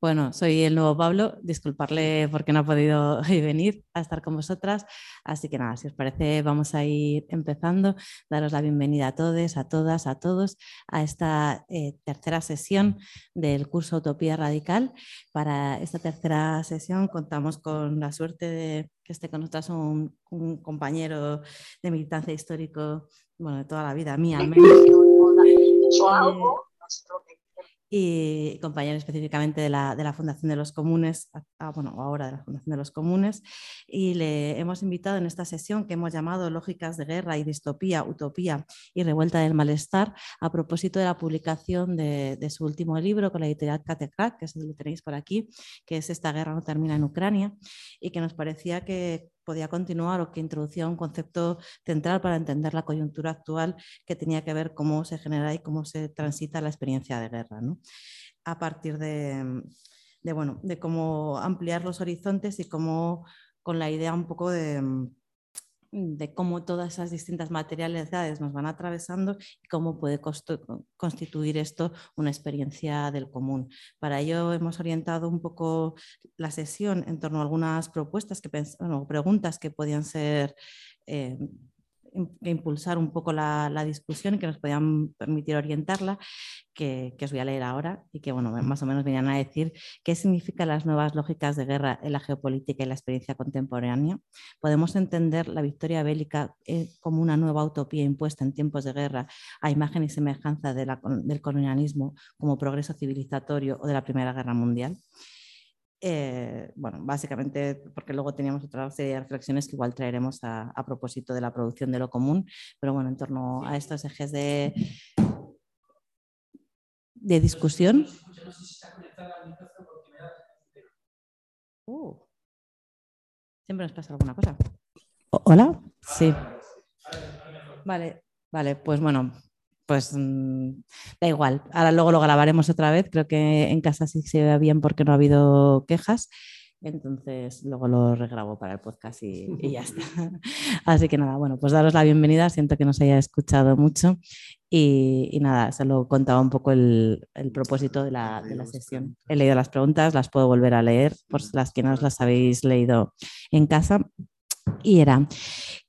bueno, soy el nuevo Pablo, disculparle porque no ha podido venir a estar con vosotras, así que nada, si os parece vamos a ir empezando, daros la bienvenida a todos, a todas, a todos a esta eh, tercera sesión del curso Utopía Radical. Para esta tercera sesión contamos con la suerte de que esté con nosotros un, un compañero de militancia histórico, bueno, de toda la vida, mía al menos y compañero específicamente de la, de la, Fundación de los Comunes, bueno, ahora de la Fundación de los Comunes, y le hemos invitado en esta sesión que hemos llamado Lógicas de Guerra y Distopía, Utopía y Revuelta del Malestar, a propósito de la publicación de, de su último libro con la editorial Catecrack, que es el que tenéis por aquí, que es Esta guerra no termina en Ucrania, y que nos parecía que podía continuar o que introducía un concepto central para entender la coyuntura actual que tenía que ver cómo se genera y cómo se transita la experiencia de guerra. A partir de, bueno, de cómo ampliar los horizontes y cómo con la idea un poco de de cómo todas esas distintas materialidades nos van atravesando y cómo puede constituir esto una experiencia del común. Para ello hemos orientado un poco la sesión en torno a algunas propuestas que preguntas que podían ser eh, impulsar un poco la, discusión y que nos podían permitir orientarla, que, os voy a leer ahora y que bueno, más o menos venían a decir qué significan las nuevas lógicas de guerra en la geopolítica y la experiencia contemporánea. Podemos entender la victoria bélica eh, como una nueva utopía impuesta en tiempos de guerra a imagen y semejanza del colonialismo como progreso civilizatorio o de la Primera Guerra Mundial. Eh, bueno, básicamente porque luego teníamos otra serie de reflexiones que igual traeremos a, propósito de la producción de lo común, pero bueno, en torno a estos ejes de, de discusión. Uh, siempre nos pasa alguna cosa. ¿Hola? Sí. Vale, vale, pues bueno, pues mm, da igual. Ahora luego lo grabaremos otra vez. Creo que en casa sí se ve bien porque no ha habido quejas. Entonces luego lo regrabo para el podcast y, ya está. Así que nada, bueno, pues daros la bienvenida. Siento que nos haya escuchado mucho y, nada, solo contaba un poco el, propósito de la, de la, sesión. He leído las preguntas, las puedo volver a leer por las que no las habéis leído en casa y era,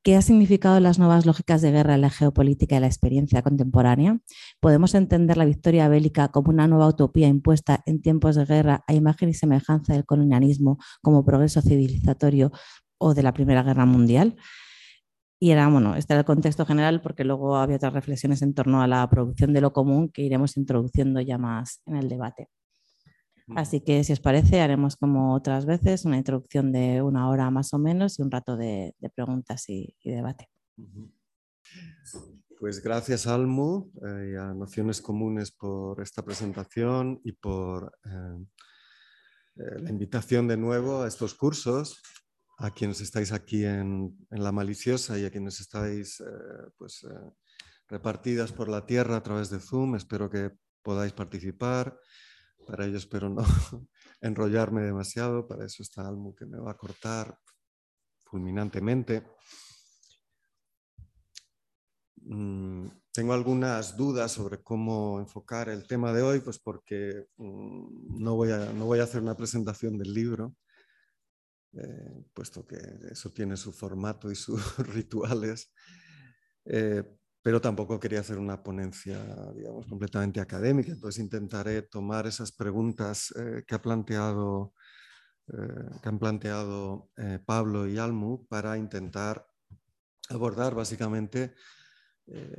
¿qué ha significado las nuevas lógicas de guerra en la geopolítica y la experiencia contemporánea? ¿Podemos entender la victoria bélica como una nueva utopía impuesta en tiempos de guerra a imagen y semejanza del colonialismo como progreso civilizatorio o de la Primera Guerra Mundial? Y era, bueno, este era el contexto general porque luego había otras reflexiones en torno a la producción de lo común que iremos introduciendo ya más en el debate. Así que si os parece, haremos como otras veces una introducción de una hora más o menos y un rato de, preguntas y, debate. Pues gracias Almu eh, y a Nociones Comunes por esta presentación y por eh, eh, la invitación de nuevo a estos cursos, a quienes estáis aquí en, La Maliciosa y a quienes estáis pues, repartidas por la tierra a través de Zoom. Espero que podáis participar para ello espero no enrollarme demasiado, para eso está Almu que me va a cortar fulminantemente. Mm, tengo algunas dudas sobre cómo enfocar el tema de hoy, pues porque mm, no, voy a, no voy a hacer una presentación del libro, eh, puesto que eso tiene su formato y sus rituales. Eh, pero tampoco quería hacer una ponencia, digamos, completamente académica. Entonces intentaré tomar esas preguntas eh, que, ha planteado, eh, que han planteado eh, Pablo y Almu para intentar abordar básicamente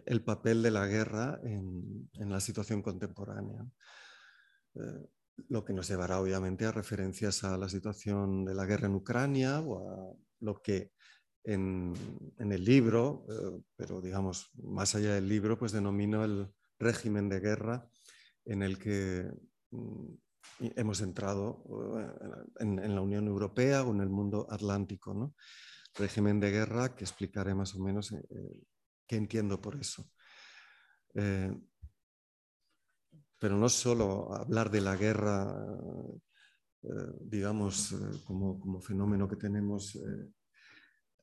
el papel de la guerra en, en la situación contemporánea. lo que nos llevará obviamente a referencias a la situación de la guerra en Ucrania o a lo que en, el libro, eh, pero digamos, más allá del libro, pues denomino el régimen de guerra en el que mm, hemos entrado eh, en, la Unión Europea o en el mundo atlántico. régimen de guerra que explicaré más o menos eh, qué entiendo por eso. pero no solo hablar de la guerra, digamos, como, como, fenómeno que tenemos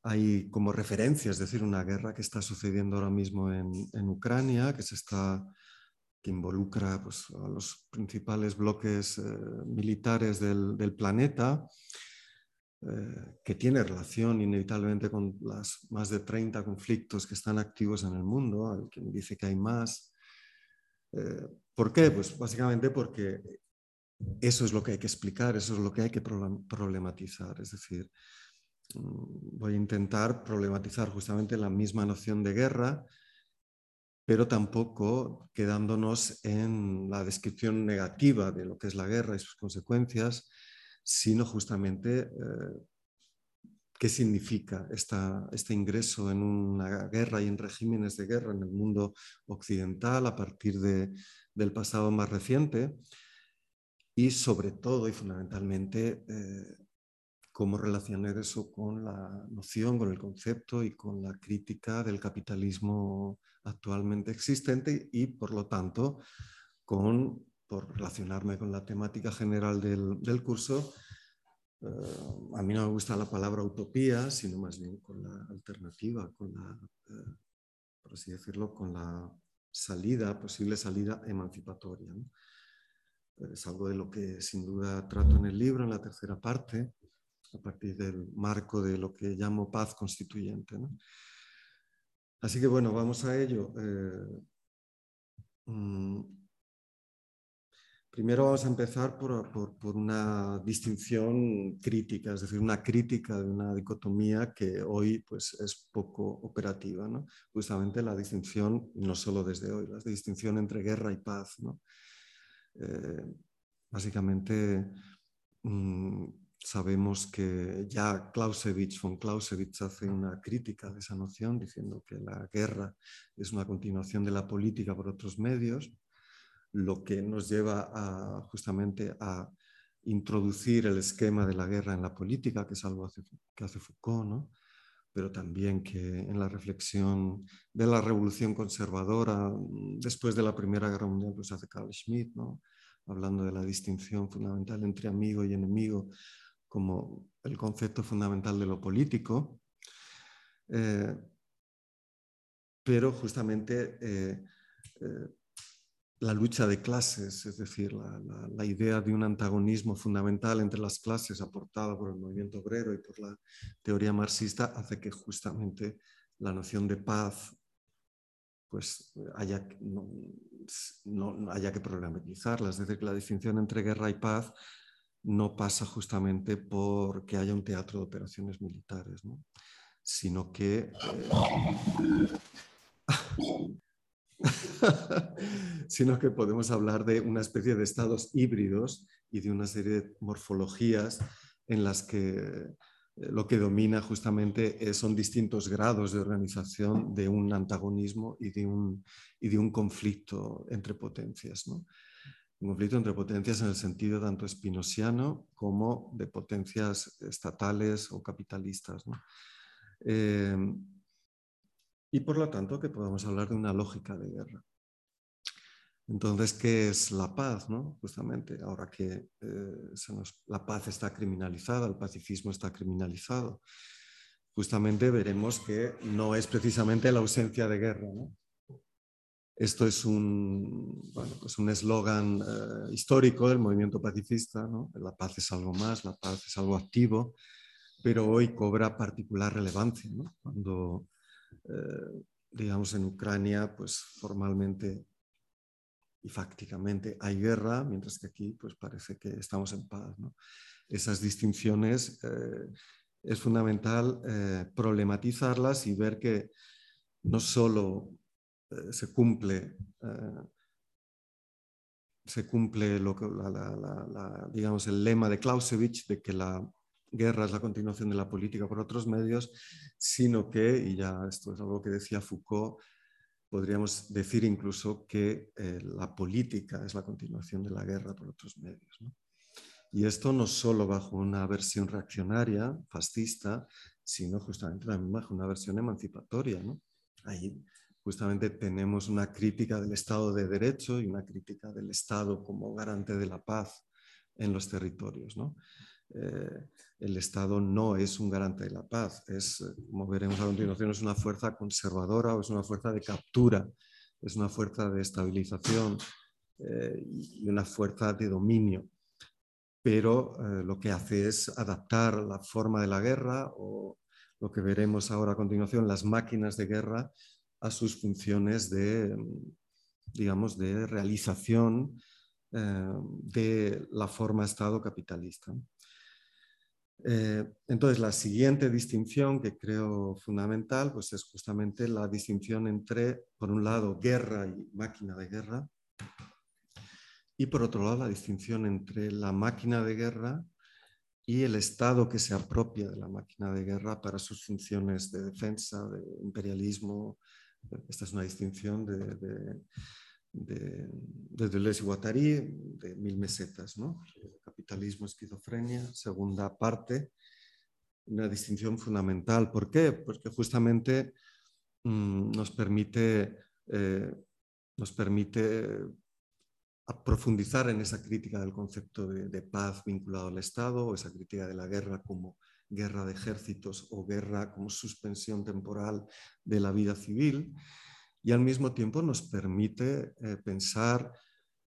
hay como referencia, es decir, una guerra que está sucediendo ahora mismo en, Ucrania, que se está que involucra pues, a los principales bloques eh, militares del, planeta, eh, que tiene relación inevitablemente con las más de 30 conflictos que están activos en el mundo, hay quien dice que hay más. Eh, ¿Por qué? Pues básicamente porque eso es lo que hay que explicar, eso es lo que hay que problematizar, es decir, voy a intentar problematizar justamente la misma noción de guerra, pero tampoco quedándonos en la descripción negativa de lo que es la guerra y sus consecuencias, sino justamente eh, qué significa este ingreso en una guerra y en regímenes de guerra en el mundo occidental a partir del pasado más reciente. Y sobre todo y fundamentalmente eh, cómo relacionar eso con la noción, con el concepto y con la crítica del capitalismo actualmente existente y, por lo tanto, con, por relacionarme con la temática general del, curso, eh, a mí no me gusta la palabra utopía, sino más bien con la alternativa, con la, eh, por así decirlo, con la salida, posible salida emancipatoria. Es algo de lo que sin duda trato en el libro, en la tercera parte a partir del marco de lo que llamo paz constituyente. Así que bueno, vamos a ello. Eh, mm, primero vamos a empezar por, una distinción crítica, es decir, una crítica de una dicotomía que hoy pues, es poco operativa. Justamente la distinción, no solo desde hoy, la distinción entre guerra y paz. Eh, básicamente, mm, Sabemos que ya Clausewitz, von Clausewitz hace una crítica de esa noción diciendo que la guerra es una continuación de la política por otros medios, lo que nos lleva a, justamente a introducir el esquema de la guerra en la política, que es algo que hace Foucault, ¿no? pero también que en la reflexión de la revolución conservadora, después de la Primera Guerra Mundial, pues hace Carl Schmitt, ¿no? hablando de la distinción fundamental entre amigo y enemigo, como el concepto fundamental de lo político, eh, pero justamente eh, eh, la lucha de clases, es decir, la, idea de un antagonismo fundamental entre las clases aportada por el movimiento obrero y por la teoría marxista, hace que justamente la noción de paz pues haya, no, no haya que problematizarla, es decir, que la distinción entre guerra y paz no pasa justamente porque haya un teatro de operaciones militares, sino que... Eh, sino que podemos hablar de una especie de estados híbridos y de una serie de morfologías en las que eh, lo que domina justamente son distintos grados de organización de un antagonismo y de un, y de un conflicto entre potencias. ¿no? Un conflicto entre potencias en el sentido tanto espinosiano como de potencias estatales o capitalistas. Eh, y por lo tanto que podamos hablar de una lógica de guerra. Entonces, ¿qué es la paz? Justamente, ahora que eh, la paz está criminalizada, el pacifismo está criminalizado, justamente veremos que no es precisamente la ausencia de guerra, ¿no? Esto es un pues un eslogan eh, histórico del movimiento pacifista, la paz es algo más, la paz es algo activo, pero hoy cobra particular relevancia cuando, eh, digamos, en Ucrania, pues formalmente y fácticamente hay guerra, mientras que aquí pues parece que estamos en paz. Esas distinciones eh, es fundamental problematizarlas y ver que no solo eh, se cumple, eh, se cumple lo que, digamos, el lema de Clausewitz de que la guerra es la continuación de la política por otros medios, sino que, y ya esto es algo que decía Foucault, podríamos decir incluso que eh, la política es la continuación de la guerra por otros medios. Y esto no solo bajo una versión reaccionaria, fascista, sino justamente también bajo una versión emancipatoria. ¿no? Ahí justamente tenemos una crítica del Estado de Derecho y una crítica del Estado como garante de la paz en los territorios. ¿no? Eh, el Estado no es un garante de la paz, es, como veremos a continuación, es una fuerza conservadora o es una fuerza de captura, es una fuerza de estabilización eh, y una fuerza de dominio. Pero eh, lo que hace es adaptar la forma de la guerra o lo que veremos ahora a continuación, las máquinas de guerra, a sus funciones de, digamos, de realización de la forma Estado capitalista. Eh, entonces, la siguiente distinción que creo fundamental pues es justamente la distinción entre, por un lado, guerra y máquina de guerra, y por otro lado, la distinción entre la máquina de guerra y el Estado que se apropia de la máquina de guerra para sus funciones de defensa, de imperialismo. Esta es una distinción de, de, de Deleuze y de Mil Mesetas, ¿no? Capitalismo, esquizofrenia, segunda parte, una distinción fundamental. ¿Por qué? Porque justamente mm, nos permite, eh, nos permite profundizar en esa crítica del concepto de, de, paz vinculado al Estado, o esa crítica de la guerra como guerra de ejércitos o guerra como suspensión temporal de la vida civil y al mismo tiempo nos permite eh, pensar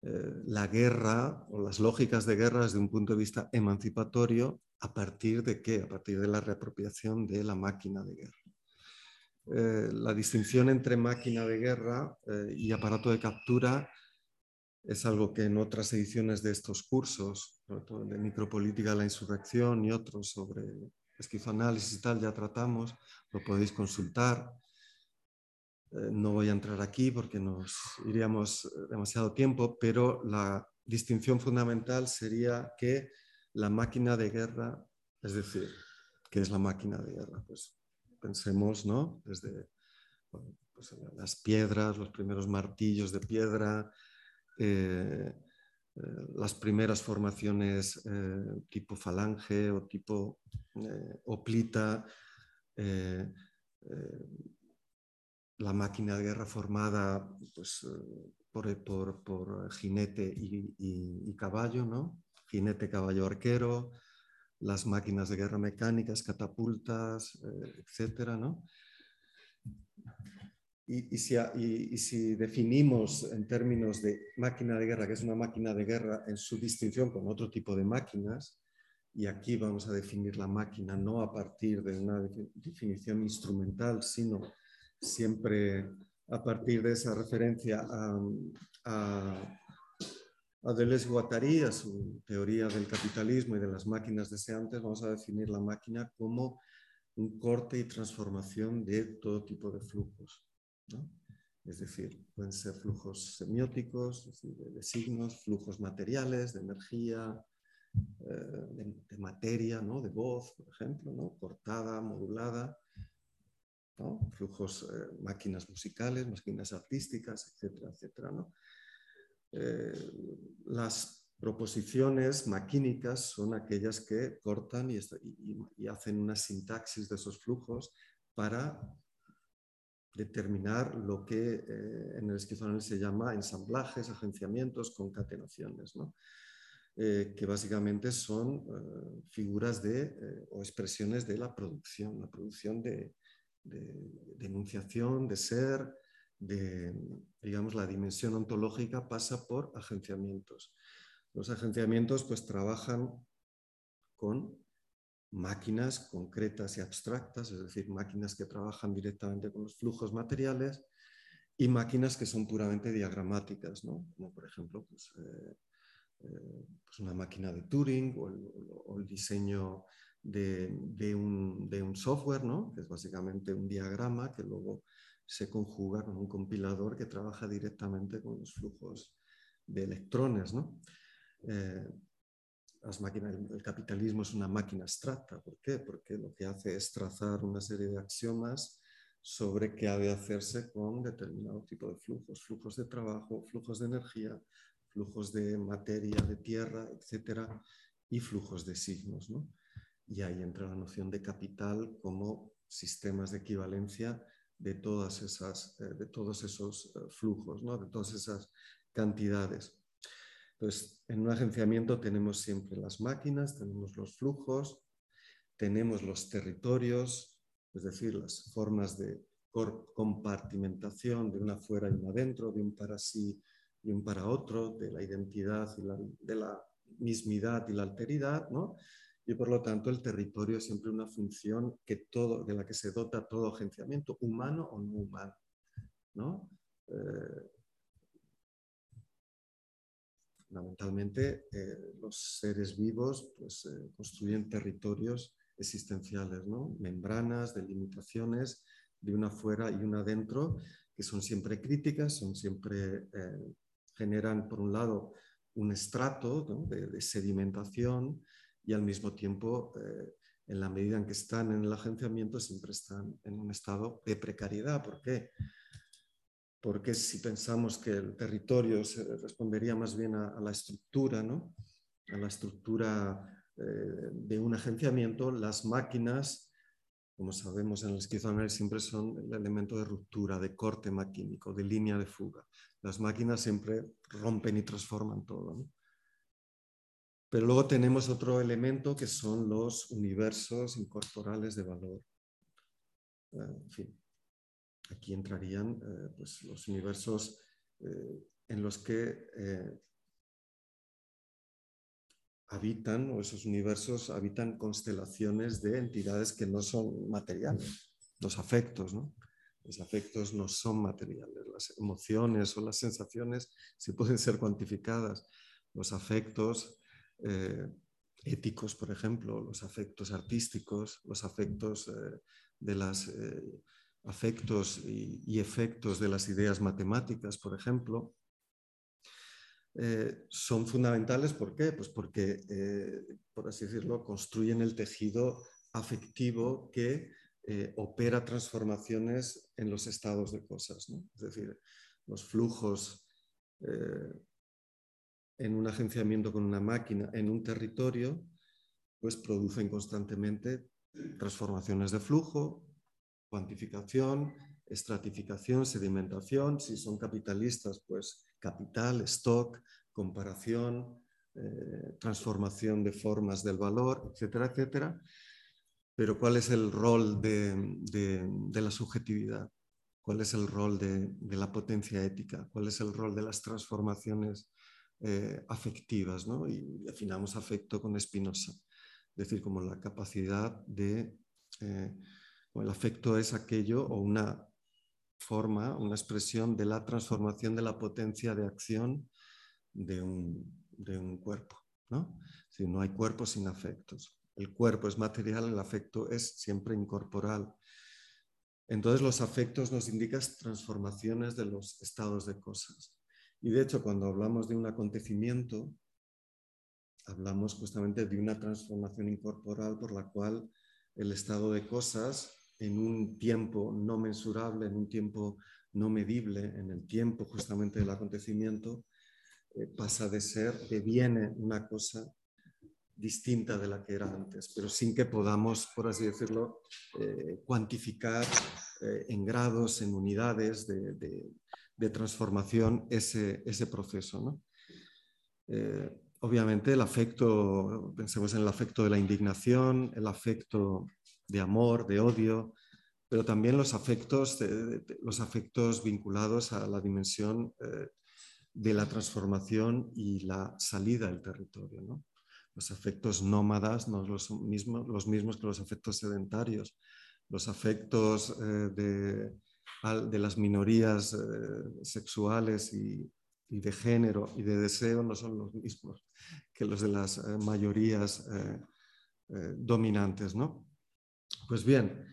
eh, la guerra o las lógicas de guerra desde un punto de vista emancipatorio a partir de qué? A partir de la reapropiación de la máquina de guerra. Eh, la distinción entre máquina de guerra y aparato de captura es algo que en otras ediciones de estos cursos, de micropolítica la insurrección y otros sobre esquizoanálisis y tal, ya tratamos, lo podéis consultar. Eh, no voy a entrar aquí porque nos iríamos demasiado tiempo, pero la distinción fundamental sería que la máquina de guerra, es decir, ¿qué es la máquina de guerra? Pues pensemos, ¿no? Desde pues, las piedras, los primeros martillos de piedra, eh, eh, las primeras formaciones tipo falange o tipo oplita, la máquina de guerra formada pues, eh, por, jinete y, caballo, ¿no? jinete, caballo, arquero, las máquinas de guerra mecánicas, catapultas, eh, etc. ¿no? Y, si, y, si, definimos en términos de máquina de guerra, que es una máquina de guerra en su distinción con otro tipo de máquinas, y aquí vamos a definir la máquina no a partir de una definición instrumental, sino siempre a partir de esa referencia a, a, a Deleuze Guattari, a su teoría del capitalismo y de las máquinas deseantes, vamos a definir la máquina como un corte y transformación de todo tipo de flujos. Es decir, pueden ser flujos semióticos, de, signos, flujos materiales, de energía, eh, de, materia, ¿no? de voz, por ejemplo, ¿no? cortada, modulada, flujos, eh, máquinas musicales, máquinas artísticas, etcétera, etcétera. Eh, las proposiciones maquínicas son aquellas que cortan y, hacen una sintaxis de esos flujos para determinar lo que eh, en el esquizoanálisis se llama ensamblajes, agenciamientos, concatenaciones, que básicamente son figuras de, o expresiones de la producción, la producción de, de, enunciación, de ser, de, digamos, la dimensión ontológica pasa por agenciamientos. Los agenciamientos pues trabajan con máquinas concretas y abstractas, es decir, máquinas que trabajan directamente con los flujos materiales y máquinas que son puramente diagramáticas, como por ejemplo pues, eh, eh, pues una máquina de Turing o el diseño de, un, software, ¿no? que es básicamente un diagrama que luego se conjuga con un compilador que trabaja directamente con los flujos de electrones. ¿no? Eh, las máquinas, el capitalismo es una máquina abstracta. ¿Por qué? Porque lo que hace es trazar una serie de axiomas sobre qué ha de hacerse con determinado tipo de flujos, flujos de trabajo, flujos de energía, flujos de materia, de tierra, etcétera, y flujos de signos. ¿no? y ahí entra la noción de capital como sistemas de equivalencia de, todas esas, eh, de todos esos eh, flujos, ¿no? de todas esas cantidades. Entonces, en un agenciamiento tenemos siempre las máquinas, tenemos los flujos, tenemos los territorios, es decir, las formas de compartimentación de una fuera y una dentro, de un para sí y un para otro, de la identidad y de la mismidad y la alteridad, ¿no? Y por lo tanto el territorio es siempre una función que todo, de la que se dota todo agenciamiento, humano o no humano, ¿no? Eh, fundamentalmente eh, los seres vivos pues, eh, construyen territorios existenciales, ¿no? membranas, delimitaciones de una fuera y una dentro, que son siempre críticas, son siempre, eh, generan por un lado un estrato de, sedimentación y al mismo tiempo, en la medida en que están en el agenciamiento, siempre están en un estado de precariedad. ¿Por qué? Porque si pensamos que el territorio se respondería más bien a, la estructura, ¿no? a la estructura eh, de un agenciamiento, las máquinas como sabemos en el esquizoanálisis, siempre son el elemento de ruptura, de corte maquínico, de línea de fuga. Las máquinas siempre rompen y transforman todo. Pero luego tenemos otro elemento que son los universos incorporales de valor. Eh, en fin, aquí entrarían eh, pues, los universos eh, en los que habitan, o esos universos habitan constelaciones de entidades que no son materiales, los afectos, ¿no? Los afectos no son materiales, las emociones o las sensaciones sí pueden ser cuantificadas. Los afectos eh, éticos, por ejemplo, los afectos artísticos, los afectos eh, de las eh, afectos y, efectos de las ideas matemáticas, por ejemplo, eh, son fundamentales. ¿Por qué? Pues porque, eh, por así decirlo, construyen el tejido afectivo que eh, opera transformaciones en los estados de cosas. Es decir, los flujos en un agenciamiento con una máquina en un territorio, pues producen constantemente transformaciones de flujo, cuantificación, estratificación, sedimentación. Si son capitalistas, pues capital, stock, comparación, eh, transformación de formas del valor, etcétera, etcétera. Pero ¿cuál es el rol de, la subjetividad? ¿Cuál es el rol de, la potencia ética? ¿Cuál es el rol de las transformaciones eh, afectivas? Y afinamos afecto con Spinoza. Es decir, como la capacidad de... Eh, el afecto es aquello o una forma, una expresión de la transformación de la potencia de acción de un, cuerpo. ¿no? Si no hay cuerpo sin afectos. El cuerpo es material, el afecto es siempre incorporal. Entonces los afectos nos indican transformaciones de los estados de cosas. Y de hecho, cuando hablamos de un acontecimiento, hablamos justamente de una transformación incorporal por la cual el estado de cosas en un tiempo no mensurable, en un tiempo no medible, en el tiempo justamente del acontecimiento, eh, pasa de ser, viene una cosa distinta de la que era antes, pero sin que podamos, por así decirlo, eh, cuantificar eh, en grados, en unidades de, transformación ese, ese proceso. obviamente el afecto, pensemos en el afecto de la indignación, el afecto de amor, de odio, pero también los afectos, los afectos vinculados a la dimensión eh, de la transformación y la salida del territorio. Los afectos nómadas no los mismos, los mismos que los afectos sedentarios. Los afectos eh, de, las minorías eh, sexuales y, y, de género y de deseo no son los mismos que los de las mayorías dominantes. ¿no? Pues bien,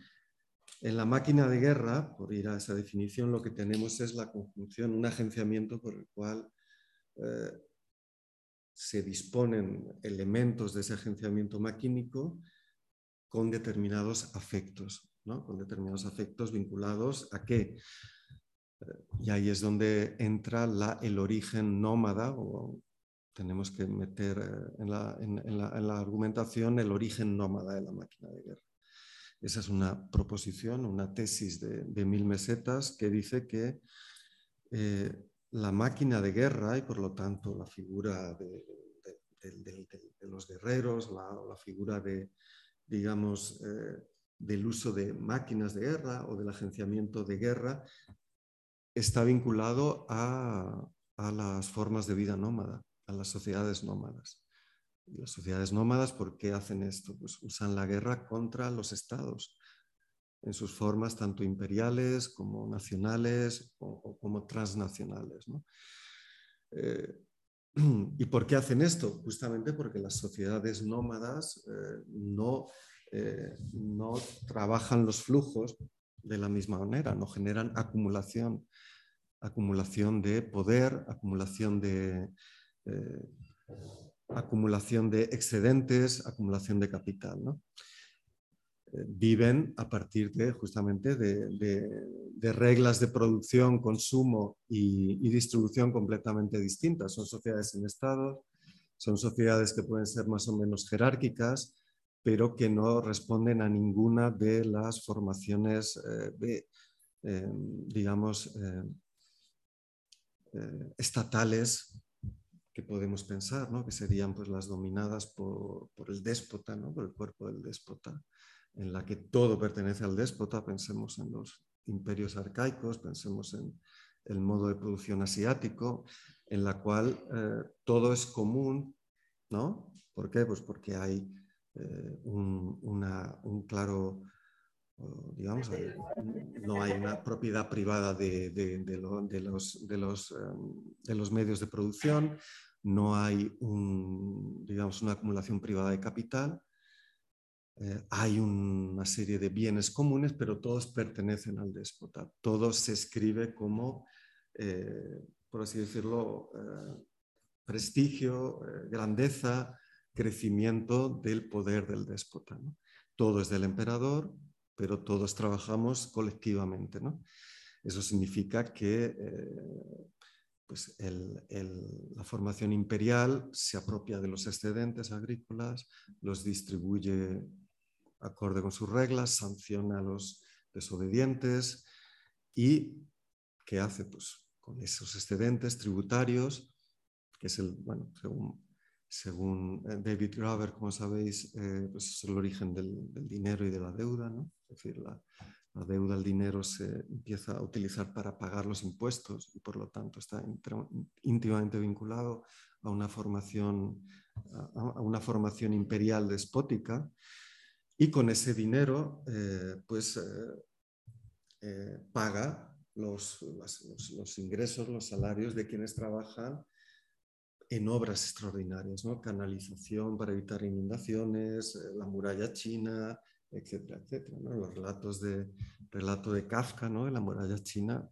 en la máquina de guerra, por ir a esa definición, lo que tenemos es la conjunción, un agenciamiento por el cual eh, se disponen elementos de ese agenciamiento maquínico con determinados afectos, ¿no? con determinados afectos vinculados a qué. Eh, y ahí es donde entra el origen nómada o tenemos que meter eh, en la, argumentación el origen nómada de la máquina de guerra. Esa es una proposición, una tesis de, mil mesetas que dice que eh, la máquina de guerra y por lo tanto la figura de, los guerreros, la, figura de, digamos, eh, del uso de máquinas de guerra o del agenciamiento de guerra está vinculado a, a las formas de vida nómada, a las sociedades nómadas. Las sociedades nómadas, ¿por qué hacen esto? Pues usan la guerra contra los estados, en sus formas tanto imperiales como nacionales o, como transnacionales. Eh, ¿Y por qué hacen esto? Justamente porque las sociedades nómadas eh, no, eh, no trabajan los flujos de la misma manera, no generan acumulación acumulación de poder, acumulación de, acumulación de excedentes, acumulación de capital. Eh, viven a partir de justamente de, reglas de producción, consumo y, distribución completamente distintas. Son sociedades en estado, son sociedades que pueden ser más o menos jerárquicas, pero que no responden a ninguna de las formaciones eh, digamos, eh, estatales que podemos pensar, ¿no? que serían pues, las dominadas por, el déspota, ¿no? por el cuerpo del déspota, en la que todo pertenece al déspota, pensemos en los imperios arcaicos, pensemos en el modo de producción asiático, en la cual eh, todo es común, ¿no? ¿Por qué? Pues porque hay eh, un claro digamos, eh, no hay una propiedad privada de, los, em, de, los, medios de producción, no hay digamos, una acumulación privada de capital, eh, hay una serie de bienes comunes, pero todos pertenecen al déspota, todo se escribe como, eh, por así decirlo, prestigio, grandeza, crecimiento del poder del déspota. Todo es del emperador, pero todos trabajamos colectivamente. ¿no? Eso significa que eh, pues la formación imperial se apropia de los excedentes agrícolas, los distribuye acorde con sus reglas, sanciona a los desobedientes y ¿qué hace? Pues con esos excedentes tributarios, que es el, bueno, según según eh, David Graver, como sabéis, eh, pues es el origen del, dinero y de la deuda. ¿no? Es decir, la, deuda, el dinero se empieza a utilizar para pagar los impuestos y por lo tanto está íntimamente vinculado a una formación, a, una formación imperial despótica. Y con ese dinero, eh, pues paga los, los ingresos, los salarios de quienes trabajan en obras extraordinarias, ¿no? canalización para evitar inundaciones, eh, la muralla china, etcétera, etcétera. Los relatos de, relato de Kafka, ¿no? de la muralla china,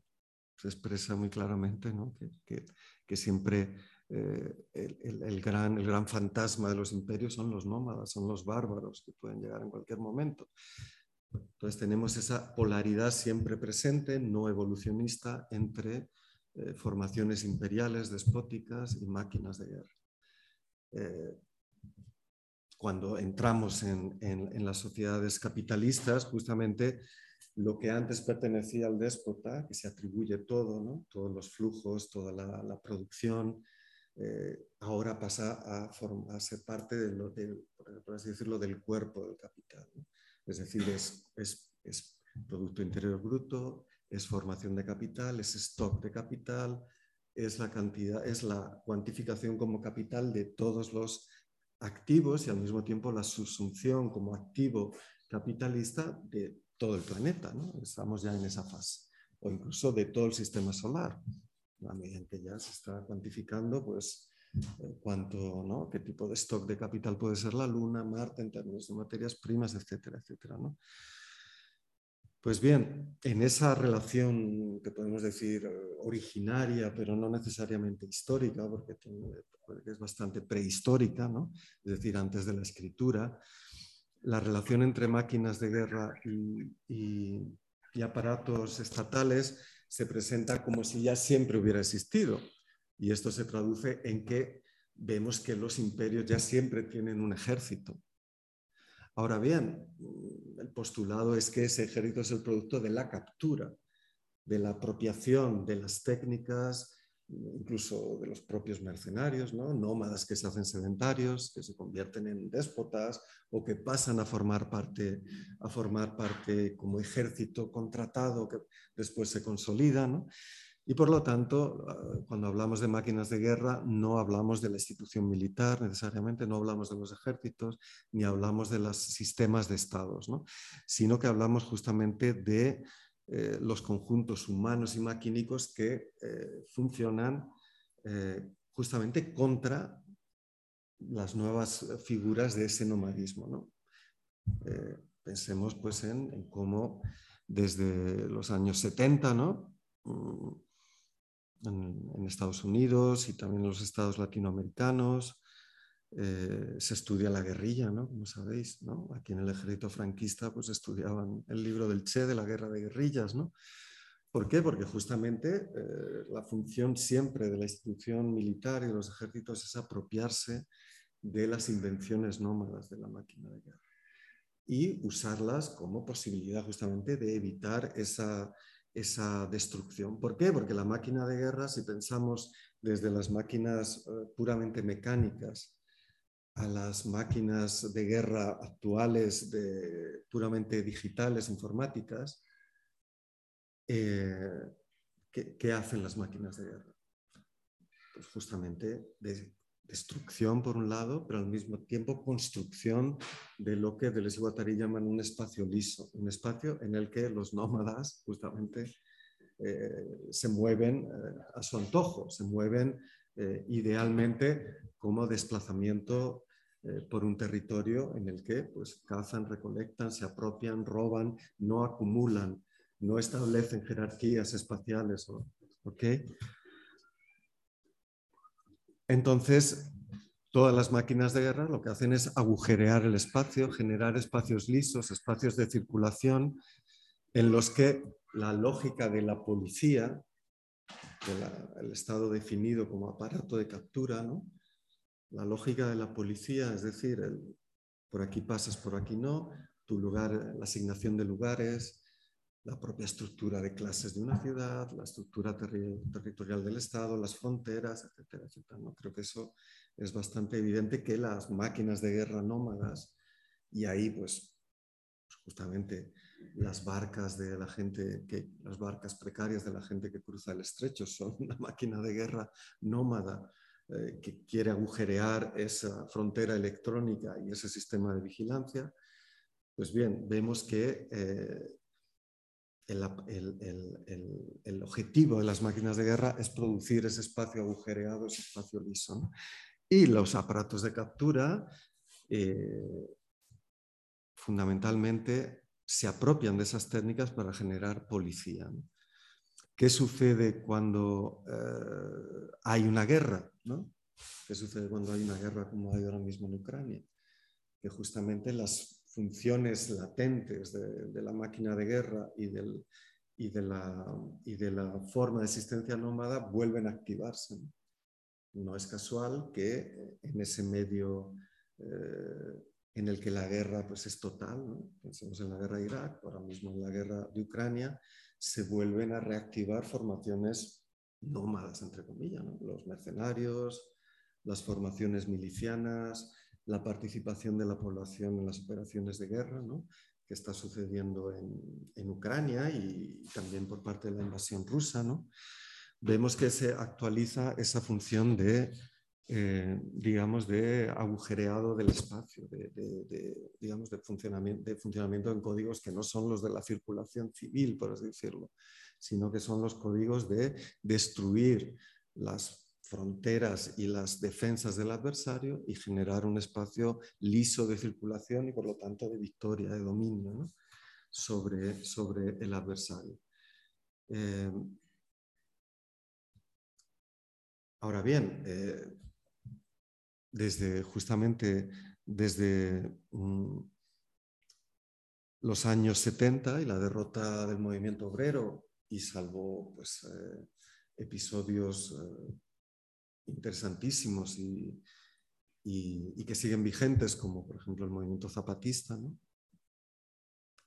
se expresa muy claramente ¿no? que, que, siempre eh, el, el, gran, el gran fantasma de los imperios son los nómadas, son los bárbaros que pueden llegar en cualquier momento. Entonces tenemos esa polaridad siempre presente, no evolucionista, entre eh, formaciones imperiales, despóticas y máquinas de guerra. Eh, cuando entramos en, las sociedades capitalistas, justamente lo que antes pertenecía al déspota, que se atribuye todo, todos los flujos, toda la, producción, eh, ahora pasa a, ser parte de lo, por así decirlo, del cuerpo del capital. Es decir, es, es Producto Interior Bruto, es formación de capital, es stock de capital, es la cantidad, es la cuantificación como capital de todos los activos y al mismo tiempo la subsunción como activo capitalista de todo el planeta. Estamos ya en esa fase. O incluso de todo el sistema solar. A medida que ya se está cuantificando, pues, eh, cuánto, ¿no? qué tipo de stock de capital puede ser la Luna, Marte en términos de materias primas, etcétera, etcétera. Pues bien, en esa relación que podemos decir eh, originaria, pero no necesariamente histórica, porque es bastante prehistórica, ¿no? es decir, antes de la escritura, la relación entre máquinas de guerra y, aparatos estatales se presenta como si ya siempre hubiera existido. Y esto se traduce en que vemos que los imperios ya siempre tienen un ejército. Ahora bien, el postulado es que ese ejército es el producto de la captura, de la apropiación de las técnicas, incluso de los propios mercenarios, ¿no? nómadas que se hacen sedentarios, que se convierten en déspotas o que pasan a formar parte, a formar parte como ejército contratado que después se consolida. ¿no? Y por lo tanto, ah, cuando hablamos de máquinas de guerra, no hablamos de la institución militar necesariamente, no hablamos de los ejércitos, ni hablamos de los sistemas de estados, ¿no? sino que hablamos justamente de eh, los conjuntos humanos y maquínicos que eh, funcionan eh, justamente contra las nuevas figuras de ese nomadismo. ¿no? pensemos pues en, en, cómo desde los años 70, ¿no? Mm, en, Estados Unidos y también en los estados latinoamericanos. Eh, se estudia la guerrilla, ¿no? Como sabéis, ¿no? Aquí en el ejército franquista pues estudiaban el libro del Che de la guerra de guerrillas, ¿no? ¿Por qué? Porque justamente eh, la función siempre de la institución militar y de los ejércitos es apropiarse de las invenciones nómadas de la máquina de guerra y usarlas como posibilidad justamente de evitar esa esa destrucción. ¿Por qué? Porque la máquina de guerra, si pensamos desde las máquinas eh, puramente mecánicas a las máquinas de guerra actuales, de, puramente digitales, informáticas, eh, ¿qué, hacen las máquinas de guerra? Pues justamente de destrucción por un lado, pero al mismo tiempo construcción de lo que Deleuze y Guattari llaman un espacio liso, un espacio en el que los nómadas justamente eh, se mueven eh, a su antojo, se mueven eh, idealmente como desplazamiento por un territorio en el que pues, cazan, recolectan, se apropian, roban, no acumulan, no establecen jerarquías espaciales. Entonces, todas las máquinas de guerra lo que hacen es agujerear el espacio, generar espacios lisos, espacios de circulación en los que la lógica de la policía, el Estado definido como aparato de captura, la lógica de la policía, es decir, por aquí pasas, por aquí no, tu lugar, la asignación de lugares, la propia estructura de clases de una ciudad, la estructura territorial del Estado, las fronteras, etcétera, etcétera. ¿no? Creo que eso es bastante evidente que las máquinas de guerra nómadas, y ahí pues, justamente las barcas de la gente, que, las barcas precarias de la gente que cruza el estrecho son una máquina de guerra nómada eh, que quiere agujerear esa frontera electrónica y ese sistema de vigilancia. Pues bien, vemos que eh, el, objetivo de las máquinas de guerra es producir ese espacio agujereado, ese espacio liso. Y los aparatos de captura eh, fundamentalmente se apropian de esas técnicas para generar policía. ¿Qué sucede cuando eh, hay una guerra? ¿Qué sucede cuando hay una guerra como hay ahora mismo en Ucrania? Que justamente las funciones latentes de, la máquina de guerra y, de la, forma de existencia nómada vuelven a activarse. No, es casual que en ese medio eh, en el que la guerra pues, es total, pensemos en la guerra de Irak, ahora mismo en la guerra de Ucrania, se vuelven a reactivar formaciones nómadas, entre comillas, los mercenarios, las formaciones milicianas, la participación de la población en las operaciones de guerra, que está sucediendo en, Ucrania y también por parte de la invasión rusa, vemos que se actualiza esa función de, eh, digamos, de agujereado del espacio, de, digamos, de funcionamiento, de funcionamiento en códigos que no son los de la circulación civil, por así decirlo, sino que son los códigos de destruir las fronteras y las defensas del adversario y generar un espacio liso de circulación y por lo tanto de victoria, de dominio sobre, sobre el adversario. Eh, ahora bien, eh, desde justamente desde mm, los años 70 y la derrota del movimiento obrero y salvo pues, eh, episodios interesantísimos y, y, que siguen vigentes, como por ejemplo el movimiento zapatista,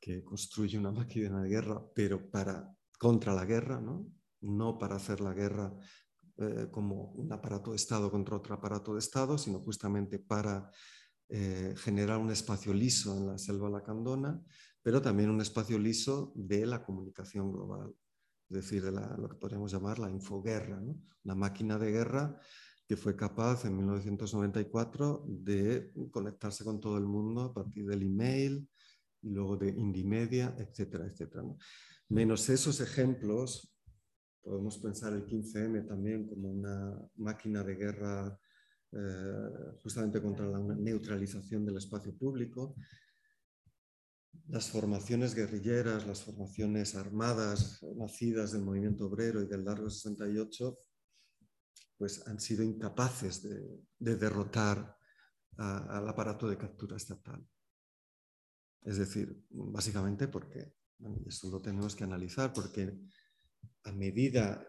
que construye una máquina de guerra, pero para, contra la guerra, no, no para hacer la guerra eh, como un aparato de Estado contra otro aparato de Estado, sino justamente para eh, generar un espacio liso en la selva lacandona, pero también un espacio liso de la comunicación global, es decir, de lo que podríamos llamar la infoguerra, ¿no? una máquina de guerra que fue capaz en 1994 de conectarse con todo el mundo a partir del email y luego de Indimedia, etcétera, etcétera. Menos esos ejemplos, podemos pensar el 15M también como una máquina de guerra eh, justamente contra la neutralización del espacio público. Las formaciones guerrilleras, las formaciones armadas nacidas del movimiento obrero y del largo 68 pues han sido incapaces de, derrotar al aparato de captura estatal. Es decir, básicamente porque, y esto lo tenemos que analizar, porque a medida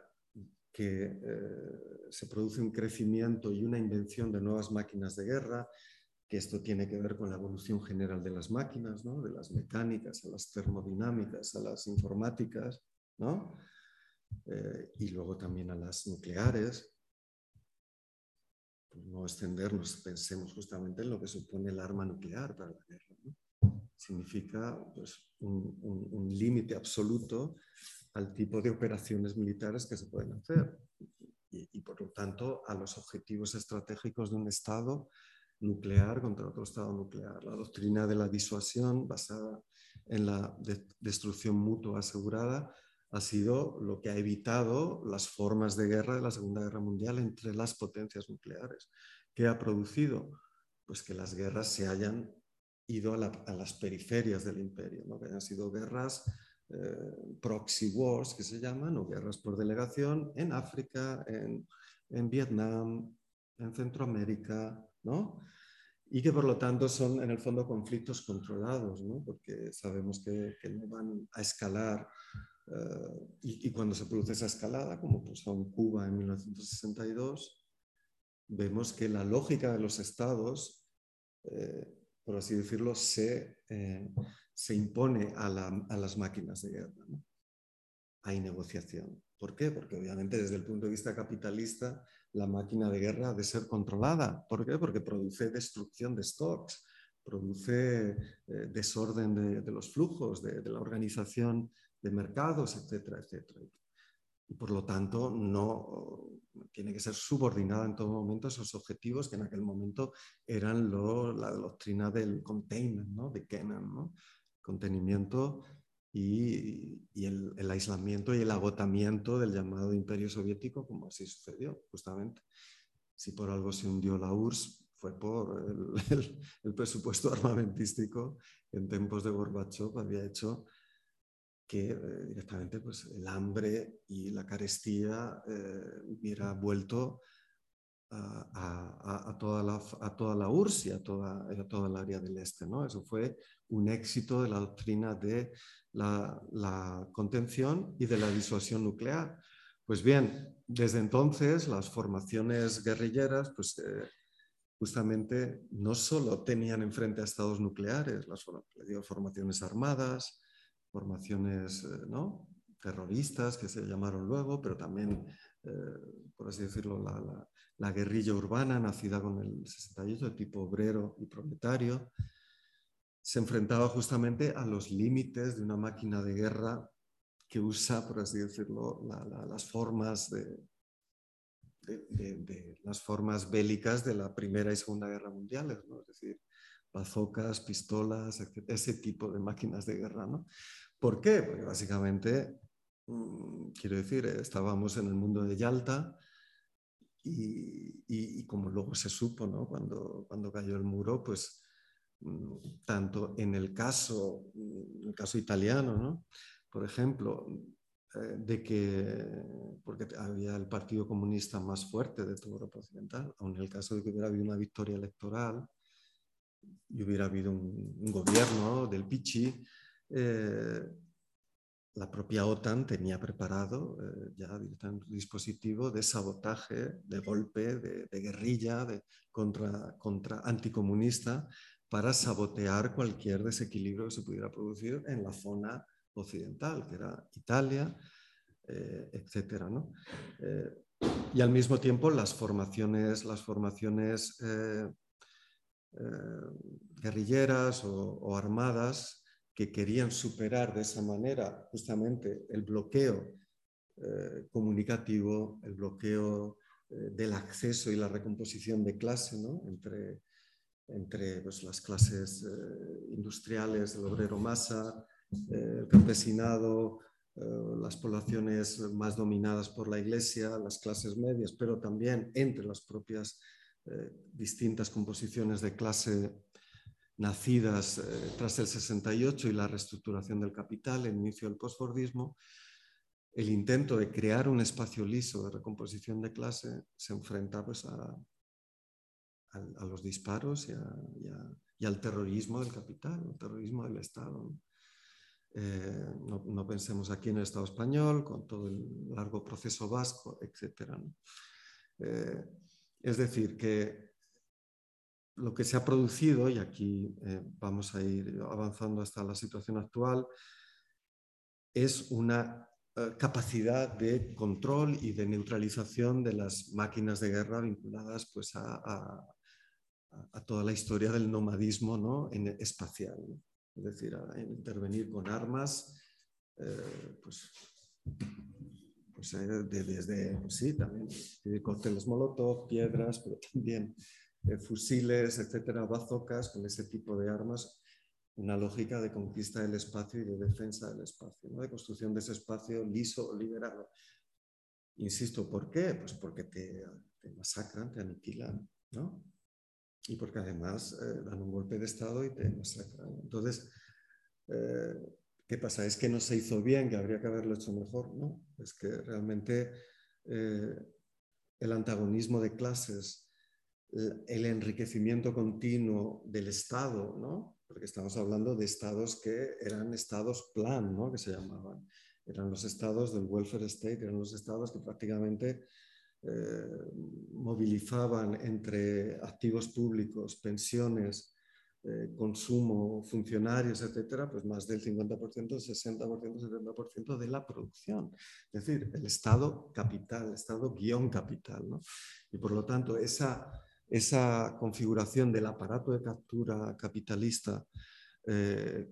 que eh, se produce un crecimiento y una invención de nuevas máquinas de guerra, que esto tiene que ver con la evolución general de las máquinas, ¿no? de las mecánicas a las termodinámicas, a las informáticas, ¿no? Eh, y luego también a las nucleares, no extendernos, pensemos justamente en lo que supone el arma nuclear para la guerra. Significa pues, un, límite absoluto al tipo de operaciones militares que se pueden hacer y, por lo tanto a los objetivos estratégicos de un Estado nuclear contra otro Estado nuclear. La doctrina de la disuasión basada en la destrucción mutua asegurada ha sido lo que ha evitado las formas de guerra de la Segunda Guerra Mundial entre las potencias nucleares. ¿Qué ha producido? Pues que las guerras se hayan ido a, las periferias del imperio, ¿no? que hayan sido guerras eh, proxy wars, que se llaman, o guerras por delegación, en África, en, Vietnam, en Centroamérica, y que por lo tanto son en el fondo conflictos controlados, porque sabemos que, que no van a escalar eh, y, cuando se produce esa escalada, como pasó en Cuba en 1962, vemos que la lógica de los estados, eh, por así decirlo, se, eh, se impone a, las máquinas de guerra. Hay negociación. ¿Por qué? Porque obviamente desde el punto de vista capitalista la máquina de guerra ha de ser controlada. ¿Por qué? Porque produce destrucción de stocks, produce desorden de, los flujos, de, de la organización de mercados, etcétera, etcétera. Y por lo tanto, no tiene que ser subordinada en todo momento a esos objetivos que en aquel momento eran la doctrina del containment, de Kennan, contenimiento y, el, el, aislamiento y el agotamiento del llamado imperio soviético, como así sucedió, justamente. Si por algo se hundió la URSS, fue por el, el presupuesto armamentístico en tiempos de Gorbachev había hecho que eh, directamente pues, el hambre y la carestía eh, hubiera vuelto a, toda la, a toda la URSS y a toda, a toda el área del este. ¿no? Eso fue un éxito de la doctrina de la, contención y de la disuasión nuclear. Pues bien, desde entonces las formaciones guerrilleras, pues eh, justamente no solo tenían enfrente a estados nucleares, las formaciones armadas, formaciones eh, ¿no? terroristas que se llamaron luego, pero también, eh, por así decirlo, la, guerrilla urbana nacida con el 68 de tipo obrero y proletario, se enfrentaba justamente a los límites de una máquina de guerra que usa, por así decirlo, las formas de, las formas bélicas de la Primera y Segunda Guerra Mundiales, ¿no? es decir, bazocas, pistolas, ese tipo de máquinas de guerra. ¿no? ¿Por qué? Porque básicamente, mm, quiero decir, estábamos en el mundo de Yalta y, como luego se supo ¿no? cuando, cuando cayó el muro, pues tanto en el caso, mm, el caso italiano, ¿no? por ejemplo, eh, de que, porque había el Partido Comunista más fuerte de toda Europa Occidental, aun en el caso de que hubiera habido una victoria electoral y hubiera habido un, un gobierno del Pichi, eh, la propia OTAN tenía preparado eh, ya un dispositivo de sabotaje, de golpe, de, guerrilla, de contra, contra anticomunista, para sabotear cualquier desequilibrio que se pudiera producir en la zona occidental, que era Italia, eh, etcétera, eh, y al mismo tiempo las formaciones, las formaciones guerrilleras o armadas que querían superar de esa manera justamente el bloqueo eh, comunicativo, el bloqueo eh, del acceso y la recomposición de clase entre, entre pues, las clases eh, industriales, el obrero masa, el campesinado, las poblaciones más dominadas por la iglesia, las clases medias, pero también entre las propias distintas composiciones de clase nacidas eh, tras el 68 y la reestructuración del capital, el inicio del postfordismo, el intento de crear un espacio liso de recomposición de clase se enfrenta pues, a, los disparos y, al terrorismo del capital, al terrorismo del Estado. Eh, ¿no? pensemos aquí en el Estado español, con todo el largo proceso vasco, etc. Eh, es decir, que lo que se ha producido, y aquí eh, vamos a ir avanzando hasta la situación actual, es una capacidad de control y de neutralización de las máquinas de guerra vinculadas pues, a, toda la historia del nomadismo ¿no? en espacial. Es decir, a intervenir con armas, eh, pues, pues desde, pues sí, también cócteles molotov, piedras, pero también fusiles, etcétera, bazocas, con ese tipo de armas, una lógica de conquista del espacio y de defensa del espacio, ¿no? de construcción de ese espacio liso liberado. Insisto, ¿por qué? Pues porque te, masacran, te aniquilan, ¿no? Y porque además eh, dan un golpe de Estado y te masacran. Entonces, eh, ¿qué pasa? ¿Es que no se hizo bien, que habría que haberlo hecho mejor? No, es que realmente eh, el antagonismo de clases el enriquecimiento continuo del Estado, ¿no? porque estamos hablando de estados que eran estados plan, ¿no? que se llamaban. Eran los estados del welfare state, eran los estados que prácticamente eh, movilizaban entre activos públicos, pensiones, eh, consumo, funcionarios, etcétera, pues más del 50%, 60%, 70% de la producción. Es decir, el Estado capital, el Estado guion capital. ¿no? Y por lo tanto, esa esa configuración del aparato de captura capitalista eh,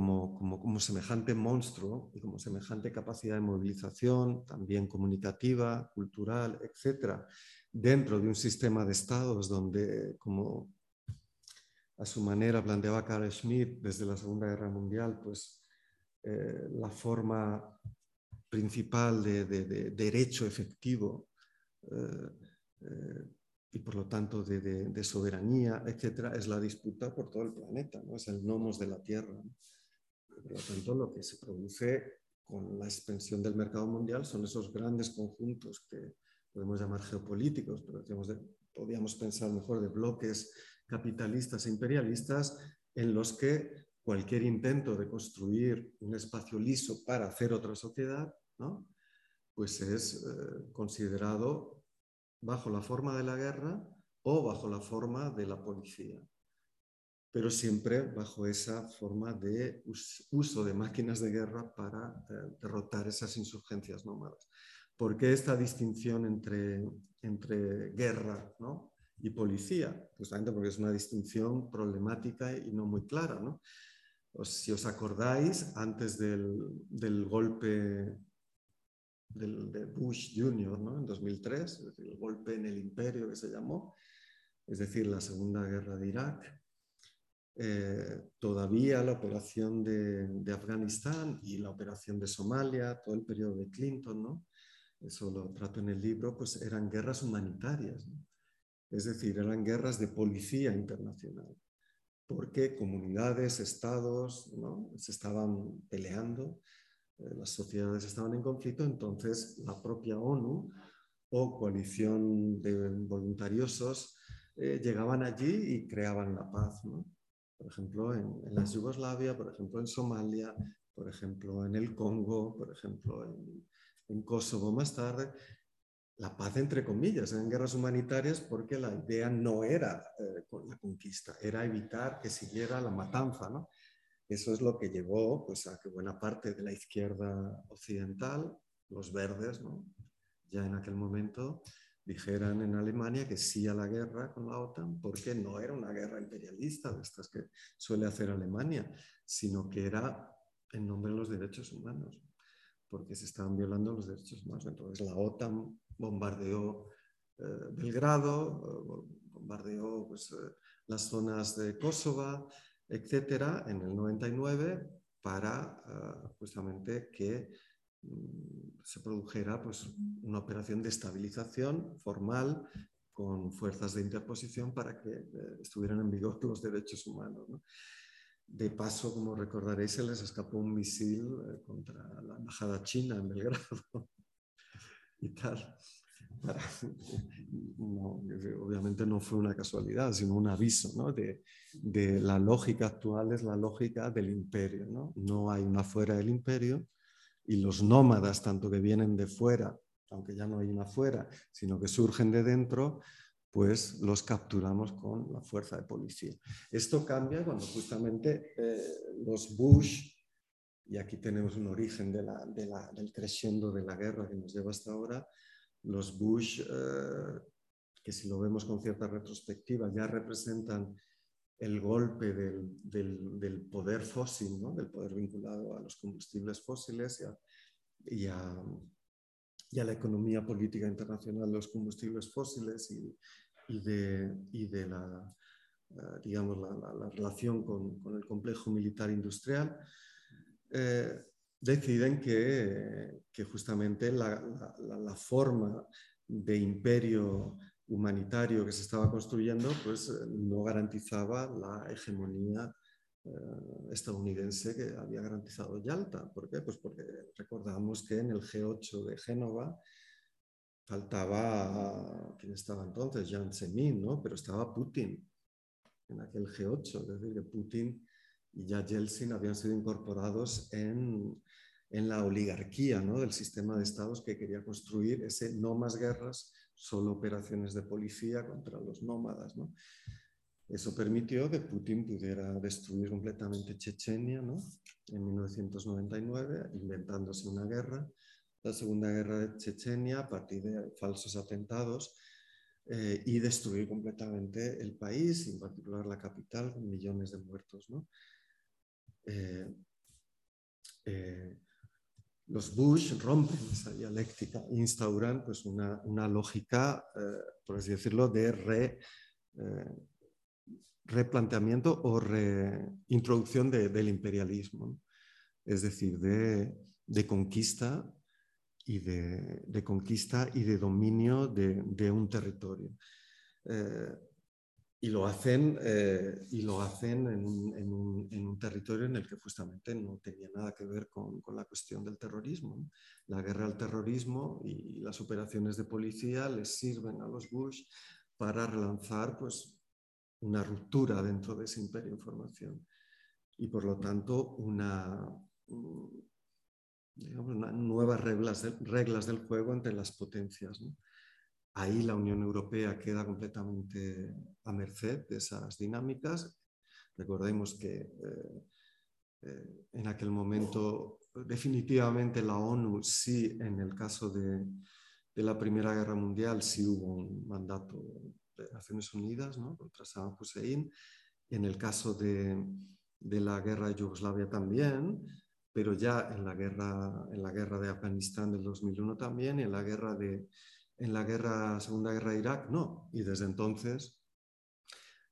mm, como, como, semejante monstruo y como semejante capacidad de movilización, también comunicativa, cultural, etcétera, dentro de un sistema de estados donde, como a su manera planteaba Carl Schmitt desde la Segunda Guerra Mundial, pues eh, la forma principal de, derecho efectivo eh, y por lo tanto de, soberanía, etcétera, es la disputa por todo el planeta, ¿no? es el nomos de la Tierra. Por lo tanto, lo que se produce con la expansión del mercado mundial son esos grandes conjuntos que podemos llamar geopolíticos, pero podríamos pensar mejor de bloques capitalistas e imperialistas en los que cualquier intento de construir un espacio liso para hacer otra sociedad, ¿no? pues es eh, considerado bajo la forma de la guerra o bajo la forma de la policía, pero siempre bajo esa forma de uso de máquinas de guerra para eh, derrotar esas insurgencias nómadas. ¿Por qué esta distinción entre, entre guerra y policía? Justamente porque es una distinción problemática y no muy clara. ¿no? Si os acordáis, antes del, del golpe del, de Bush Jr. ¿no? en 2003, el golpe en el imperio que se llamó, es decir, la Segunda Guerra de Irak. Eh, todavía la operación de, Afganistán y la operación de Somalia, todo el periodo de Clinton, ¿no? eso lo trato en el libro, pues eran guerras humanitarias, es decir, eran guerras de policía internacional, porque comunidades, estados, ¿no? se estaban peleando eh, las sociedades estaban en conflicto, entonces la propia ONU o coalición de voluntariosos eh, llegaban allí y creaban la paz. Por ejemplo, en, en la Yugoslavia, por ejemplo, en Somalia, por ejemplo, en el Congo, por ejemplo, en, en Kosovo más tarde, la paz entre comillas, en guerras humanitarias, porque la idea no era eh, la conquista, era evitar que siguiera la matanza. ¿no? Eso es lo que llevó pues, a que buena parte de la izquierda occidental, los verdes, ¿no? ya en aquel momento, dijeran en Alemania que sí a la guerra con la OTAN, porque no era una guerra imperialista de estas que suele hacer Alemania, sino que era en nombre de los derechos humanos porque se estaban violando los derechos humanos. Entonces la OTAN bombardeó eh, Belgrado, eh, bombardeó pues, eh, las zonas de Kosovo, etcétera, en el 99 para justamente que se produjera pues, una operación de estabilización formal con fuerzas de interposición para que estuvieran en vigor los derechos humanos. ¿no? De paso, como recordaréis, se les escapó un misil eh, contra la embajada china en Belgrado y tal. obviamente no fue una casualidad, sino un aviso ¿no? de, de, la lógica actual, es la lógica del imperio. ¿no? no hay una fuera del imperio y los nómadas, tanto que vienen de fuera, aunque ya no hay una fuera, sino que surgen de dentro, pues los capturamos con la fuerza de policía. Esto cambia cuando justamente eh, los Bush, y aquí tenemos un origen de la, del creciendo de la guerra que nos lleva hasta ahora, los Bush, eh, que si lo vemos con cierta retrospectiva, ya representan el golpe del, del, poder fósil, ¿no? del poder vinculado a los combustibles fósiles y a, y a la economía política internacional de los combustibles fósiles y, y de, la, eh, digamos, la, la, relación con, con, el complejo militar industrial, eh, deciden que, que justamente la, la, forma de imperio humanitario que se estaba construyendo pues, no garantizaba la hegemonía eh, estadounidense que había garantizado Yalta. ¿Por qué? Pues porque recordamos que en el G8 de Génova faltaba, ¿quién estaba entonces? Jiang Zemin, ¿no? Pero estaba Putin en aquel G8, es decir, que Putin y ya Yeltsin habían sido incorporados en, en la oligarquía del sistema de estados que quería construir ese no más guerras, solo operaciones de policía contra los nómadas. Eso permitió que Putin pudiera destruir completamente Chechenia ¿no? en 1999, inventándose una guerra la Segunda Guerra de Chechenia a partir de falsos atentados eh, y destruir completamente el país, en particular la capital, con millones de muertos. Eh, eh, los Bush rompen esa dialéctica, instauran pues, una, una lógica, por así decirlo, de re, replanteamiento o reintroducción de, del imperialismo, es decir, de, de conquista y de, conquista y de dominio de, un territorio. Eh, y lo hacen, eh, y lo hacen en un, territorio en el que justamente no tenía nada que ver con, la cuestión del terrorismo. La guerra al terrorismo y las operaciones de policía les sirven a los Bush para relanzar pues, una ruptura dentro de ese imperio de información y por lo tanto una, nuevas reglas, reglas del juego entre las potencias. Ahí la Unión Europea queda completamente a merced de esas dinámicas. Recordemos que eh, eh, en aquel momento definitivamente la ONU sí, en el caso de, la Primera Guerra Mundial, sí hubo un mandato de Naciones Unidas contra Saddam Hussein. En el caso de, de la guerra de Yugoslavia también, pero ya en la guerra, en la guerra de Afganistán del 2001 también, en la guerra de en la guerra, Segunda Guerra de Irak, no. Y desde entonces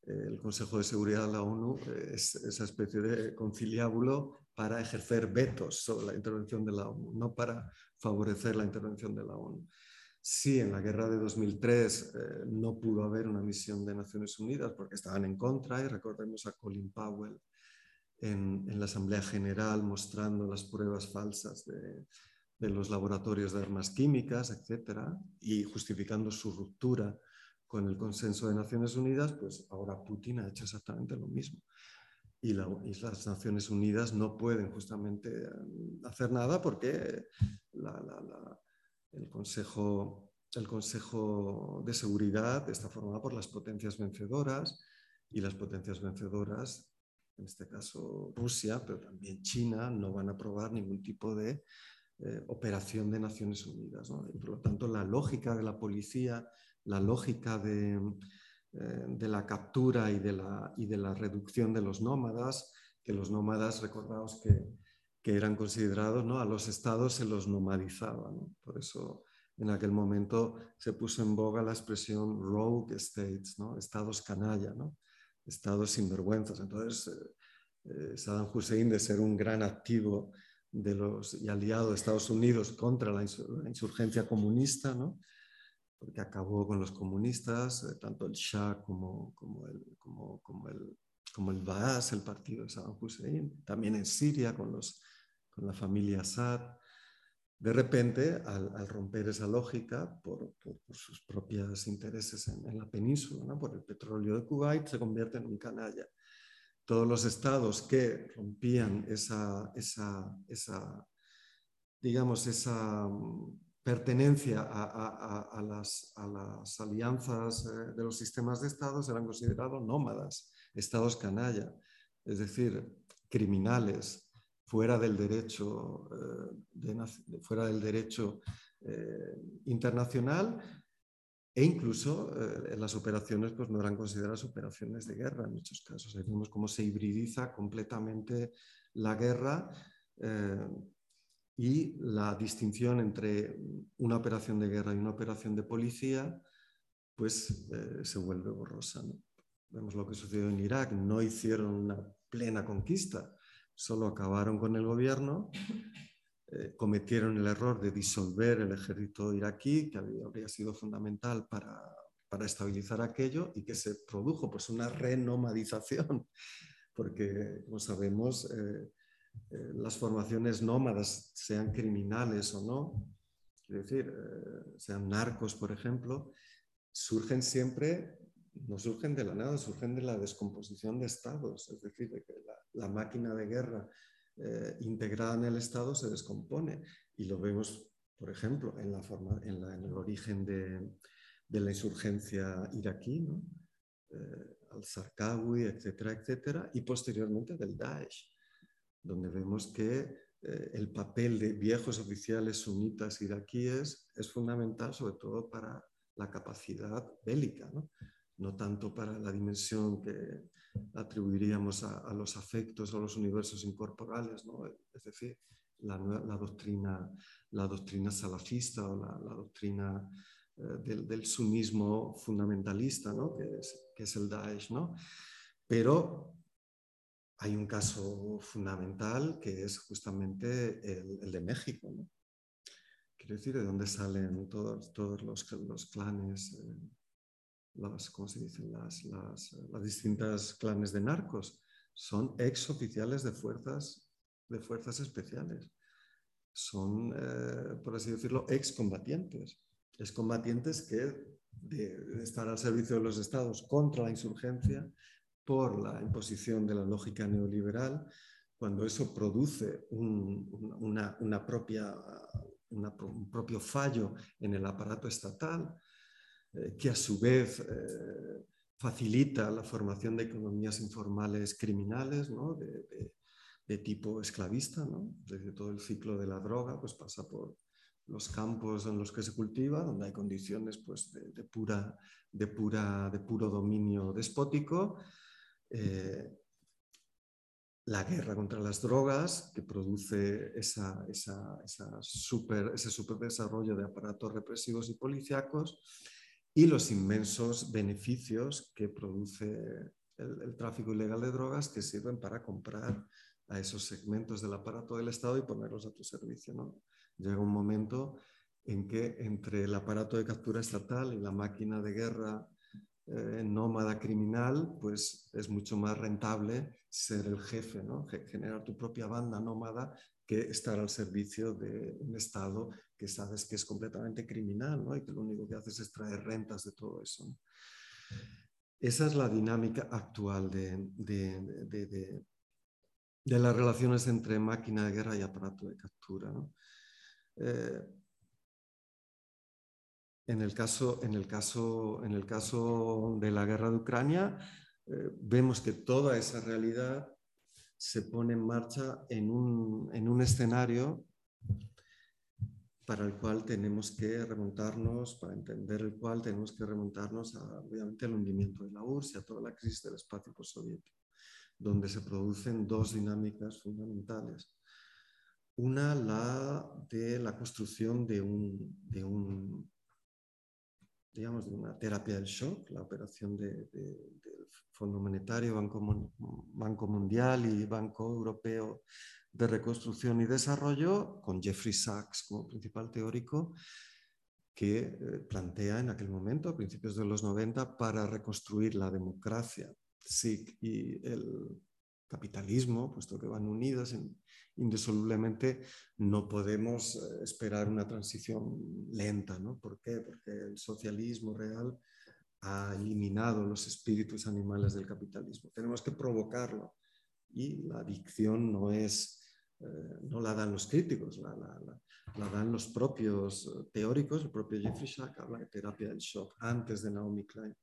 eh, el Consejo de Seguridad de la ONU es esa especie de conciliábulo para ejercer vetos sobre la intervención de la ONU, no para favorecer la intervención de la ONU. Sí, en la guerra de 2003 eh, no pudo haber una misión de Naciones Unidas porque estaban en contra y recordemos a Colin Powell en, la Asamblea General mostrando las pruebas falsas de, los laboratorios de armas químicas, etcétera, y justificando su ruptura con el consenso de Naciones Unidas, pues ahora Putin ha hecho exactamente lo mismo. y, las Naciones Unidas no pueden justamente mm, hacer nada porque el, Consejo, el Consejo de Seguridad está formado por las potencias vencedoras y las potencias vencedoras, en este caso Rusia, pero también China, no van a aprobar ningún tipo de eh, operación de Naciones Unidas. por lo tanto, la lógica de la policía, la lógica de eh, de la captura y de la, y de la reducción de los nómadas, que los nómadas, recordaos que, que eran considerados, ¿no? a los estados se los nomadizaba. Por eso en aquel momento se puso en boga la expresión rogue states, ¿no? estados canalla, ¿no? estados sinvergüenzas. Entonces, eh, eh, Saddam Hussein, de ser un gran activo de los, y aliado de Estados Unidos contra la, insurgencia comunista, ¿no? porque acabó con los comunistas, eh, tanto el Shah como, como, el, como, el, como el Baas, el partido de Saddam Hussein, también en Siria con, los, con la familia Assad. De repente, al, romper esa lógica por, por, sus propios intereses en, en la península, ¿no? por el petróleo de Kuwait, se convierte en un canalla. Todos los estados que rompían esa, digamos, esa pertenencia a, las, alianzas eh, de los sistemas de estados eran considerados nómadas, estados canalla, es decir, criminales fuera del derecho, eh, eh, internacional e incluso las operaciones pues, no eran consideradas operaciones de guerra en muchos casos. vemos cómo se hibridiza completamente la guerra y la distinción entre una operación de guerra y una operación de policía pues eh, se vuelve borrosa. Vemos lo que sucedió en Irak, no hicieron una plena conquista, solo acabaron con el gobierno, eh, cometieron el error de disolver el ejército iraquí, que habría sido fundamental para, para estabilizar aquello y que se produjo pues una renomadización, porque como sabemos eh, eh, las formaciones nómadas, sean criminales o no, es decir, eh, sean narcos, por ejemplo, surgen siempre, no surgen de la nada, surgen de la descomposición de estados, es decir, de que la, máquina de guerra eh, integrada en el Estado se descompone. Y lo vemos, por ejemplo, en, la forma, en, el origen de, de, la insurgencia iraquí, ¿no? al-Zarqawi, etcétera, etcétera, y posteriormente del Daesh donde vemos que eh, el papel de viejos oficiales sunitas iraquíes es fundamental sobre todo para la capacidad bélica, no, no tanto para la dimensión que atribuiríamos a, los afectos o los universos incorporales, es decir, la, doctrina, la doctrina salafista o la, doctrina eh, del, sunismo fundamentalista, que, es, el Daesh. Pero hay un caso fundamental que es justamente el, de México. Quiero decir, de dónde salen todos, los clanes, eh, las, ¿cómo se dicen? Las, las, las, distintas clanes de narcos. Son ex oficiales de fuerzas, de fuerzas especiales. Son, eh, por así decirlo, ex combatientes. Ex combatientes que de estar al servicio de los estados contra la insurgencia por la imposición de la lógica neoliberal, cuando eso produce un, una, propia, un propio fallo en el aparato estatal, eh, que a su vez eh, facilita la formación de economías informales criminales de, tipo esclavista, desde todo el ciclo de la droga, pues pasa por los campos en los que se cultiva, donde hay condiciones pues, de, pura, de, de puro dominio despótico, eh, la guerra contra las drogas, que produce ese super desarrollo de aparatos represivos y policíacos, y los inmensos beneficios que produce el, tráfico ilegal de drogas que sirven para comprar a esos segmentos del aparato del Estado y ponerlos a tu servicio. ¿no? Llega un momento en que entre el aparato de captura estatal y la máquina de guerra eh, nómada criminal, pues es mucho más rentable ser el jefe, ¿no? generar tu propia banda nómada que estar al servicio de un Estado que sabes que es completamente criminal ¿no? y que lo único que haces es traer rentas de todo eso. Esa es la dinámica actual de, de las relaciones entre máquina de guerra y aparato de captura. Eh, en, el caso, en, el caso, en el caso de la guerra de Ucrania, eh, vemos que toda esa realidad se pone en marcha en un, en un escenario para el cual tenemos que remontarnos, para entender el cual tenemos que remontarnos a, obviamente al hundimiento de la URSS y a toda la crisis del espacio postsoviético donde se producen dos dinámicas fundamentales. Una, la de la construcción de, un, de, un, digamos, de una terapia del shock, la operación del Fondo Monetario, Banco, Mundial y Banco Europeo de Reconstrucción y Desarrollo, con Jeffrey Sachs como principal teórico, que eh, plantea en aquel momento, a principios de los 90, para reconstruir la democracia SIC y el capitalismo, puesto que van unidas indisolublemente, no podemos eh, esperar una transición lenta. ¿no? ¿Por qué? Porque el socialismo real ha eliminado los espíritus animales del capitalismo. Tenemos que provocarlo y la adicción no es, eh, no la dan los críticos, la, la, dan los propios eh, teóricos. El propio Jeffrey Sachs habla de terapia del shock antes de Naomi Klein.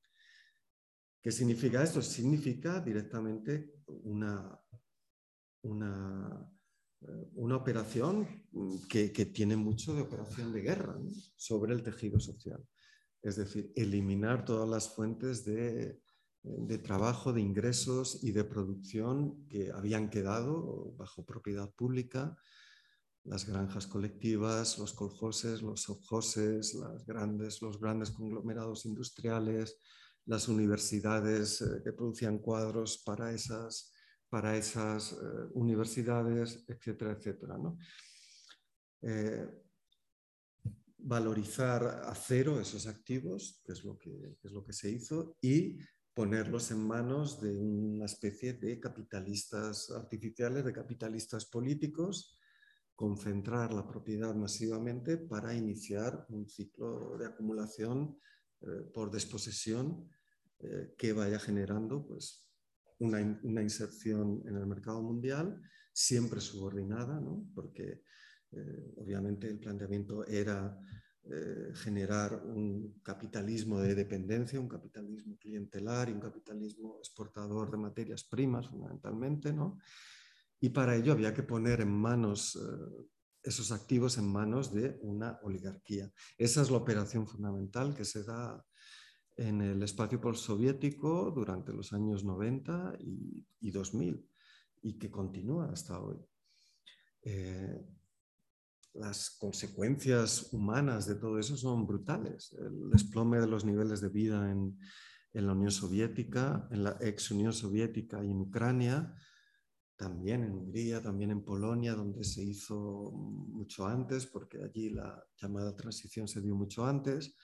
¿Qué significa esto? Significa directamente una, una, eh, una operación que, que, tiene mucho de operación de guerra sobre el tejido social. Es decir, eliminar todas las fuentes de, trabajo, de ingresos y de producción que habían quedado bajo propiedad pública, las granjas colectivas, los coljoses, los subjoses, las grandes, los grandes conglomerados industriales, las universidades eh, que producían cuadros para esas, para esas eh, universidades, etcétera, etcétera. Eh, valorizar a cero esos activos, que es, lo que, es lo que se hizo, y ponerlos en manos de una especie de capitalistas artificiales, de capitalistas políticos, concentrar la propiedad masivamente para iniciar un ciclo de acumulación por desposesión eh, que vaya generando pues, una, inserción en el mercado mundial, siempre subordinada, porque eh, obviamente el planteamiento era eh, generar un capitalismo de dependencia, un capitalismo clientelar y un capitalismo exportador de materias primas fundamentalmente, ¿no? Y para ello había que poner en manos esos activos en manos de una oligarquía. Esa es la operación fundamental que se da en el espacio postsoviético durante los años 90 y, 2000 y que continúa hasta hoy. Eh, las consecuencias humanas de todo eso son brutales. El desplome de los niveles de vida en, en la Unión Soviética, en la ex Unión Soviética y en Ucrania, también en Hungría, también en Polonia, donde se hizo mucho antes, porque allí la llamada transición se dio mucho antes.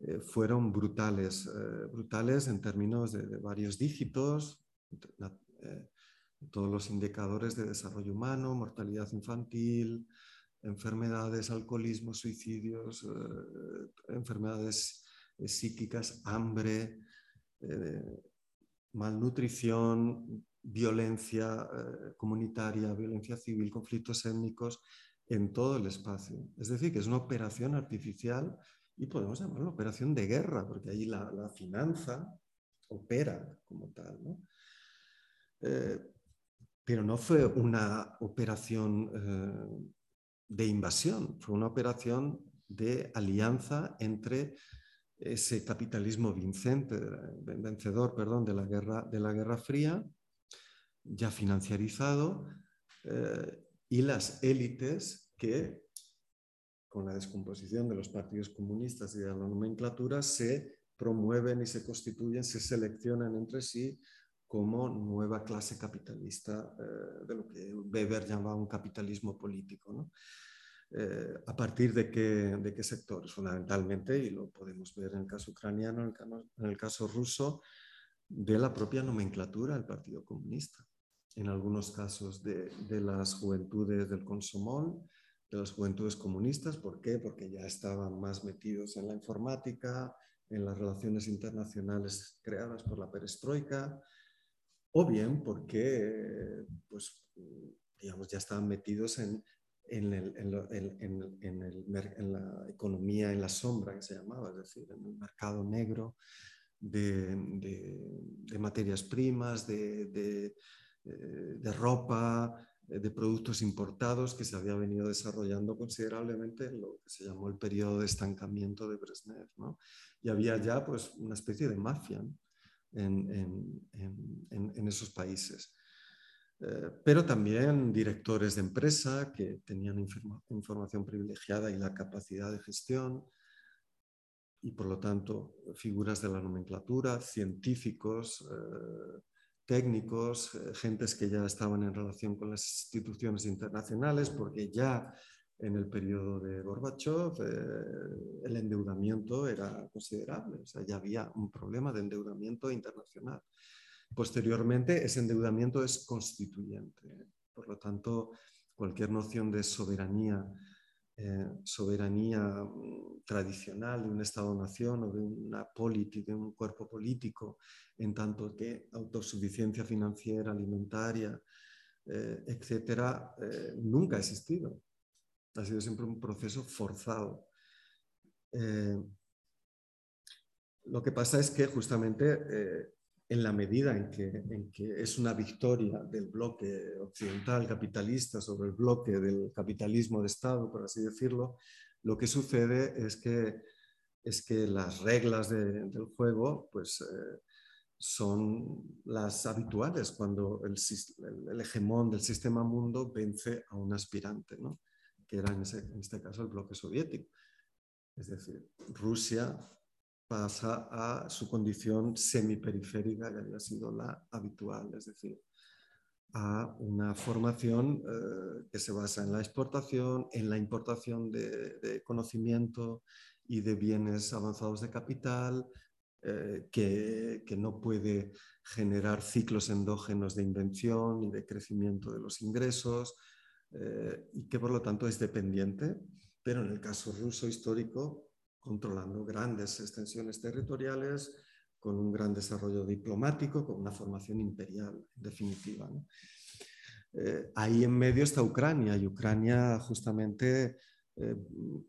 Eh, fueron brutales, eh, brutales en términos de, varios dígitos, eh, todos los indicadores de desarrollo humano, mortalidad infantil, enfermedades, alcoholismo, suicidios, enfermedades psíquicas, hambre, malnutrición, violencia comunitaria, violencia civil, conflictos étnicos en todo el espacio. Es decir, que es una operación artificial y podemos llamarlo operación de guerra, porque ahí la, finanza opera como tal. Eh, pero no fue una operación eh, de invasión, fue una operación de alianza entre ese capitalismo vincente, vencedor perdón, de, la guerra, de la Guerra Fría, ya financiarizado, eh, y las élites que con la descomposición de los partidos comunistas y de la nomenclatura, se promueven y se constituyen, se seleccionan entre sí como nueva clase capitalista eh, de lo que Weber llamaba un capitalismo político. Eh, ¿A partir de qué, de qué sectores? Fundamentalmente, y lo podemos ver en el caso ucraniano, en el caso, ruso, de la propia nomenclatura del Partido Comunista. En algunos casos de, de las juventudes del Consomol, de las juventudes comunistas. ¿Por qué? Porque ya estaban más metidos en la informática, en las relaciones internacionales creadas por la perestroika, o bien porque pues, digamos, ya estaban metidos en, en, la economía en la sombra, que se llamaba, es decir, en el mercado negro de, materias primas, de, de ropa, de productos importados que se había venido desarrollando considerablemente en lo que se llamó el periodo de estancamiento de Brezhnev. ¿no? Y había ya pues, una especie de mafia en, esos países. Eh, pero también directores de empresa que tenían información privilegiada y la capacidad de gestión, y por lo tanto figuras de la nomenclatura, científicos, eh, técnicos, eh, gentes que ya estaban en relación con las instituciones internacionales, porque ya en el periodo de Gorbachev eh, el endeudamiento era considerable, o sea, ya había un problema de endeudamiento internacional. Posteriormente, ese endeudamiento es constituyente, por lo tanto, cualquier noción de soberanía eh, soberanía mm, tradicional de un Estado-nación o de una de un cuerpo político, en tanto que autosuficiencia financiera, alimentaria, eh, etcétera, eh, nunca ha existido. Ha sido siempre un proceso forzado. lo que pasa es que justamente en la medida en que, en que, es una victoria del bloque occidental capitalista sobre el bloque del capitalismo de Estado, por así decirlo, lo que sucede es que, es que las reglas del juego pues, eh, son las habituales cuando el, el, hegemón del sistema mundo vence a un aspirante, ¿no? Que era en, este caso el bloque soviético. Es decir, Rusia pasa a su condición semiperiférica, que había sido la habitual, es decir, a una formación eh, que se basa en la exportación, en la importación de, conocimiento y de bienes avanzados de capital, eh, que, que, no puede generar ciclos endógenos de invención y de crecimiento de los ingresos, eh, y que por lo tanto es dependiente, pero en el caso ruso histórico controlando grandes extensiones territoriales, con un gran desarrollo diplomático, con una formación imperial, en definitiva. Eh, ahí en medio está Ucrania, y Ucrania justamente eh,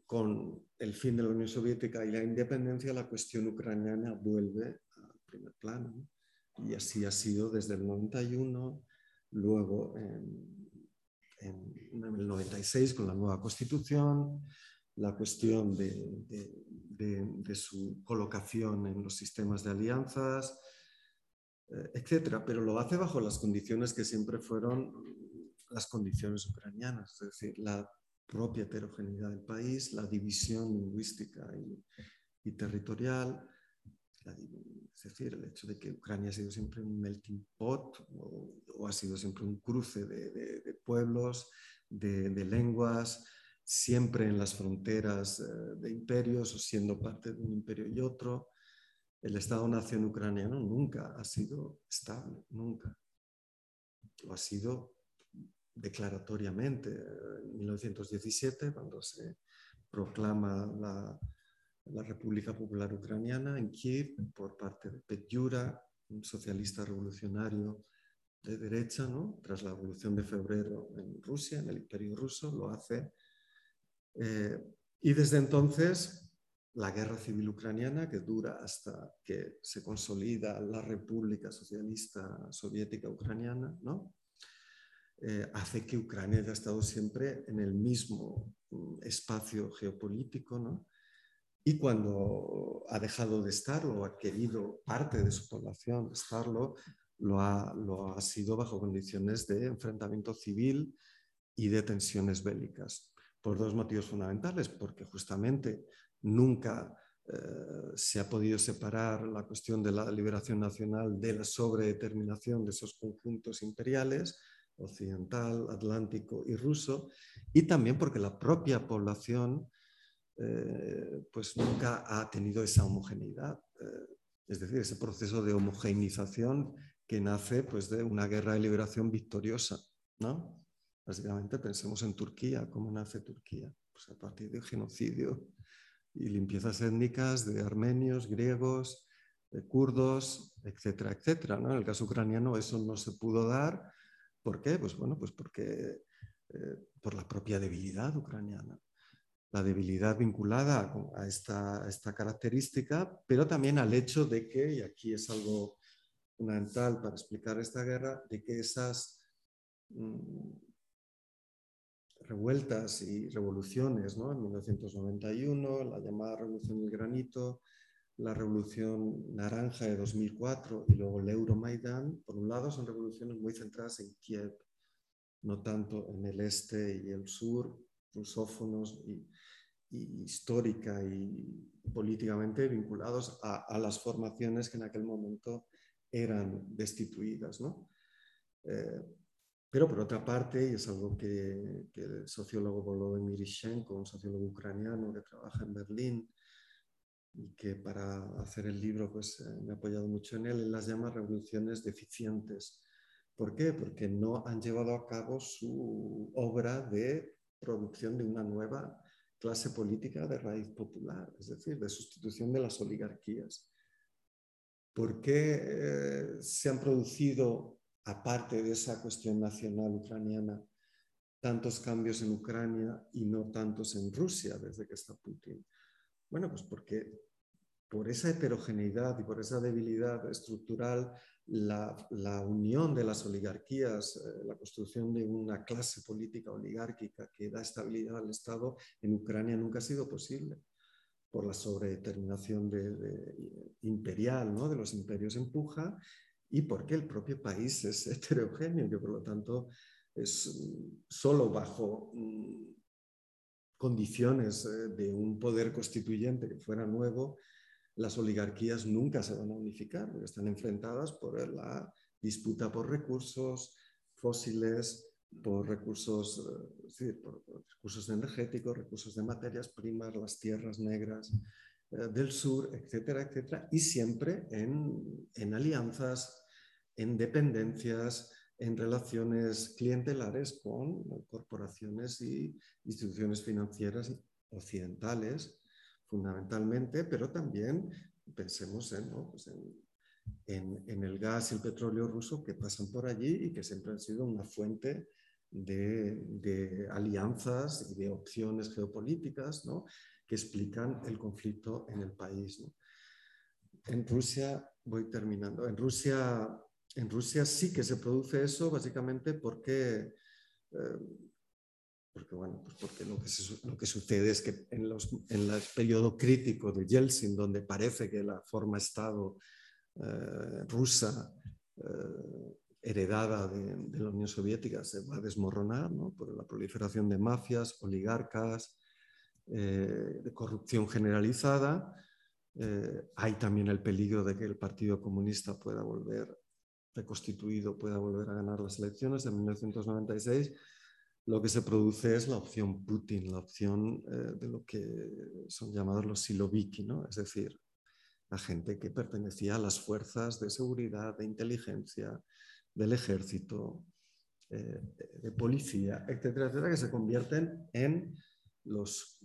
con el fin de la Unión Soviética y la independencia, la cuestión ucraniana vuelve al primer plano. Y así ha sido desde el 91, luego en, en el 96 con la nueva constitución, la cuestión de, su colocación en los sistemas de alianzas, eh, etcétera, pero lo hace bajo las condiciones que siempre fueron las condiciones ucranianas, es decir, la propia heterogeneidad del país, la división lingüística y, territorial, es decir, el hecho de que Ucrania ha sido siempre un melting pot o, ha sido siempre un cruce de, pueblos, de, lenguas, siempre en las fronteras eh, de imperios o siendo parte de un imperio y otro. El Estado-nación ucraniano nunca ha sido estable, nunca. Lo ha sido declaratoriamente en 1917, cuando se proclama la, República Popular Ucraniana en Kiev por parte de Petyura, un socialista revolucionario de derecha, ¿no? tras la Revolución de Febrero en Rusia, en el Imperio Ruso, lo hace eh, y desde entonces, la guerra civil ucraniana, que dura hasta que se consolida la República Socialista Soviética Ucraniana, ¿no? Eh, hace que Ucrania haya estado siempre en el mismo mm, espacio geopolítico. Y cuando ha dejado de estarlo, ha querido parte de su población estarlo, lo ha, lo ha sido bajo condiciones de enfrentamiento civil y de tensiones bélicas por dos motivos fundamentales, porque justamente nunca eh, se ha podido separar la cuestión de la liberación nacional de la sobredeterminación de esos conjuntos imperiales, occidental, atlántico y ruso, y también porque la propia población eh, pues nunca ha tenido esa homogeneidad, eh, es decir, ese proceso de homogeneización que nace pues, de una guerra de liberación victoriosa. ¿no? Básicamente pensemos en Turquía, cómo nace Turquía, pues a partir de genocidio y limpiezas étnicas de armenios, griegos, de kurdos, etcétera, etcétera. ¿no? En el caso ucraniano eso no se pudo dar ¿Por qué? Pues bueno, pues porque por la propia debilidad ucraniana la debilidad vinculada a esta, esta, característica, pero también al hecho de que, y aquí es algo fundamental para explicar esta guerra, de que esas mm, revueltas y revoluciones, ¿no? en 1991, la llamada Revolución del Granito, la Revolución Naranja de 2004 y luego el Euromaidán, por un lado son revoluciones muy centradas en Kiev, no tanto en el este y el sur, rusófonos y, histórica y políticamente vinculados a, las formaciones que en aquel momento eran destituidas. ¿no? Eh, pero por otra parte, y es algo que, el sociólogo Volodymyr Mirishenko, un sociólogo ucraniano que trabaja en Berlín y que para hacer el libro pues, eh, me ha apoyado mucho en él, él las llama revoluciones deficientes. ¿Por qué? Porque no han llevado a cabo su obra de producción de una nueva clase política de raíz popular, es decir, de sustitución de las oligarquías. ¿Por qué eh, se han producido, aparte de esa cuestión nacional ucraniana, tantos cambios en Ucrania y no tantos en Rusia desde que está Putin? Bueno, pues porque por esa heterogeneidad y por esa debilidad estructural la, unión de las oligarquías, eh, la construcción de una clase política oligárquica que da estabilidad al Estado en Ucrania nunca ha sido posible por la sobredeterminación de, imperial ¿no? de los imperios empuja y porque el propio país es heterogéneo que por lo tanto es solo bajo mm, condiciones eh, de un poder constituyente que fuera nuevo las oligarquías nunca se van a unificar, están enfrentadas por la disputa por recursos fósiles, por recursos, eh, por, recursos energéticos, recursos de materias primas, las tierras negras eh, del sur, etcétera, etcétera, y siempre en, en alianzas, en dependencias, en relaciones clientelares con corporaciones y instituciones financieras occidentales fundamentalmente, pero también pensemos pues en, el gas y el petróleo ruso que pasan por allí y que siempre han sido una fuente de, alianzas y de opciones geopolíticas que explican el conflicto en el país. En Rusia, voy terminando, en Rusia, en Rusia sí que se produce eso básicamente porque eh, porque, bueno, pues porque lo, que lo que sucede es que en, los, en el periodo crítico de Yeltsin, donde parece que la forma Estado eh, rusa eh, heredada de, la Unión Soviética se va a desmoronar ¿no? por la proliferación de mafias, oligarcas, eh, de corrupción generalizada, hay también el peligro de que el Partido Comunista pueda volver reconstituido, pueda volver a ganar las elecciones de 1996 lo que se produce es la opción Putin, la opción eh, de lo que son llamados los siloviki, ¿no? es decir, la gente que pertenecía a las fuerzas de seguridad, de inteligencia, del ejército, eh, de policía, etcétera, etcétera, que se convierten en los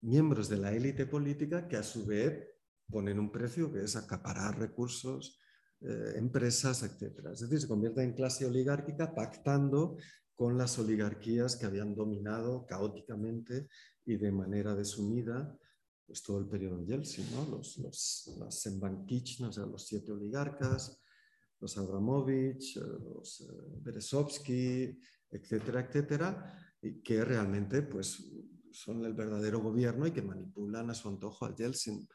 miembros de la élite política que a su vez ponen un precio que es acaparar recursos, eh, empresas, etcétera. Es decir, se convierte en clase oligárquica pactando con las oligarquías que habían dominado caóticamente y de manera desumida pues, todo el periodo de Yeltsin, ¿no? los, los, las o sea, los siete oligarcas, los Abramovich, eh, los eh, Berezovsky, etcétera, etcétera, y que realmente pues, son el verdadero gobierno y que manipulan a su antojo a Yeltsin.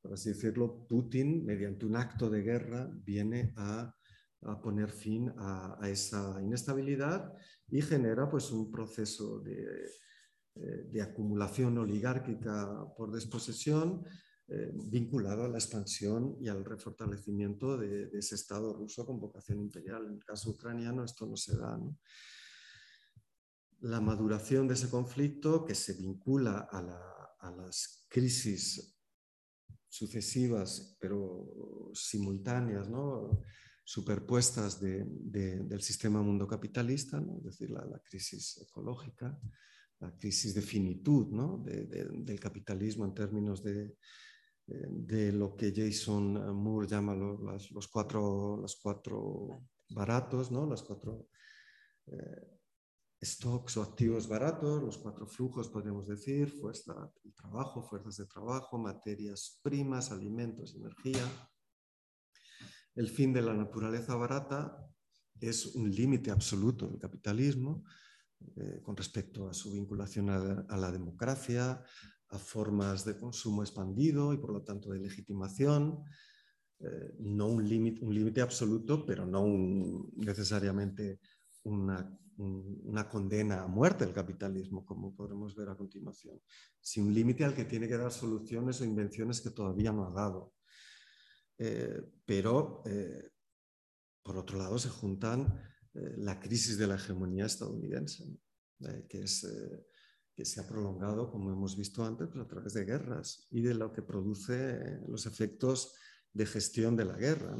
Por así decirlo, Putin, mediante un acto de guerra, viene a a poner fin a, esa inestabilidad y genera pues, un proceso de, eh, acumulación oligárquica por desposesión eh, vinculado a la expansión y al refortalecimiento de, ese Estado ruso con vocación imperial. En el caso ucraniano esto no se da. La maduración de ese conflicto que se vincula a, a las crisis sucesivas pero simultáneas, ¿no? Superpuestas del sistema mundo capitalista, es decir, la, crisis ecológica, la crisis de finitud del capitalismo en términos de, lo que Jason Moore llama los, cuatro, baratos, ¿no? cuatro eh, stocks o activos baratos, los cuatro flujos podríamos decir, fuerza trabajo, fuerzas de trabajo, materias primas, alimentos, energía. El fin de la naturaleza barata es un límite absoluto del capitalismo eh, con respecto a su vinculación a la, democracia, a formas de consumo expandido y por lo tanto de legitimación. Eh, no un límite absoluto, pero no necesariamente una una condena a muerte del capitalismo, como podremos ver a continuación, sin un límite al que tiene que dar soluciones o invenciones que todavía no ha dado. Eh, pero, eh, por otro lado, se juntan eh, la crisis de la hegemonía estadounidense, que, es, que se ha prolongado, como hemos visto antes, pues, a través de guerras y de lo que produce los efectos de gestión de la guerra.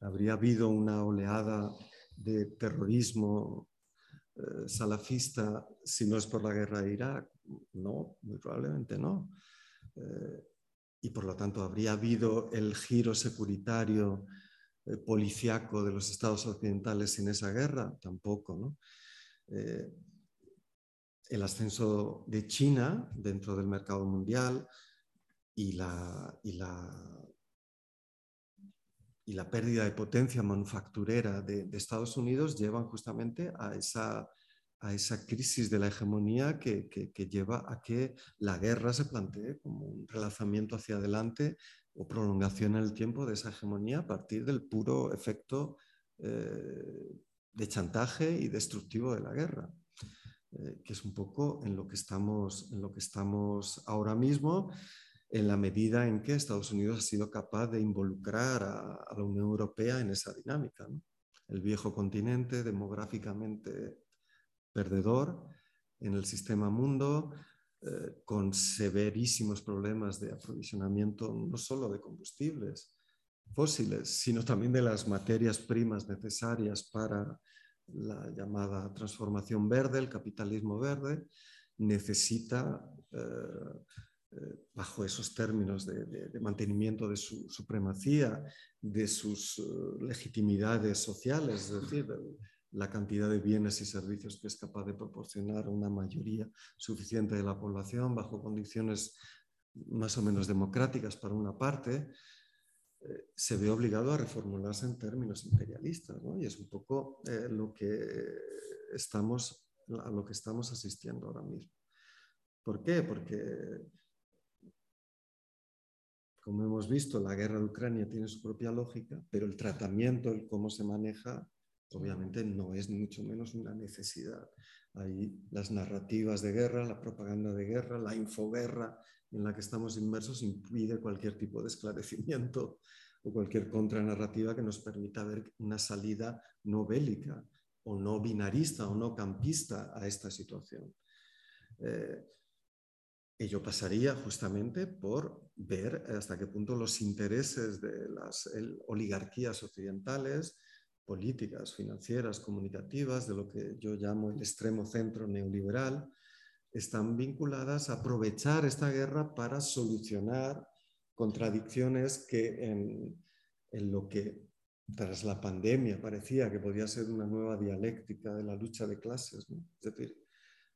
habría habido una oleada de terrorismo eh, salafista si no es por la guerra de Irak? No, muy probablemente no. Eh, y por lo tanto, ¿habría habido el giro securitario eh, policiaco de los estados occidentales sin esa guerra? Tampoco. ¿no? el ascenso de China dentro del mercado mundial y la pérdida de potencia manufacturera de, Estados Unidos llevan justamente a esa, a esa crisis de la hegemonía que, lleva a que la guerra se plantee como un relanzamiento hacia adelante o prolongación en el tiempo de esa hegemonía a partir del puro efecto eh, de chantaje y destructivo de la guerra, eh, que es un poco en lo que estamos, en lo que estamos ahora mismo en la medida en que Estados Unidos ha sido capaz de involucrar a, la Unión Europea en esa dinámica. El viejo continente demográficamente perdedor en el sistema mundo, eh, con severísimos problemas de aprovisionamiento no solo de combustibles fósiles, sino también de las materias primas necesarias para la llamada transformación verde, el capitalismo verde, necesita eh, eh, bajo esos términos de, mantenimiento de su supremacía, de sus legitimidades sociales, es decir, la cantidad de bienes y servicios que es capaz de proporcionar una mayoría suficiente de la población bajo condiciones más o menos democráticas para una parte, eh, se ve obligado a reformularse en términos imperialistas. Y es un poco lo que estamos, a lo que estamos asistiendo ahora mismo. ¿Por qué? Porque como hemos visto, la guerra de Ucrania tiene su propia lógica, pero el tratamiento, el cómo se maneja, obviamente no es mucho menos una necesidad. Hay las narrativas de guerra, la propaganda de guerra, la infoguerra en la que estamos inmersos impide cualquier tipo de esclarecimiento o cualquier contranarrativa que nos permita ver una salida no bélica o no binarista o no campista a esta situación. Eh, Ello pasaría justamente por ver hasta qué punto los intereses de las oligarquías occidentales, políticas, financieras, comunicativas, de lo que yo llamo el extremo centro neoliberal, están vinculadas a aprovechar esta guerra para solucionar contradicciones que en, lo que tras la pandemia parecía que podía ser una nueva dialéctica de la lucha de clases. Es decir,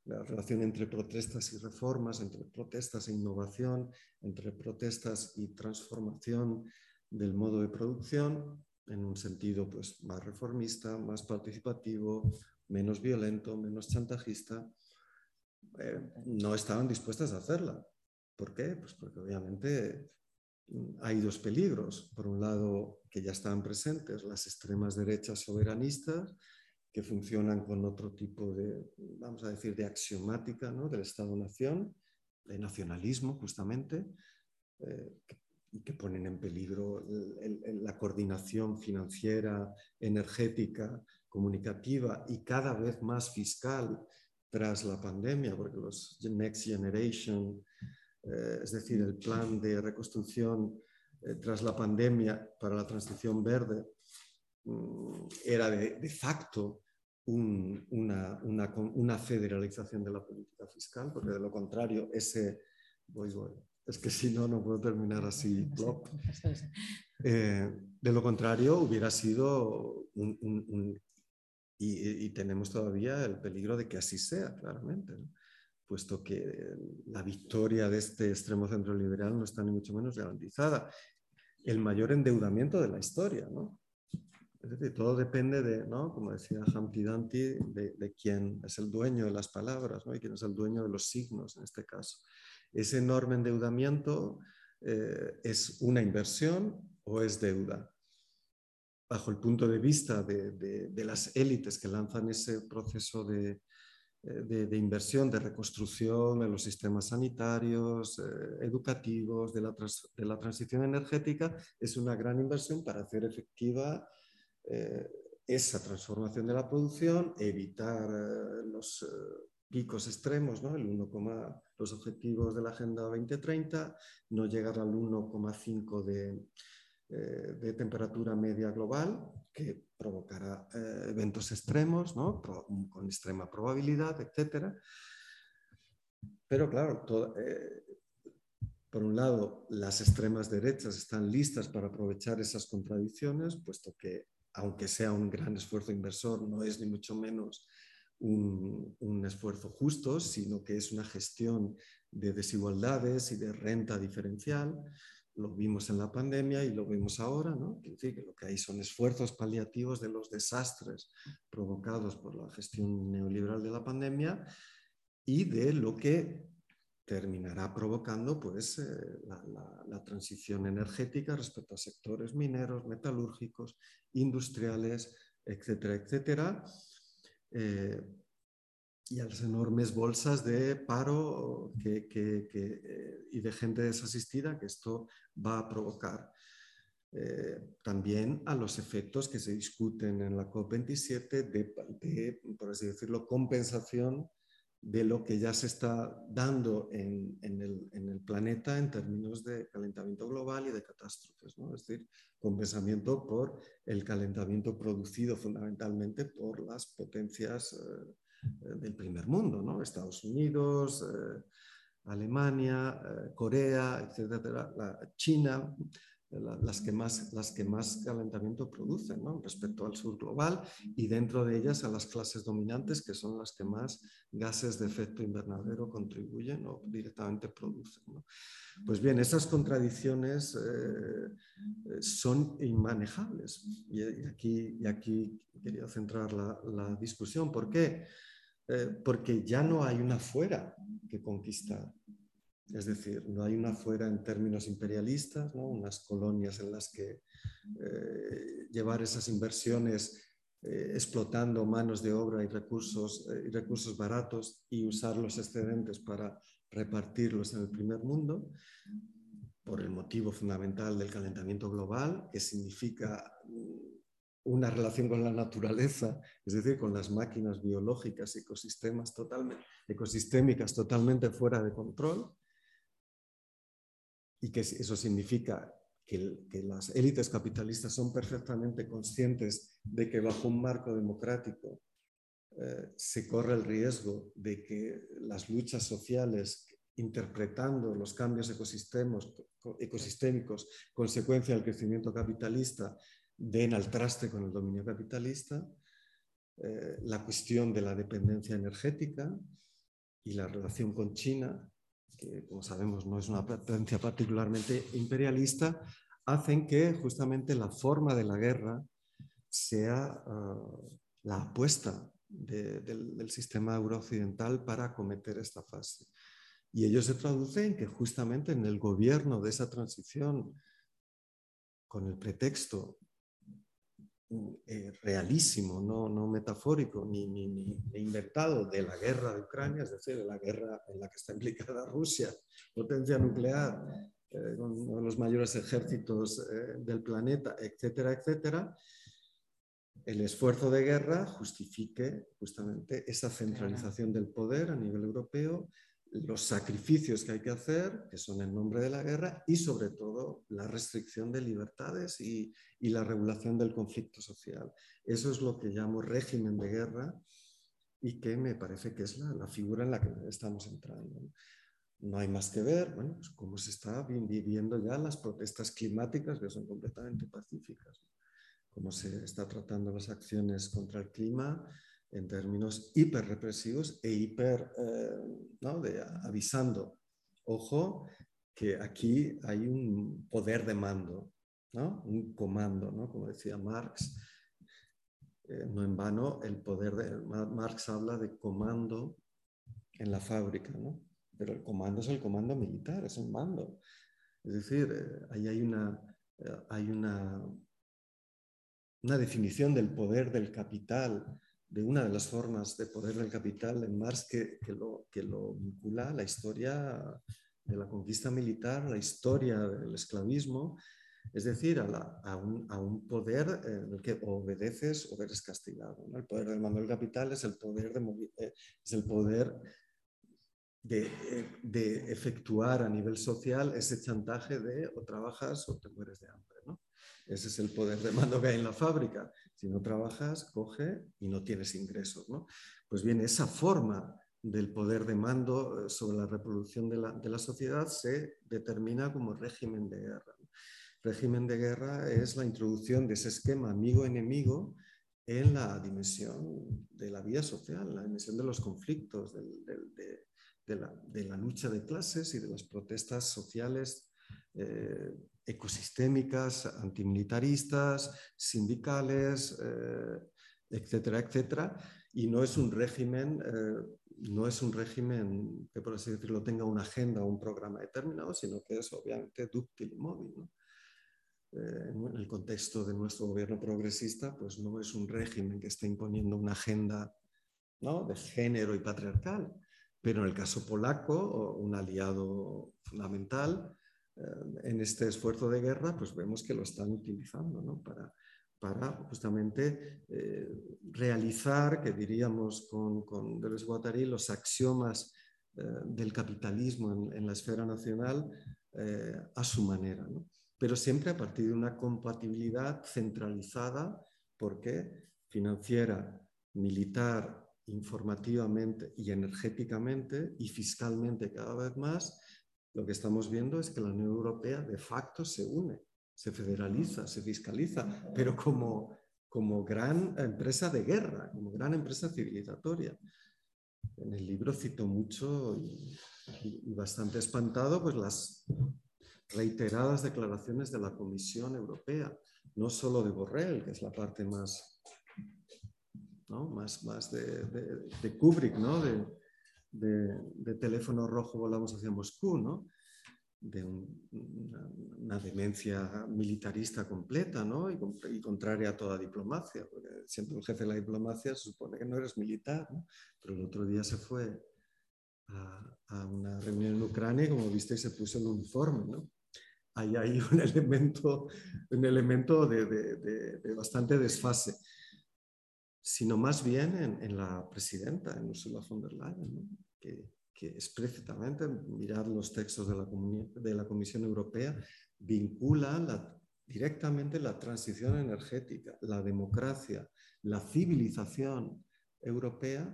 la relación entre protestas y reformas, entre protestas e innovación, entre protestas y transformación del modo de producción en un sentido pues, más reformista, más participativo, menos violento, menos chantajista, eh, no estaban dispuestas a hacerla. ¿Por qué? Pues porque obviamente hay dos peligros. Por un lado, que ya estaban presentes las extremas derechas soberanistas, que funcionan con otro tipo de, vamos a decir, de axiomática ¿no? del Estado-Nación, de nacionalismo justamente, eh, y que ponen en peligro la coordinación financiera, energética, comunicativa y cada vez más fiscal tras la pandemia, porque los Next Generation, eh, es decir, el plan de reconstrucción eh, tras la pandemia para la transición verde, Mm, era de, facto una, una, federalización de la política fiscal, porque de lo contrario, ese... es que si no, no puedo terminar así. Eh, de lo contrario, hubiera sido un, y, tenemos todavía el peligro de que así sea, claramente, puesto que la victoria de este extremo centro liberal no está ni mucho menos garantizada. El mayor endeudamiento de la historia, ¿no? Es decir, todo depende de, ¿no? como decía Humpty Dumpty, de, de, quién es el dueño de las palabras ¿no? y quién es el dueño de los signos en este caso. Ese enorme endeudamiento eh, es una inversión o es deuda bajo el punto de vista de, las élites que lanzan ese proceso de, eh, inversión, de reconstrucción en los sistemas sanitarios, eh, educativos, de la, de la, transición energética, es una gran inversión para hacer efectiva eh, esa transformación de la producción, evitar los picos extremos, ¿no? el 1, los objetivos de la Agenda 2030, no llegar al 1,5 de eh, de temperatura media global que provocará eh, eventos extremos, ¿no? con extrema probabilidad, etc. Pero claro, eh, por un lado, las extremas derechas están listas para aprovechar esas contradicciones, puesto que, aunque sea un gran esfuerzo inversor, no es ni mucho menos un, un, esfuerzo justo, sino que es una gestión de desigualdades y de renta diferencial lo vimos en la pandemia y lo vemos ahora, ¿no? que lo que hay son esfuerzos paliativos de los desastres provocados por la gestión neoliberal de la pandemia y de lo que terminará provocando pues, eh, la, transición energética respecto a sectores mineros, metalúrgicos, industriales, etcétera, etcétera. Eh, y a las enormes bolsas de paro que, eh, y de gente desasistida que esto va a provocar. Eh, también a los efectos que se discuten en la COP27 de, por así decirlo, compensación de lo que ya se está dando en, el, en, el, planeta en términos de calentamiento global y de catástrofes, ¿no? es decir, compensamiento por el calentamiento producido fundamentalmente por las potencias eh, del primer mundo, ¿no? Estados Unidos, eh, Alemania, eh, Corea, etcétera, China, las, que más, las que más calentamiento producen respecto al sur global y dentro de ellas a las clases dominantes que son las que más gases de efecto invernadero contribuyen o directamente producen. Pues bien, esas contradicciones son inmanejables y, aquí, y aquí quería centrar la, la discusión. ¿Por qué? Eh, porque ya no hay una fuera que conquistar. Es decir, no hay una fuera en términos imperialistas, unas colonias en las que eh, llevar esas inversiones eh, explotando manos de obra y recursos, y recursos baratos y usar los excedentes para repartirlos en el primer mundo, por el motivo fundamental del calentamiento global, que significa una relación con la naturaleza, es decir, con las máquinas biológicas, ecosistemas totalmente, ecosistémicas totalmente fuera de control, y que eso significa que, las élites capitalistas son perfectamente conscientes de que bajo un marco democrático eh, se corre el riesgo de que las luchas sociales interpretando los cambios ecosistémicos, consecuencia del crecimiento capitalista, den al traste con el dominio capitalista, eh, la cuestión de la dependencia energética y la relación con China, que como sabemos no es una potencia particularmente imperialista, hacen que justamente la forma de la guerra sea ah, la apuesta del, del, sistema eurooccidental para acometer esta fase. Y ello se traduce en que justamente en el gobierno de esa transición, con el pretexto eh, realísimo, no, no metafórico ni, ni, ni, inventado de la guerra de Ucrania, es decir, de la guerra en la que está implicada Rusia, potencia nuclear, eh, con uno de los mayores ejércitos eh, del planeta, etcétera, etcétera, el esfuerzo de guerra justifique justamente esa centralización del poder a nivel europeo los sacrificios que hay que hacer, que son en nombre de la guerra, y sobre todo la restricción de libertades y, la regulación del conflicto social. Eso es lo que llamo régimen de guerra y que me parece que es la, figura en la que estamos entrando. No hay más que ver, bueno, pues cómo se está viviendo ya las protestas climáticas que son completamente pacíficas. cómo se está tratando las acciones contra el clima en términos hiperrepresivos e hiper, ¿no? de, avisando, ojo, que aquí hay un poder de mando, ¿no? un comando, ¿no? como decía Marx. Eh, no en vano, el poder de Marx habla de comando en la fábrica, ¿no? pero el comando es el comando militar, es un mando. Es decir, eh, ahí hay una, eh, hay una, una definición del poder del capital, de una de las formas de poder del capital en Marx que, que, lo, que lo vincula a la historia de la conquista militar, la historia del esclavismo, es decir, a, un, poder en el que obedeces o eres castigado. El poder del mando del capital es el poder de, eh, es el poder de, eh, de, efectuar a nivel social ese chantaje de o trabajas o te mueres de hambre. Ese es el poder de mando que hay en la fábrica. Si no trabajas, coge y no tienes ingresos. Pues bien, esa forma del poder de mando eh, sobre la reproducción de la, sociedad se determina como régimen de guerra. Régimen de guerra es la introducción de ese esquema amigo-enemigo en la dimensión de la vida social, la dimensión de los conflictos, de, la, lucha de clases y de las protestas sociales eh, ecosistémicas, antimilitaristas, sindicales, eh, etcétera, etcétera. Y no es un régimen no es un régimen que, por así decirlo, tenga una agenda o un programa determinado, sino que es obviamente dúctil y móvil. Eh, en el contexto de nuestro gobierno progresista, pues no es un régimen que esté imponiendo una agenda ¿no? de género y patriarcal, pero en el caso polaco, un aliado fundamental eh, en este esfuerzo de guerra, pues vemos que lo están utilizando ¿no? para para justamente eh, realizar, que diríamos con, con Deleuze Guattari, los axiomas eh, del capitalismo en, la esfera nacional eh, a su manera, pero siempre a partir de una compatibilidad centralizada, porque financiera, militar, informativamente y energéticamente y fiscalmente cada vez más, lo que estamos viendo es que la Unión Europea de facto se une se federaliza, se fiscaliza, pero como, como gran empresa de guerra, como gran empresa civilizatoria. En el libro cito mucho y, bastante espantado pues las reiteradas declaraciones de la Comisión Europea, no solo de Borrell, que es la parte más, ¿no? más, más de, de, Kubrick, ¿no? de, de, teléfono rojo volamos hacia Moscú, ¿no? de una, demencia militarista completa ¿no? y, contraria a toda diplomacia, porque siendo el jefe de la diplomacia se supone que no eres militar, pero el otro día se fue a, una reunión en Ucrania y como viste se puso el uniforme. ¿no? Ahí hay un elemento, un elemento de, de, bastante desfase, sino más bien en, la presidenta, en Ursula von der Leyen, que, que explícitamente, mirar los textos de la, de la Comisión Europea, vincula directamente la transición energética, la democracia, la civilización europea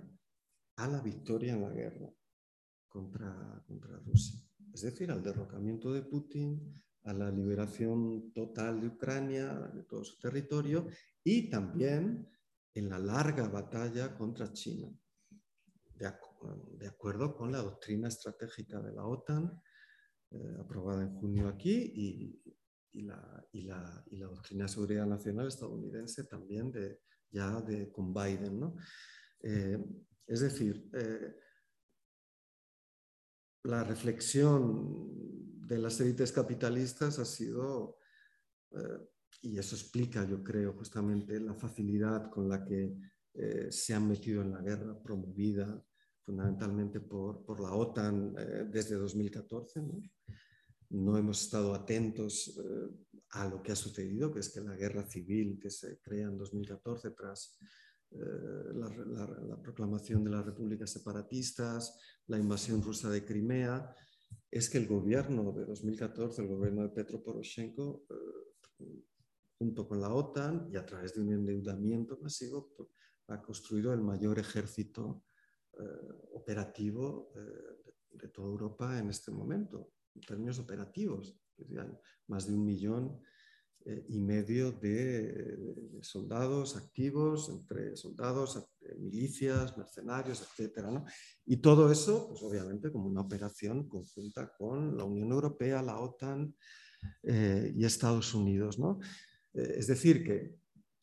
a la victoria en la guerra contra, contra Rusia. Es decir, al derrocamiento de Putin, a la liberación total de Ucrania, de todo su territorio, y también en la larga batalla contra China. De, acuerdo con la doctrina estratégica de la OTAN, eh, aprobada en junio aquí, y, la, doctrina de seguridad nacional estadounidense también de, ya de, con Biden. ¿no? Eh, es decir, eh, la reflexión de las élites capitalistas ha sido, y eso explica, yo creo, justamente la facilidad con la que se han metido en la guerra promovida fundamentalmente por, por la OTAN eh, desde 2014. ¿no? hemos estado atentos eh, a lo que ha sucedido, que es que la guerra civil que se crea en 2014 tras eh, la, proclamación de las repúblicas separatistas, la invasión rusa de Crimea, es que el gobierno de 2014, el gobierno de Petro Poroshenko, junto con la OTAN y a través de un endeudamiento masivo, pues, ha construido el mayor ejército eh, operativo eh, de toda Europa en este momento, en términos operativos. Más de un millón eh, y medio de, soldados activos, entre soldados, milicias, mercenarios, etc. Y todo eso, pues obviamente, como una operación conjunta con la Unión Europea, la OTAN y Estados Unidos. ¿no? Es decir, que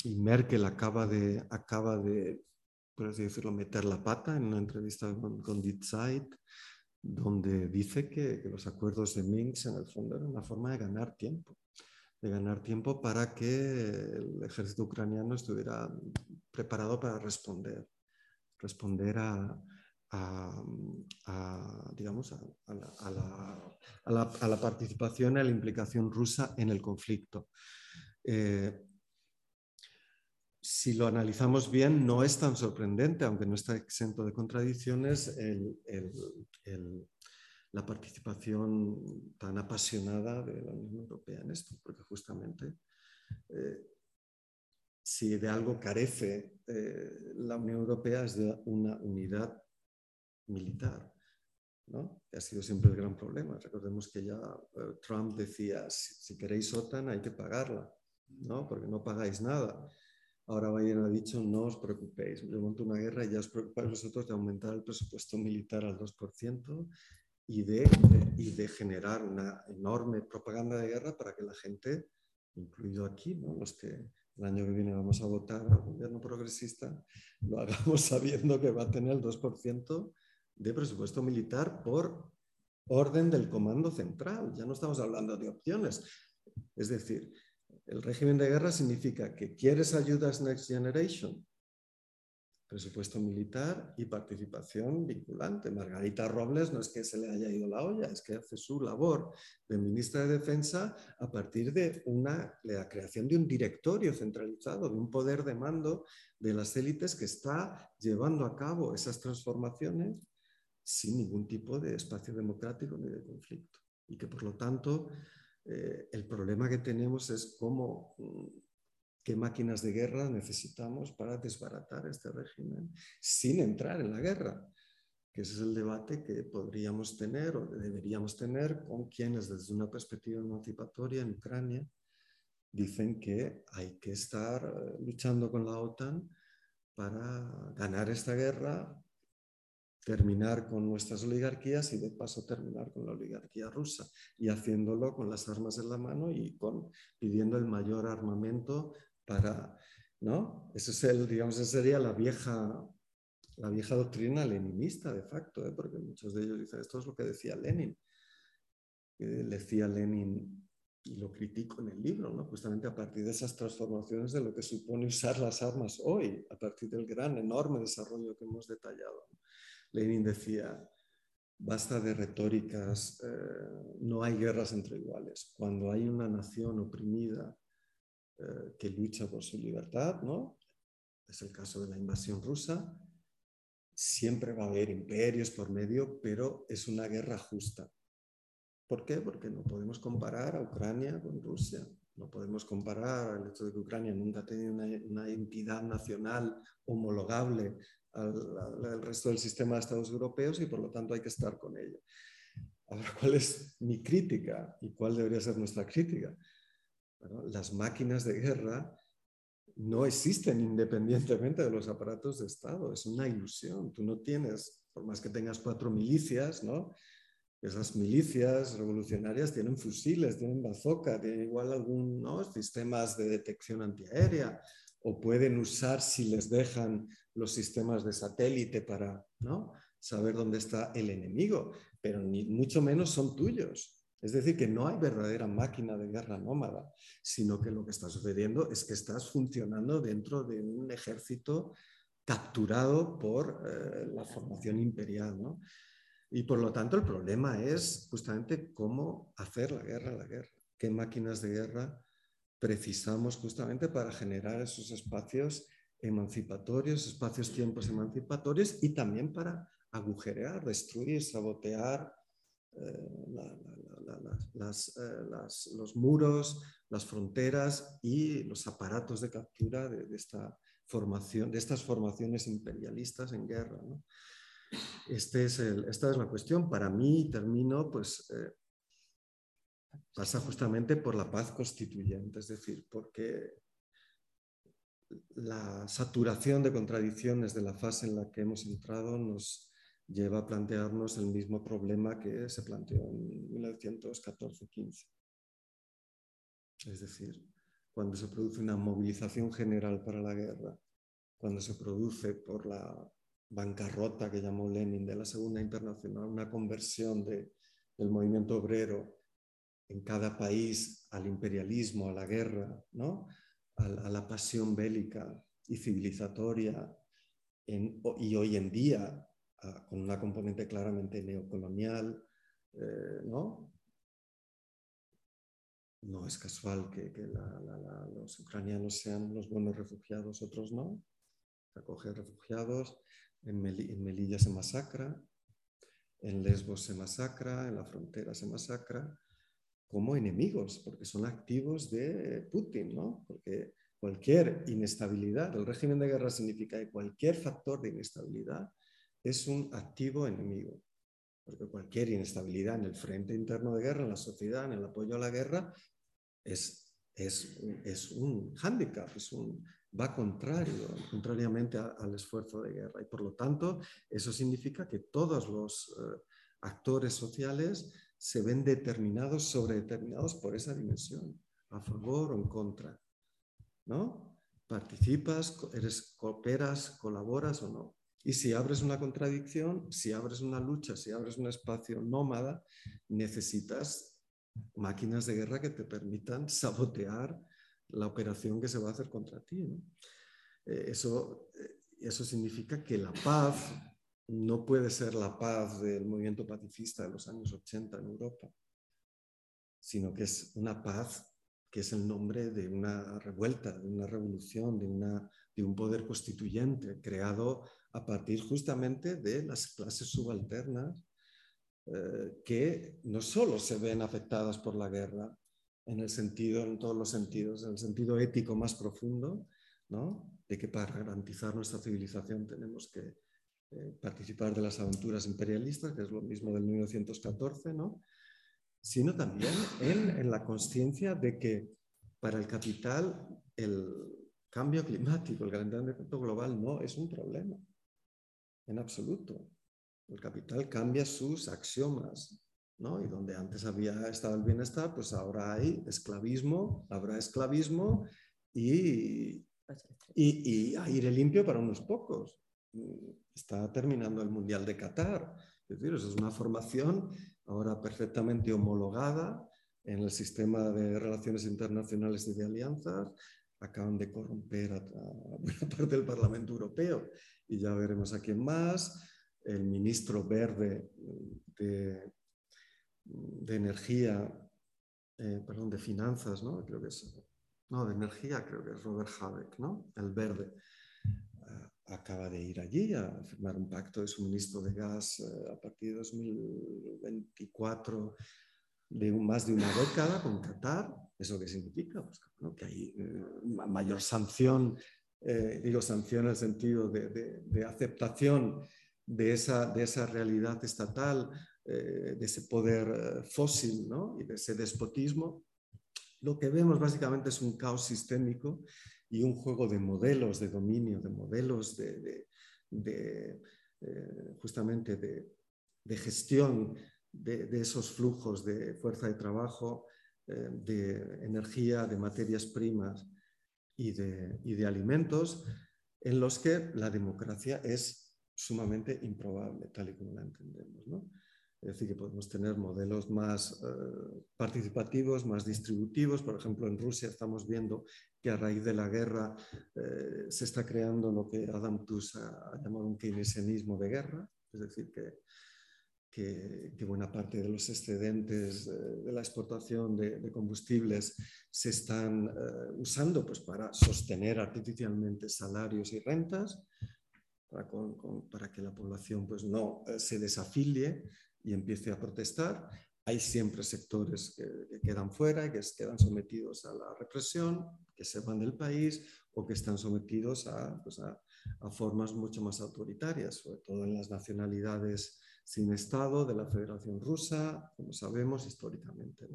Merkel acaba de, acaba de por así decirlo, meter la pata en una entrevista con, con Die Zeit, donde dice que, los acuerdos de Minsk en el fondo eran una forma de ganar tiempo, de ganar tiempo para que el ejército ucraniano estuviera preparado para responder, responder a, digamos, a, la, a, la, participación y a la implicación rusa en el conflicto. Eh, si lo analizamos bien, no es tan sorprendente, aunque no está exento de contradicciones, la participación tan apasionada de la Unión Europea en esto, porque justamente eh, si de algo carece eh, la Unión Europea es de una unidad militar, ¿no? que ha sido siempre el gran problema. Recordemos que ya Trump decía, si, queréis OTAN hay que pagarla, ¿no? porque no pagáis nada. Ahora Biden ha dicho, no os preocupéis, yo monto una guerra y ya os preocupáis vosotros de aumentar el presupuesto militar al 2% y de, y de generar una enorme propaganda de guerra para que la gente, incluido aquí, ¿no? los que el año que viene vamos a votar al gobierno progresista, lo hagamos sabiendo que va a tener el 2% de presupuesto militar por orden del Comando Central. Ya no estamos hablando de opciones. Es decir, el régimen de guerra significa que quieres ayudas Next Generation, presupuesto militar y participación vinculante. Margarita Robles no es que se le haya ido la olla, es que hace su labor de ministra de Defensa a partir de, una, la creación de un directorio centralizado, de un poder de mando de las élites que está llevando a cabo esas transformaciones sin ningún tipo de espacio democrático ni de conflicto. Y que por lo tanto eh, el problema que tenemos es cómo, mm, qué máquinas de guerra necesitamos para desbaratar este régimen sin entrar en la guerra, que ese es el debate que podríamos tener o deberíamos tener con quienes desde una perspectiva emancipatoria en Ucrania dicen que hay que estar luchando con la OTAN para ganar esta guerra terminar con nuestras oligarquías y de paso terminar con la oligarquía rusa y haciéndolo con las armas en la mano y con pidiendo el mayor armamento para, ¿no? Eso es el, digamos, esa sería la vieja, la vieja doctrina leninista de facto, ¿eh? porque muchos de ellos dicen, esto es lo que decía Lenin. decía Lenin, y lo critico en el libro, ¿no? justamente a partir de esas transformaciones de lo que supone usar las armas hoy, a partir del gran, enorme desarrollo que hemos detallado. Lenin decía, basta de retóricas, eh, no hay guerras entre iguales. Cuando hay una nación oprimida eh, que lucha por su libertad, ¿no? es el caso de la invasión rusa, siempre va a haber imperios por medio, pero es una guerra justa. ¿Por qué? Porque no podemos comparar a Ucrania con Rusia. No podemos comparar el hecho de que Ucrania nunca ha tenido una, una entidad nacional homologable al, resto del sistema de Estados europeos y por lo tanto hay que estar con ella. Ahora, ¿cuál es mi crítica y cuál debería ser nuestra crítica? las máquinas de guerra no existen independientemente de los aparatos de Estado, es una ilusión. Tú no tienes, por más que tengas cuatro milicias, ¿no? Esas milicias revolucionarias tienen fusiles, tienen bazooka, tienen igual algunos sistemas de detección antiaérea, o pueden usar si les dejan los sistemas de satélite para ¿no? saber dónde está el enemigo, pero ni mucho menos son tuyos. Es decir, que no hay verdadera máquina de guerra nómada, sino que lo que está sucediendo es que estás funcionando dentro de un ejército capturado por eh, la formación imperial. ¿no? Y por lo tanto el problema es justamente cómo hacer la guerra la guerra, qué máquinas de guerra precisamos justamente para generar esos espacios emancipatorios, espacios-tiempos emancipatorios y también para agujerear, destruir, sabotear eh, los muros, las fronteras y los aparatos de captura de, esta formación, de estas formaciones imperialistas en guerra. Este es esta es la cuestión. Para mí, termino, pues, eh, pasa justamente por la paz constituyente, es decir, porque la saturación de contradicciones de la fase en la que hemos entrado nos lleva a plantearnos el mismo problema que se planteó en 1914-15. Es decir, cuando se produce una movilización general para la guerra, cuando se produce por la bancarrota que llamó Lenin de la Segunda Internacional, una conversión del movimiento obrero en cada país al imperialismo, a la guerra, ¿no? A, la pasión bélica y civilizatoria, y hoy en día con una componente claramente neocolonial, eh, ¿no? No es casual que, los ucranianos sean los buenos refugiados, otros no. Se acoge refugiados, en Melilla se masacra, en Lesbos se masacra, en la frontera se masacra, como enemigos, porque son activos de Putin, ¿no? Porque cualquier inestabilidad, el régimen de guerra significa que cualquier factor de inestabilidad es un activo enemigo. Porque cualquier inestabilidad en el frente interno de guerra, en la sociedad, en el apoyo a la guerra, es, es, es un hándicap, es un, va contrario, contrariamente al esfuerzo de guerra. Y por lo tanto, eso significa que todos los eh, actores sociales se ven determinados, sobredeterminados por esa dimensión, a favor o en contra. ¿No? Participas, eres, cooperas, colaboras o no. Y si abres una contradicción, si abres una lucha, si abres un espacio nómada, necesitas máquinas de guerra que te permitan sabotear la operación que se va a hacer contra ti. Eh, eso, eh, eso significa que la paz no puede ser la paz del movimiento pacifista de los años 80 en Europa, sino que es una paz que es el nombre de una revuelta, de una revolución, de, una, de un poder constituyente creado a partir justamente de las clases subalternas eh, que no solo se ven afectadas por la guerra, en el sentido, en todos los sentidos, en el sentido ético más profundo, ¿no? de que para garantizar nuestra civilización tenemos que eh, participar de las aventuras imperialistas, que es lo mismo del 1914, ¿no? sino también en, en la conciencia de que para el capital el cambio climático, el calentamiento global no es un problema, en absoluto. El capital cambia sus axiomas, ¿no? Y donde antes había estado el bienestar, pues ahora hay esclavismo, habrá esclavismo y, y, aire limpio para unos pocos. Está terminando el Mundial de Qatar. Es decir, es una formación ahora perfectamente homologada en el sistema de relaciones internacionales y de alianzas. Acaban de corromper a, buena parte del Parlamento Europeo y ya veremos a quién más. El ministro verde de, de energía, eh, perdón, de finanzas, ¿no? Creo que es, no, de energía, creo que es Robert Habeck, ¿no? El verde. Eh, acaba de ir allí a firmar un pacto de suministro de gas eh, a partir de 2024 de más de una década con Qatar. ¿Eso qué significa? Pues, que hay mayor sanción, digo sanción en el sentido de, de, de aceptación de esa, de esa realidad estatal eh, de ese poder eh, fósil y de ese despotismo, lo que vemos básicamente es un caos sistémico y un juego de modelos de dominio, de modelos de, eh, justamente de, gestión de, esos flujos de fuerza de trabajo, de energía, de materias primas y de, y de alimentos, en los que la democracia es sumamente improbable, tal y como la entendemos. ¿no? Es decir, que podemos tener modelos más eh, participativos, más distributivos. Por ejemplo, en Rusia estamos viendo que a raíz de la guerra eh, se está creando lo que Adam Tooze ha, llamado un keynesianismo de guerra. Es decir, que, que, buena parte de los excedentes eh, de la exportación de, combustibles se están usando pues, para sostener artificialmente salarios y rentas. Para, para, que la población pues, no se desafilie y empiece a protestar. Hay siempre sectores que, quedan fuera, que quedan sometidos a la represión, que se van del país o que están sometidos a, pues a formas mucho más autoritarias, sobre todo en las nacionalidades sin Estado de la Federación Rusa, como sabemos históricamente.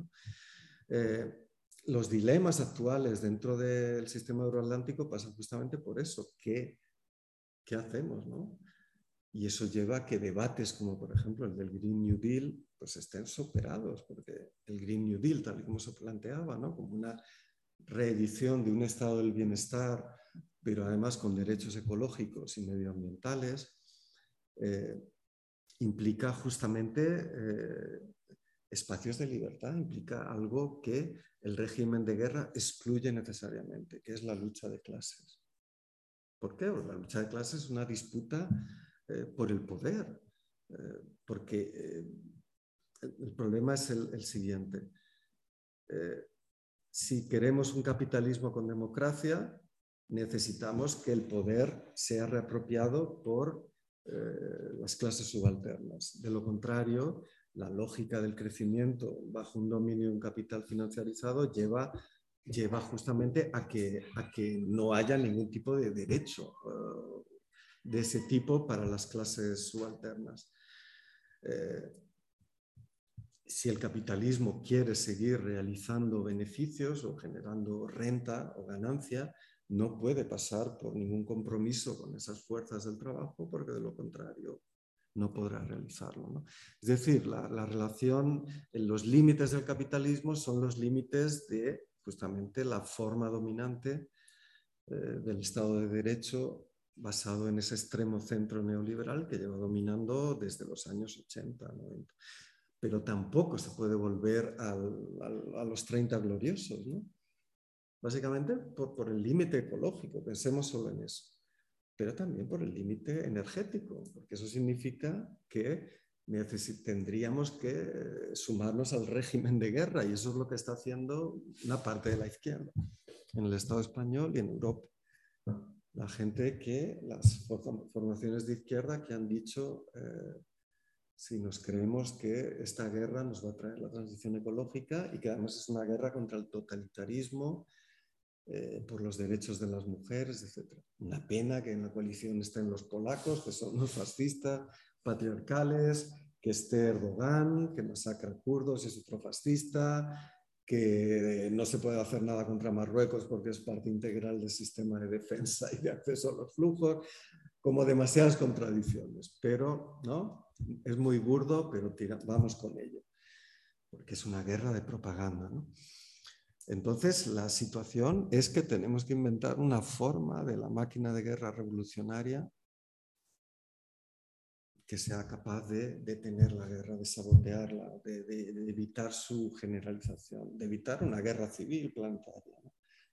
Eh, los dilemas actuales dentro del sistema euroatlántico pasan justamente por eso. ¿Qué, qué hacemos? Y eso lleva a que debates como por ejemplo el del Green New Deal pues estén superados, porque el Green New Deal, tal y como se planteaba, ¿no? como una reedición de un estado del bienestar, pero además con derechos ecológicos y medioambientales, eh, implica justamente eh, espacios de libertad, implica algo que el régimen de guerra excluye necesariamente, que es la lucha de clases. ¿Por qué? la lucha de clases es una disputa eh, por el poder, porque el problema es el siguiente. si queremos un capitalismo con democracia, necesitamos que el poder sea reapropiado por eh, las clases subalternas. De lo contrario, la lógica del crecimiento bajo un dominio de un capital financiarizado lleva, justamente a que, no haya ningún tipo de derecho eh, de ese tipo para las clases subalternas. Eh, si el capitalismo quiere seguir realizando beneficios o generando renta o ganancia, no puede pasar por ningún compromiso con esas fuerzas del trabajo porque de lo contrario no podrá realizarlo. Es decir, la, relación, los límites del capitalismo son los límites de justamente la forma dominante eh, del Estado de Derecho basado en ese extremo centro neoliberal que lleva dominando desde los años 80, 90. Pero tampoco se puede volver a los 30 gloriosos. ¿no? básicamente por, el límite ecológico, pensemos solo en eso, pero también por el límite energético, porque eso significa que tendríamos que eh, sumarnos al régimen de guerra y eso es lo que está haciendo una parte de la izquierda en el Estado español y en Europa. La gente que, las formaciones de izquierda que han dicho, eh, si nos creemos que esta guerra nos va a traer la transición ecológica y que además es una guerra contra el totalitarismo eh, por los derechos de las mujeres, etc. Una pena que en la coalición estén los polacos, que son los fascistas, patriarcales, que esté Erdogan, que masacra kurdos y es otro fascista, que no se puede hacer nada contra Marruecos porque es parte integral del sistema de defensa y de acceso a los flujos, como demasiadas contradicciones. Pero, ¿no? Es muy burdo, pero vamos con ello, porque es una guerra de propaganda. Entonces, la situación es que tenemos que inventar una forma de la máquina de guerra revolucionaria que sea capaz de detener la guerra, de sabotearla, de, evitar su generalización, de evitar una guerra civil planetaria,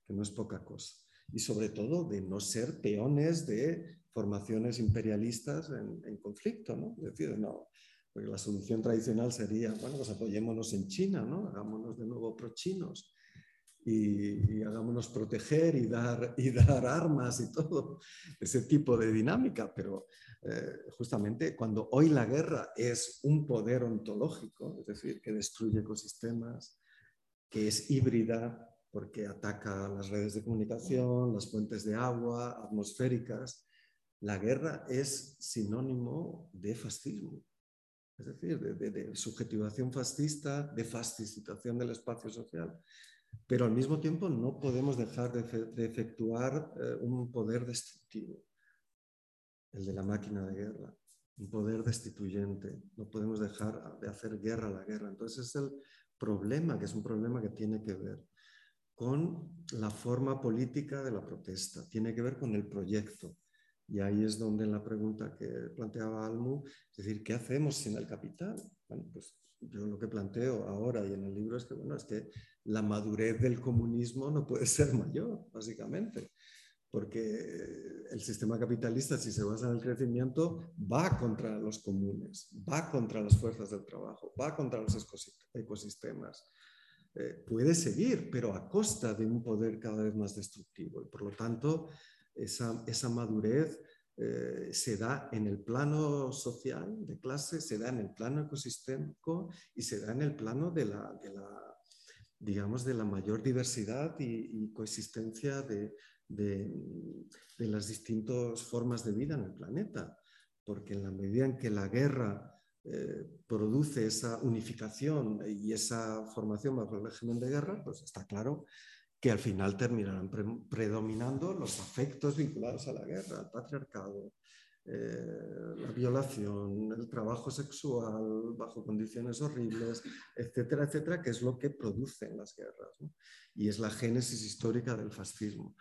que no es poca cosa. Y sobre todo de no ser peones de formaciones imperialistas en, conflicto, ¿no? Es decir, no, porque la solución tradicional sería, bueno, pues apoyémonos en China, ¿no? Hagámonos de nuevo pro-chinos y, hagámonos proteger y dar, y dar armas y todo, ese tipo de dinámica, pero eh, justamente cuando hoy la guerra es un poder ontológico, es decir, que destruye ecosistemas, que es híbrida porque ataca las redes de comunicación, las fuentes de agua, atmosféricas, la guerra es sinónimo de fascismo. Es decir, de, subjetivación fascista, de fascistación del espacio social pero al mismo tiempo no podemos dejar de, efectuar eh, un poder destructivo, el de la máquina de guerra, un poder destituyente. No podemos dejar de hacer guerra a la guerra. Entonces es el problema, que es un problema que tiene que ver con la forma política de la protesta, tiene que ver con el proyecto. Y ahí es donde la pregunta que planteaba Almu, es decir, ¿qué hacemos sin el capital? Bueno, pues yo lo que planteo ahora y en el libro es que, bueno, es que la madurez del comunismo no puede ser mayor, básicamente, porque el sistema capitalista, si se basa en el crecimiento, va contra los comunes, va contra las fuerzas del trabajo, va contra los ecosistemas. Eh, puede seguir, pero a costa de un poder cada vez más destructivo. Y por lo tanto, esa, esa madurez eh, se da en el plano social de clase, se da en el plano ecosistémico y se da en el plano de la, de la digamos, de la mayor diversidad y, coexistencia de, de, las distintas formas de vida en el planeta, porque en la medida en que la guerra eh, produce esa unificación y esa formación bajo el régimen de guerra, pues está claro que al final terminarán predominando los afectos vinculados a la guerra, al patriarcado, eh, la violación, el trabajo sexual bajo condiciones horribles, etcétera, etcétera, que es lo que producen las guerras. Y es la génesis histórica del fascismo.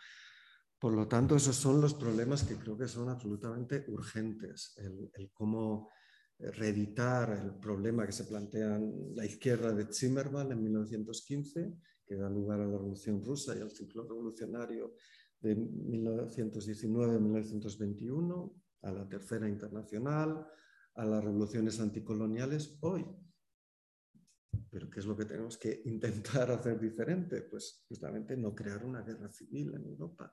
Por lo tanto, esos son los problemas que creo que son absolutamente urgentes. El, el cómo reeditar el problema que se plantea la izquierda de Zimmermann en 1915, que da lugar a la Revolución Rusa y al ciclo revolucionario de 1919-1921, a la Tercera Internacional, a las revoluciones anticoloniales hoy. Pero ¿qué es lo que tenemos que intentar hacer diferente? Pues justamente no crear una guerra civil en Europa.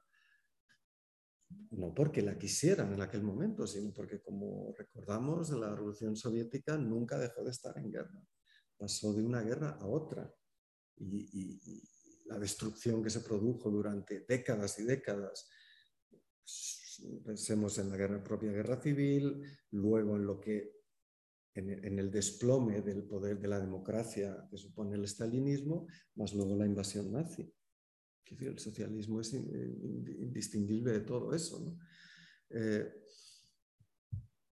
No porque la quisieran en aquel momento, sino porque, como recordamos, la revolución soviética nunca dejó de estar en guerra. Pasó de una guerra a otra. Y, y la destrucción que se produjo durante décadas y décadas pensemos en la guerra, propia guerra civil, luego en lo que en, el desplome del poder de la democracia que supone el estalinismo, más luego la invasión nazi. el socialismo es indistinguible de todo eso. Eh,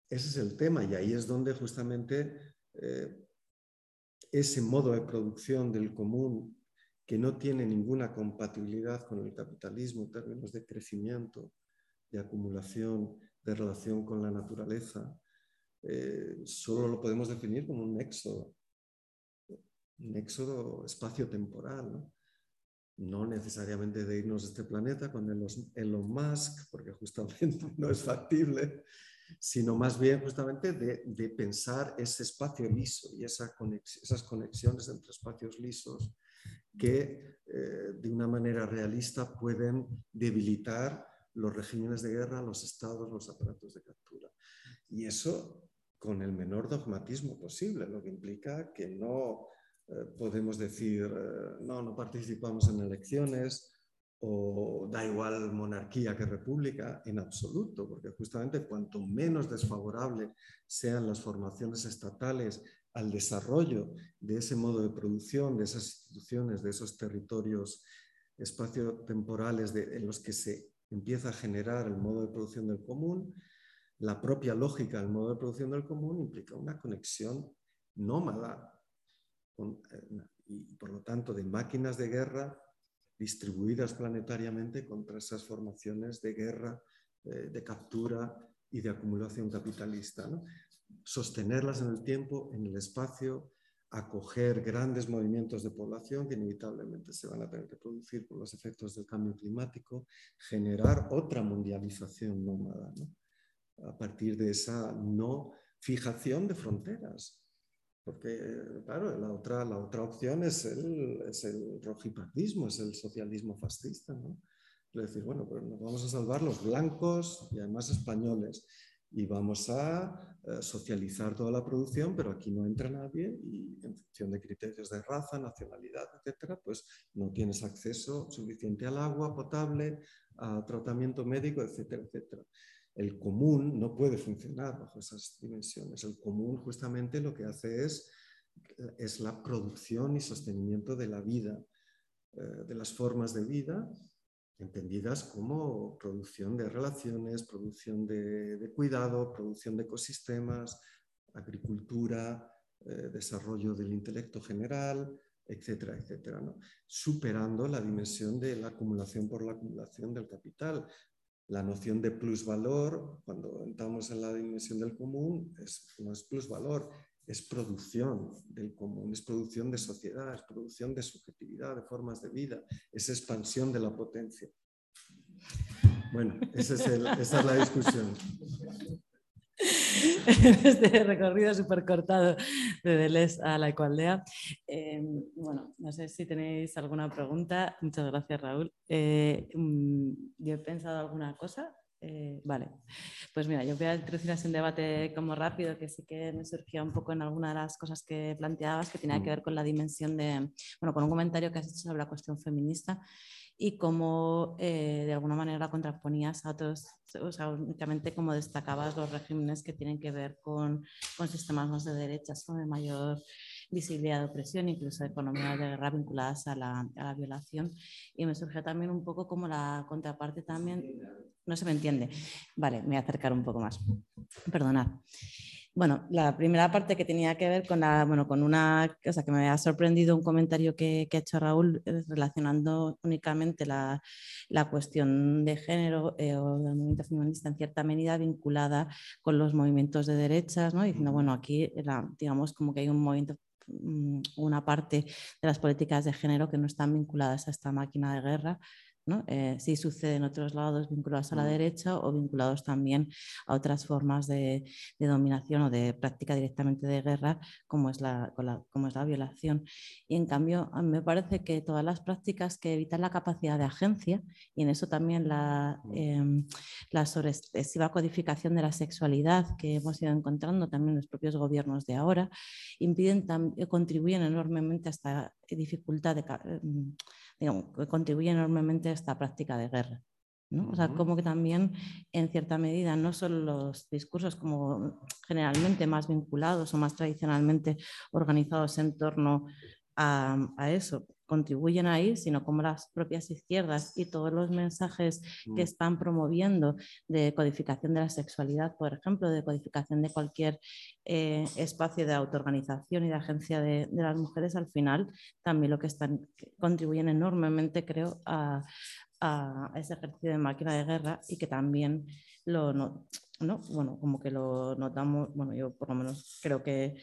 ese es el tema y ahí es donde justamente eh, ese modo de producción del común que no tiene ninguna compatibilidad con el capitalismo en términos de crecimiento, de acumulación, de relación con la naturaleza, eh, solo lo podemos definir como un éxodo, un éxodo espacio-temporal, ¿no? ¿no? necesariamente de irnos de este planeta con Elon Musk, porque justamente no es factible, sino más bien justamente de, pensar ese espacio liso y esa esas conexiones entre espacios lisos que eh, de una manera realista pueden debilitar los regímenes de guerra, los estados, los aparatos de captura. Y eso con el menor dogmatismo posible, lo que implica que no eh, podemos decir, eh, no, no participamos en elecciones o da igual monarquía que república, en absoluto, porque justamente cuanto menos desfavorable sean las formaciones estatales al desarrollo de ese modo de producción, de esas instituciones, de esos territorios espacio-temporales en los que se empieza a generar el modo de producción del común, la propia lógica del modo de producción del común implica una conexión nómada eh, y por lo tanto de máquinas de guerra distribuidas planetariamente contra esas formaciones de guerra, eh, de captura y de acumulación capitalista. Sostenerlas en el tiempo, en el espacio, acoger grandes movimientos de población que inevitablemente se van a tener que producir por los efectos del cambio climático, generar otra mundialización nómada, a partir de esa no fijación de fronteras. Porque, claro, la otra, la otra opción es el, es el rojipardismo, es el socialismo fascista. ¿no? Es decir, bueno, pues nos vamos a salvar los blancos y además españoles y vamos a eh, socializar toda la producción, pero aquí no entra nadie y en función de criterios de raza, nacionalidad, etcétera, pues no tienes acceso suficiente al agua potable, a tratamiento médico, etcétera, etcétera. El común no puede funcionar bajo esas dimensiones. El común justamente lo que hace es, es la producción y sostenimiento de la vida, eh, de las formas de vida entendidas como producción de relaciones, producción de, cuidado, producción de ecosistemas, agricultura, eh, desarrollo del intelecto general, etcétera, etcétera, superando la dimensión de la acumulación por la acumulación del capital. La noción de plusvalor, cuando entramos en la dimensión del común, es, no es plusvalor, es producción del común, es producción de sociedad, es producción de subjetividad, de formas de vida, es expansión de la potencia. Bueno, esa es la discusión. este recorrido súper cortado de Deleuze a la Ecualdea. Eh, bueno, no sé si tenéis alguna pregunta. Muchas gracias, Raúl. Eh, mm, yo he pensado alguna cosa Eh, vale, pues mira, yo voy a introducir un debate como rápido que sí que me surgió un poco en alguna de las cosas que planteabas que tenía que mm. ver con la dimensión de, bueno, con un comentario que has hecho sobre la cuestión feminista y cómo eh, de alguna manera contraponías a otros, o sea, únicamente como destacabas los regímenes que tienen que ver con, con sistemas más de derechas o de mayor visibilidad de opresión, incluso de de guerra vinculadas a la, a la, violación. Y me surgió también un poco como la contraparte también, no se me entiende. Vale, me voy a acercar un poco más. Perdonad. Bueno, la primera parte que tenía que ver con, la, bueno, con una cosa que me ha sorprendido un comentario que, que ha hecho Raúl eh, relacionando únicamente la, la cuestión de género eh, o del movimiento feminista en cierta medida vinculada con los movimientos de derechas, ¿no? diciendo, bueno, aquí digamos como que hay un movimiento mm, una parte de las políticas de género que no están vinculadas a esta máquina de guerra, ¿no? Eh, si sucede en otros lados vinculados a la derecha o vinculados también a otras formas de, dominación o de práctica directamente de guerra, como es la, como es la violación. Y en cambio, a mí me parece que todas las prácticas que evitan la capacidad de agencia, y en eso también la, eh, la sobreexcesiva codificación de la sexualidad que hemos ido encontrando también los propios gobiernos de ahora, impiden, contribuyen enormemente a esta dificultad de em, digamos, que contribuye enormemente a esta práctica de guerra. ¿no? O sea, como que también en cierta medida no son los discursos como generalmente más vinculados o más tradicionalmente organizados en torno a, a eso, contribuyen ahí, sino como las propias izquierdas y todos los mensajes que están promoviendo de codificación de la sexualidad, por ejemplo, de codificación de cualquier eh, espacio de autoorganización y de agencia de, las mujeres, al final también lo que están contribuyen enormemente, creo, a, ese ejercicio de máquina de guerra y que también lo no, ¿no? bueno, como que lo notamos, bueno, yo por lo menos creo que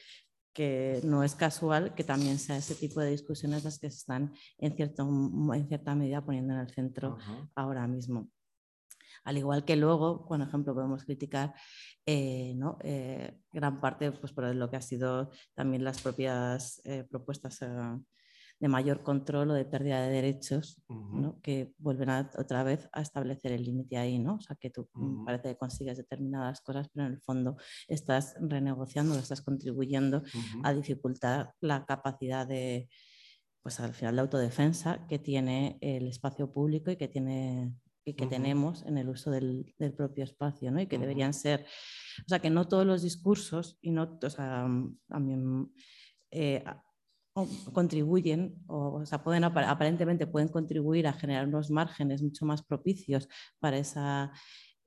que no es casual que también sea ese tipo de discusiones las que se están en, cierto, en cierta medida poniendo en el centro ahora mismo. Al igual que luego, por ejemplo, podemos criticar eh, ¿no? Eh, gran parte pues, por lo que ha sido también las propias eh, propuestas de mayor control o de pérdida de derechos, que vuelven otra vez a establecer el límite ahí, ¿no? O sea, que tú mm, parece que consigues determinadas cosas, pero en el fondo estás renegociando, estás contribuyendo a dificultar la capacidad de, pues al final, la autodefensa que tiene el espacio público y que tiene y que tenemos en el uso del, del, propio espacio, ¿no? Y que deberían ser, o sea, que no todos los discursos y no, o sea, también eh, contribuyen, o, sea, pueden, aparentemente pueden contribuir a generar unos márgenes mucho más propicios para esa,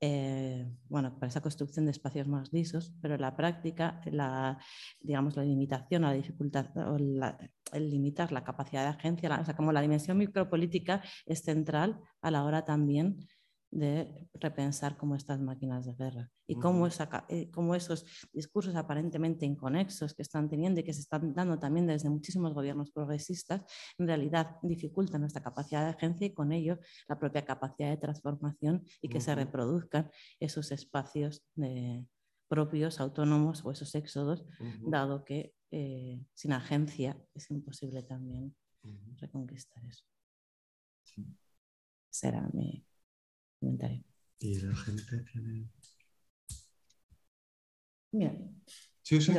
eh, bueno, para esa construcción de espacios más lisos, pero en la práctica, la, digamos, la limitación o la dificultad, o el limitar la capacidad de agencia, o sea, como la dimensión micropolítica es central a la hora también de repensar cómo estas máquinas de guerra y cómo, eh, cómo, esos discursos aparentemente inconexos que están teniendo y que se están dando también desde muchísimos gobiernos progresistas, en realidad dificultan nuestra capacidad de agencia y con ello la propia capacidad de transformación y que se reproduzcan esos espacios propios, autónomos o esos éxodos, dado que eh, sin agencia es imposible también reconquistar eso. Será mi comentario. Y la gente tiene. Mira. Sí, sí.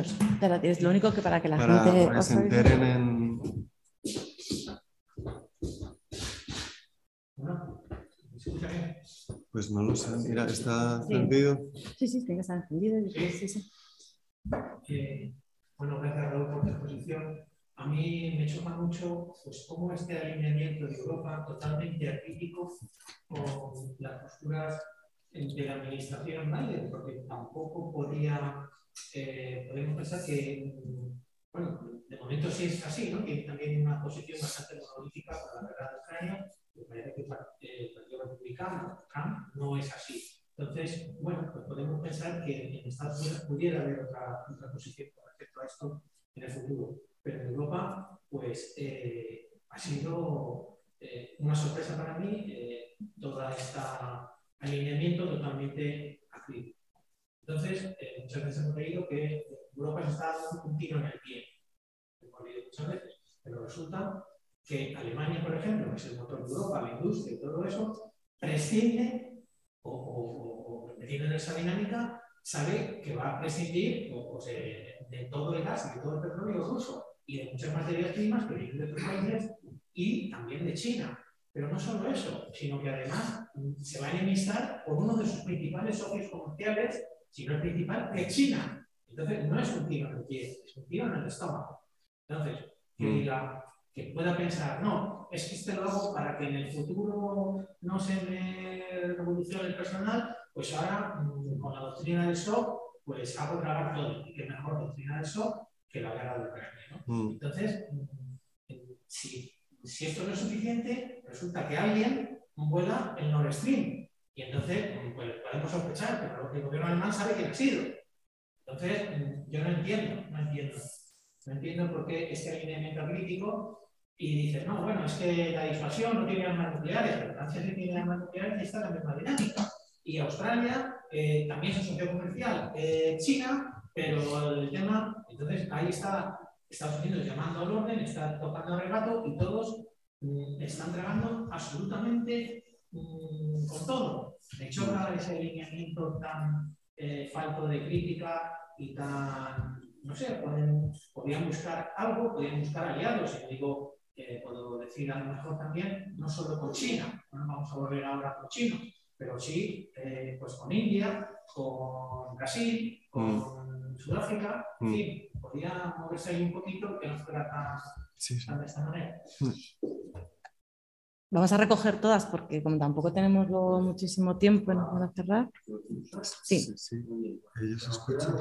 Es lo único que para que la para, gente. Para que se enteren en. Pues no lo sé. Mira, está encendido. Sí, sí, tiene que estar encendido. Sí, sí. sí. Eh, bueno, gracias Raúl por tu exposición. A mí me choca mucho pues, cómo este alineamiento de Europa totalmente acrítico con las posturas de la administración Biden, porque tampoco podía, eh, podemos pensar que, bueno, de momento sí es así, ¿no? que también una posición bastante monolítica para la guerra de Ucrania, parece que el Partido Republicano, no es así. Entonces, bueno, pues podemos pensar que en Estados Unidos pudiera haber otra, otra posición con respecto a esto en el futuro pero en Europa pues eh, ha sido eh, una sorpresa para mí eh, todo este alineamiento totalmente acrítico. Entonces, muchas veces hemos leído que Europa se está dando un tiro en el pie, hemos leído muchas veces, pero resulta que Alemania, por ejemplo, que es el motor de Europa, la industria y todo eso, prescinde o, metiendo en esa dinámica, sabe que va a prescindir pues, de, todo el gas y de todo el petróleo ruso y de muchas materias primas que vienen de otros países y también de China. Pero no solo eso, sino que además se va a enemistar con uno de sus principales socios comerciales, si no el principal, es China. Entonces, no es un tiro en el pie, es un tiro en el estómago. Entonces, que mm. diga, que pueda pensar, no, es que este lo hago para que en el futuro no se me revolucione el personal, pues ahora mm, con la doctrina del shock, pues hago trabajar todo. Y que mejor doctrina del shock que la guerra de Ucrania. ¿no? Mm. Entonces, mm, si, si, esto no es suficiente, resulta que alguien vuela el Nord Stream. Y entonces pues, podemos sospechar, pero el gobierno alemán sabe quién ha sido. Entonces, yo no entiendo, no entiendo. No entiendo por qué este alineamiento crítico y dices, no, bueno, es que la disuasión no tiene armas nucleares, pero Francia sí tiene armas nucleares y está la misma dinámica y Australia eh, también es un socio comercial, eh, China, pero el tema, entonces ahí está Estados Unidos llamando al orden, está tocando el regato y todos mm, están trabajando absolutamente mm, con todo. De hecho, ese alineamiento tan eh, falto de crítica y tan, no sé, podrían buscar algo, podrían buscar aliados, y digo, puedo decir a lo mejor también, no solo con China, no vamos a volver ahora con China, pero sí eh, pues con India, con Brasil, con mm. Sudáfrica, en mm. fin, podría moverse ahí un poquito que no fuera tan, de esta manera. Mm. Vamos a recoger todas porque como tampoco tenemos muchísimo tiempo para cerrar. Sí. sí, sí. Ellos escuchan.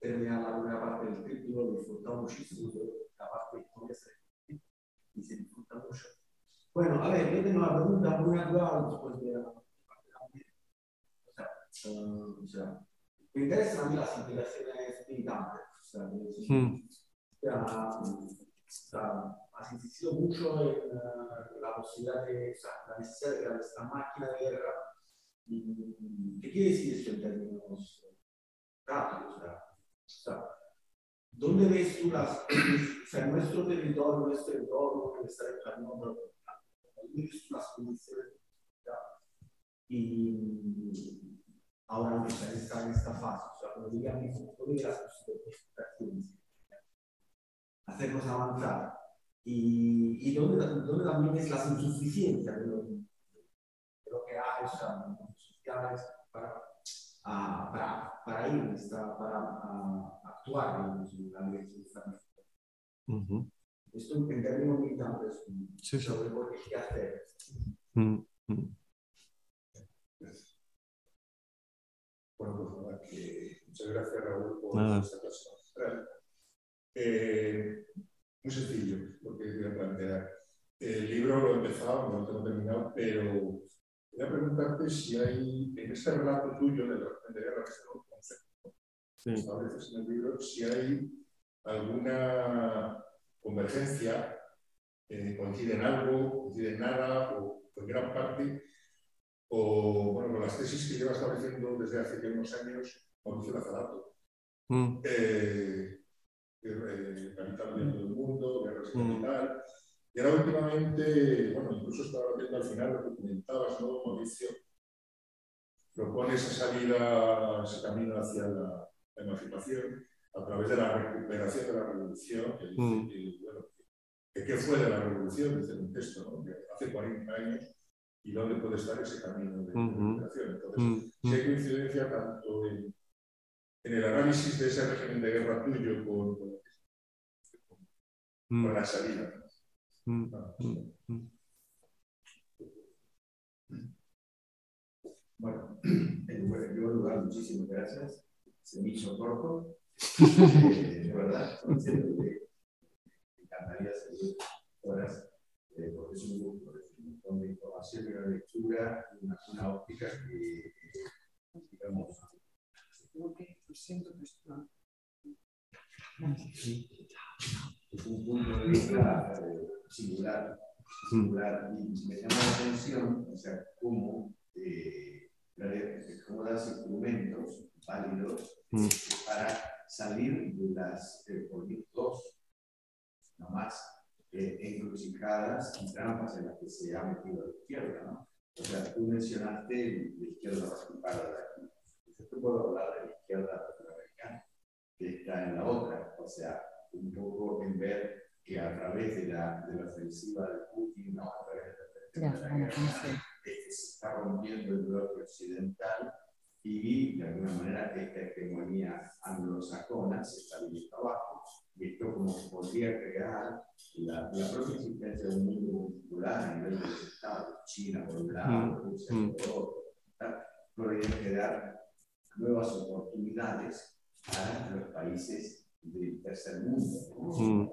La primera parte del título, disfrutado muchísimo la parte de y se disfruta mucho. Bueno, a ver, yo tengo una pregunta muy natural después de la o sea, uh, o sea, me interesan a mí las implicaciones militantes. O sea, hmm. has insistido mucho en uh, la posibilidad de, o sea, la necesidad de crear esta máquina de guerra. ¿Qué quiere decir esto en términos prácticos? O sea, o sea ¿Dónde ves tú las, o sea, nuestro territorio, nuestro entorno, que está entrando, ¿dónde ves tú las condiciones? Y ahora mismo está en esta fase, o sea, cuando ¿dónde las posibilidades? Hacernos avanzar. Y, y dónde también es la insuficiencia de lo, de lo que hay, o sea, sociales para, para, para ir, para, a, actuar en la dirección uh -huh. Esto en términos militantes, sí, sobre por qué hacer. Uh -huh. Bueno, pues nada, que muchas gracias Raúl por nada. esta presentación. Eh, muy sencillo, porque voy a plantear. El libro lo he empezado, no lo tengo terminado, pero voy a preguntarte si hay en este relato tuyo de la de guerra que se lo sí. estableces en el libro, si hay alguna convergencia, eh, coincide en algo, coincide en nada, o en gran parte, o bueno, con las tesis que lleva estableciendo desde hace unos años Mauricio Lazarato. Mm. Eh, eh, del mundo, guerras mm. capital. Y ahora últimamente, bueno, incluso estaba viendo al final lo que comentabas, ¿no, Mauricio? Propone esa salida, ese camino hacia la, emancipación a través de la recuperación de la revolución. Que, mm. bueno, ¿Qué fue de la revolución? Dice un texto, ¿no? hace 40 años y dónde puede estar ese camino de recuperación. Entonces, mm si hay coincidencia tanto en, en, el análisis de ese régimen de guerra tuyo con, con, con la salida. Ah, bueno, en primer lugar, muchísimas gracias. Se me hizo corto, eh, de verdad, me encantaría seguir horas, eh, porque es un gusto, es un montón de información y una lectura y una, una óptica que, digamos, es un punto de vista eh, singular, singular, y me llama la atención, o sea, cómo, eh, cómo das instrumentos válidos mm. para salir de las eh, proyectos no más, eh, encrucijadas y trampas en las que se ha metido la izquierda. ¿no? O sea, tú mencionaste la izquierda participada de aquí. Yo puedo hablar de la izquierda latinoamericana, que está en la otra. O sea, un poco en ver que a través de la, de la ofensiva de Putin, ¿no? a través de la, de la guerra, se está rompiendo el bloque occidental y de alguna manera esta hegemonía anglosajona se está viniendo abajo y esto como podría crear la, la propia existencia de un mundo multipolar a nivel de los estados, China por un lado, Rusia mm. por otro, podría crear nuevas oportunidades para los países del tercer mundo, ¿no?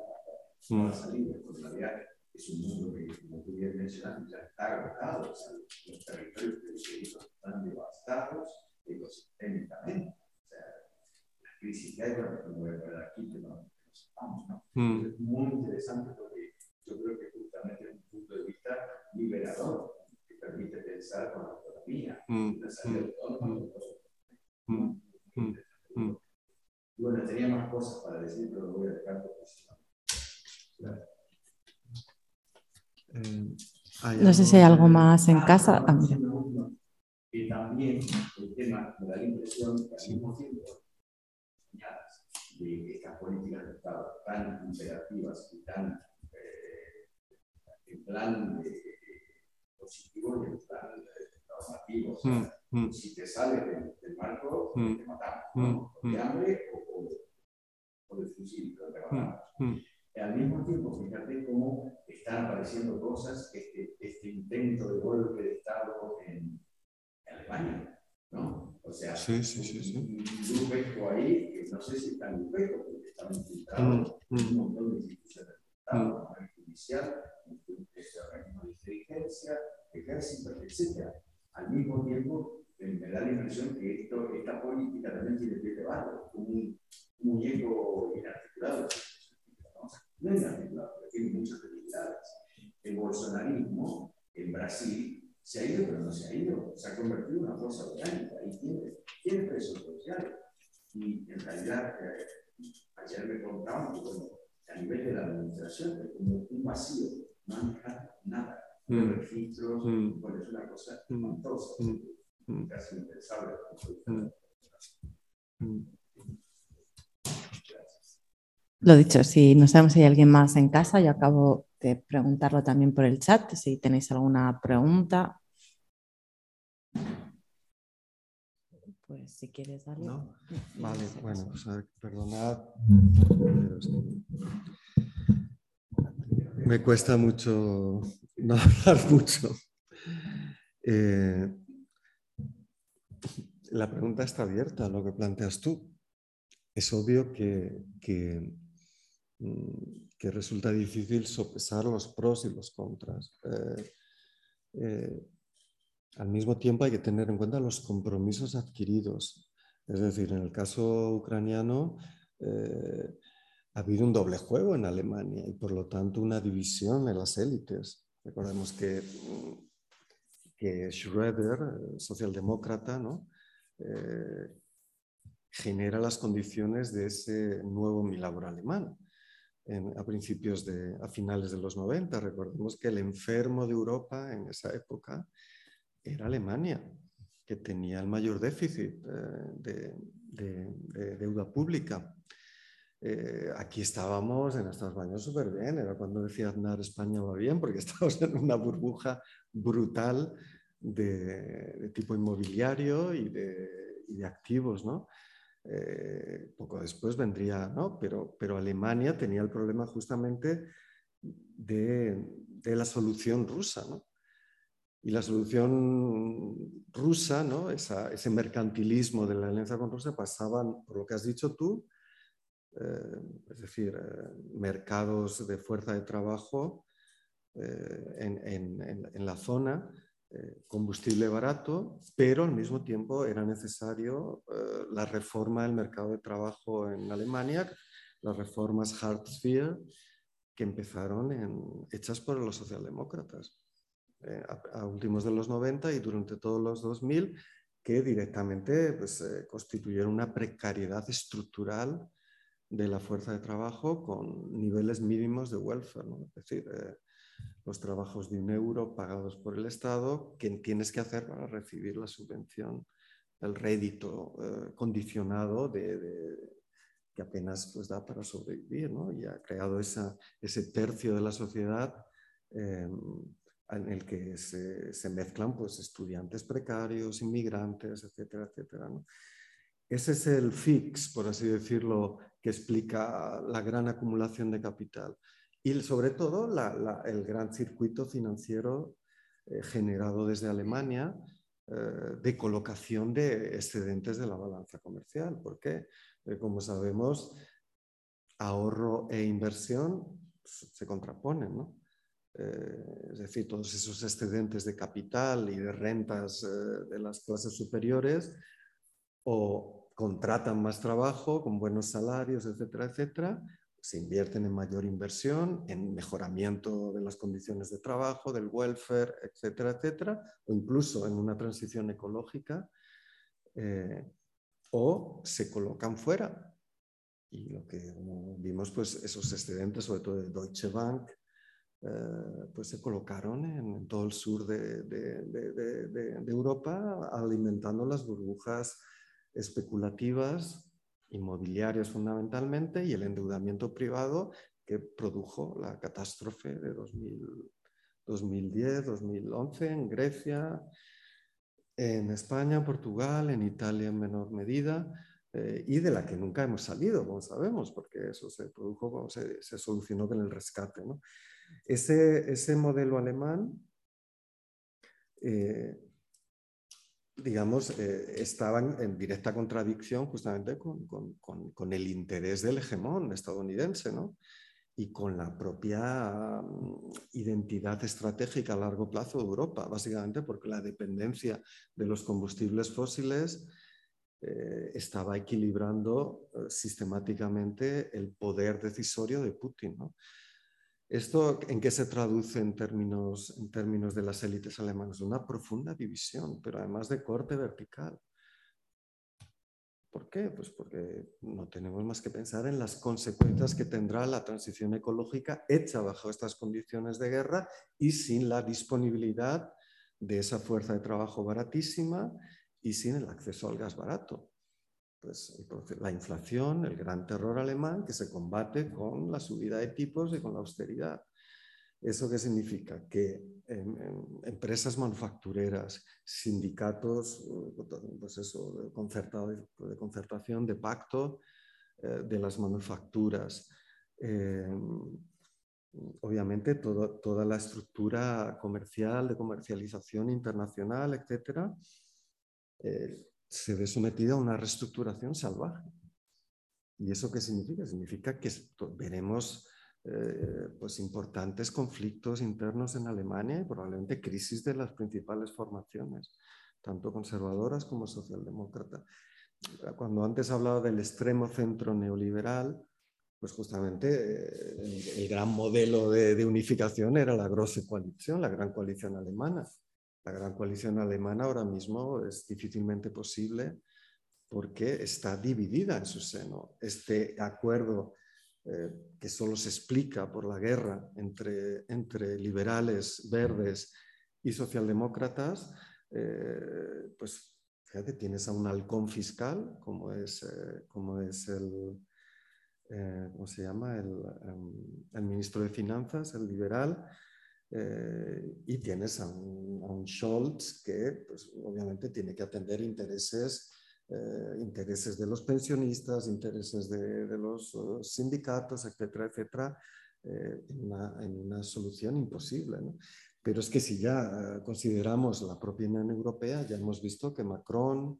Mm. para salir, porque realidad es un mundo que, como tú bien mencionaste, ya está agotado, o sea, los territorios periféricos están devastados ecosistémicamente. O sea, la crisis que hay, bueno, no voy a poner aquí, que no, sepamos, ¿no? Mm. Es muy interesante porque yo creo que justamente es un punto de vista liberador que permite pensar con autonomía, mm. una salida autónoma. Mm. Mm. Mm. Bueno, tenía más cosas para decir, pero lo voy a dejar si no. Eh, no sé si hay algo más en casa. Ah, que también el tema me da la impresión que al mismo tiempo de estas políticas de Estado tan imperativas y tan eh, en plan de, positivo y en plan normativo. O sea, mm, mm. Si te sales del, del marco, mm. te matamos, ¿no? O de hambre o, o, de fusil, pero te matamos. Al mismo tiempo, fíjate cómo están apareciendo cosas, este, este intento de golpe de Estado en, Alemania, ¿no? O sea, sí, sí, sí, un grupo ahí, que no sé si está en grupo, porque están infiltrados mm, mm. un montón de instituciones del Estado, mm. el judicial, el organismo de inteligencia, ejército, etc. Al mismo tiempo, me da la impresión que esto, esta política también tiene pie de barro, como un, muñeco inarticulado. No es inarticulado, pero tiene muchas debilidades. El bolsonarismo en Brasil se ha ido, pero no se ha ido. Se ha convertido en una fuerza orgánica y tiene, tiene presos sociales. Y en realidad, eh, ayer me contaban que, bueno, a nivel de la administración es como un vacío, no dejado nada. Mm. registros, mm. bueno, es una cosa mm. espantosa, mm. casi impensable. Mm. Lo dicho, si no sabemos si hay alguien más en casa, yo acabo de preguntarlo también por el chat, si tenéis alguna pregunta. Pues si quieres, darle. ¿No? Vale, bueno, pues perdonad. Me cuesta mucho no hablar mucho. Eh, la pregunta está abierta, lo que planteas tú. Es obvio que, que que resulta difícil sopesar los pros y los contras. Eh, eh, al mismo tiempo hay que tener en cuenta los compromisos adquiridos. Es decir, en el caso ucraniano eh, ha habido un doble juego en Alemania y por lo tanto una división en las élites. Recordemos que, que Schröder, socialdemócrata, ¿no? genera las condiciones de ese nuevo milagro alemán a principios de, a finales de los 90. Recordemos que el enfermo de Europa en esa época era Alemania, que tenía el mayor déficit eh, de, deuda pública. Eh, aquí estábamos en Estados Unidos súper bien, era cuando decía Aznar España va bien, porque estábamos en una burbuja brutal de, tipo inmobiliario y de, y de activos, ¿no? Eh, poco después vendría, ¿no? Pero, pero Alemania tenía el problema justamente de, la solución rusa, ¿no? Y la solución rusa, ¿no? ese mercantilismo de la alianza con Rusia pasaban, por lo que has dicho tú, eh, es decir, eh, mercados de fuerza de trabajo en, la zona eh, combustible barato, pero al mismo tiempo era necesario eh, la reforma del mercado de trabajo en Alemania, las reformas Hartz-IV, que empezaron en, hechas por los socialdemócratas eh, a, últimos de los 90 y durante todos los 2000, que directamente pues, constituyeron una precariedad estructural de la fuerza de trabajo con niveles mínimos de welfare. Es decir, los trabajos de un euro pagados por el Estado, ¿qué tienes que hacer para recibir la subvención, el rédito eh, condicionado de, que apenas pues, da para sobrevivir, ¿no? y ha creado ese tercio de la sociedad eh, en el que se, mezclan pues, estudiantes precarios, inmigrantes, etcétera, etcétera. Ese es el fix, por así decirlo, que explica la gran acumulación de capital y sobre todo el gran circuito financiero eh, generado desde Alemania eh, de colocación de excedentes de la balanza comercial. Porque, eh, como sabemos, ahorro e inversión se contraponen. ¿no? es decir, todos esos excedentes de capital y de rentas de las clases superiores o contratan más trabajo con buenos salarios, etcétera, etcétera, se invierten en mayor inversión, en mejoramiento de las condiciones de trabajo, del welfare, etcétera, etcétera, o incluso en una transición ecológica, eh, o se colocan fuera. Y lo que vimos, pues esos excedentes, sobre todo de Deutsche Bank, eh, pues se colocaron en, todo el sur de, de Europa, alimentando las burbujas especulativas inmobiliarios fundamentalmente y el endeudamiento privado que produjo la catástrofe de 2010, 2011 en Grecia, en España, Portugal, en Italia en menor medida, eh, y de la que nunca hemos salido, como sabemos, porque eso se produjo, se, solucionó con el rescate. Ese, ese modelo alemán eh, digamos, eh, estaban en directa contradicción justamente con, el interés del hegemón estadounidense, ¿no? y con la propia mm, identidad estratégica a largo plazo de Europa, básicamente porque la dependencia de los combustibles fósiles eh, estaba equilibrando eh, sistemáticamente el poder decisorio de Putin. ¿no? ¿Esto en qué se traduce en términos, en términos de las élites alemanas? Una profunda división, pero además de corte vertical. ¿Por qué? Pues porque no tenemos más que pensar en las consecuencias que tendrá la transición ecológica hecha bajo estas condiciones de guerra y sin la disponibilidad de esa fuerza de trabajo baratísima y sin el acceso al gas barato pues, la inflación, el gran terror alemán que se combate con la subida de tipos y con la austeridad. ¿Eso qué significa? Que empresas manufactureras, sindicatos, pues eso, de, de concertación, de pacto eh, de las manufacturas, eh, obviamente toda la estructura comercial, de comercialización internacional, etcétera, eh, se ve sometida a una reestructuración salvaje. ¿Y eso qué significa? Significa que veremos eh, pues importantes conflictos internos en Alemania y probablemente crisis de las principales formaciones, tanto conservadoras como socialdemócratas. Cuando antes hablaba del extremo centro neoliberal, pues justamente eh, el, gran modelo de, de, unificación era la Grosse Coalition, la gran coalición alemana. La gran coalición alemana ahora mismo es difícilmente posible porque está dividida en su seno. Este acuerdo eh, que solo se explica por la guerra entre, entre liberales, verdes y socialdemócratas, eh, pues fíjate, tienes a un halcón fiscal, como es, eh, como es el, ¿cómo se llama? El, em, el ministro de Finanzas, el liberal, eh, y tienes a un, Scholz que pues, obviamente tiene que atender intereses, eh, intereses de los pensionistas, intereses de, los uh, sindicatos, etcétera, etcétera, eh, en, una, solución imposible. Pero es que si ya consideramos la propia Unión Europea, ya hemos visto que Macron,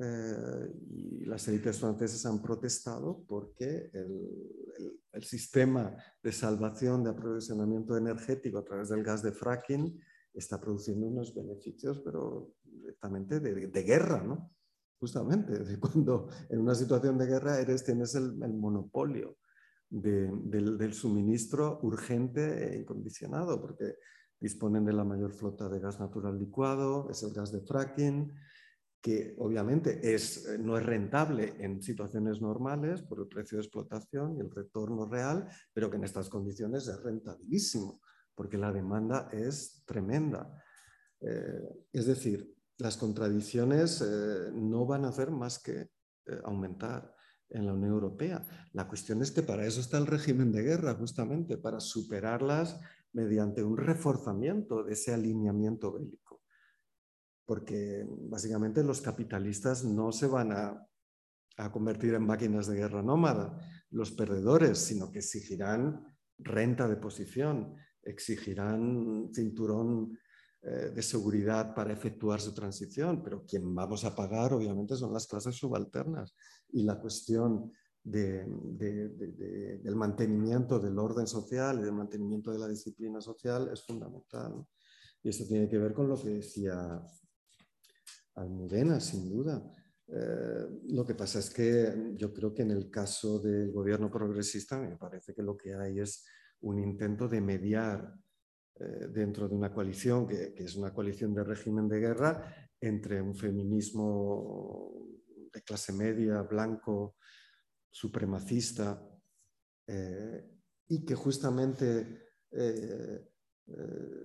eh, y las élites francesas han protestado porque el, el, sistema de salvación de aprovisionamiento energético a través del gas de fracking está produciendo unos beneficios, pero directamente de, de guerra, ¿no? Justamente, de cuando en una situación de guerra eres, tienes el, el monopolio de, del, del, suministro urgente e incondicionado, porque disponen de la mayor flota de gas natural licuado, es el gas de fracking, que obviamente es, eh, no es rentable en situaciones normales por el precio de explotación y el retorno real, pero que en estas condiciones es rentabilísimo porque la demanda es tremenda. Eh, es decir, las contradicciones eh, no van a hacer más que aumentar en la Unión Europea. La cuestión es que para eso está el régimen de guerra, justamente, para superarlas mediante un reforzamiento de ese alineamiento bélico. Porque básicamente los capitalistas no se van a, convertir en máquinas de guerra nómada, los perdedores, sino que exigirán renta de posición, exigirán cinturón eh, de seguridad para efectuar su transición, pero quien vamos a pagar obviamente son las clases subalternas. Y la cuestión del mantenimiento del orden social y del mantenimiento de la disciplina social es fundamental. Y esto tiene que ver con lo que decía Almudena, sin duda. Eh, lo que pasa es que yo creo que en el caso del gobierno progresista me parece que lo que hay es un intento de mediar eh, dentro de una coalición que, es una coalición de régimen de guerra entre un feminismo de clase media, blanco, supremacista, eh, y que justamente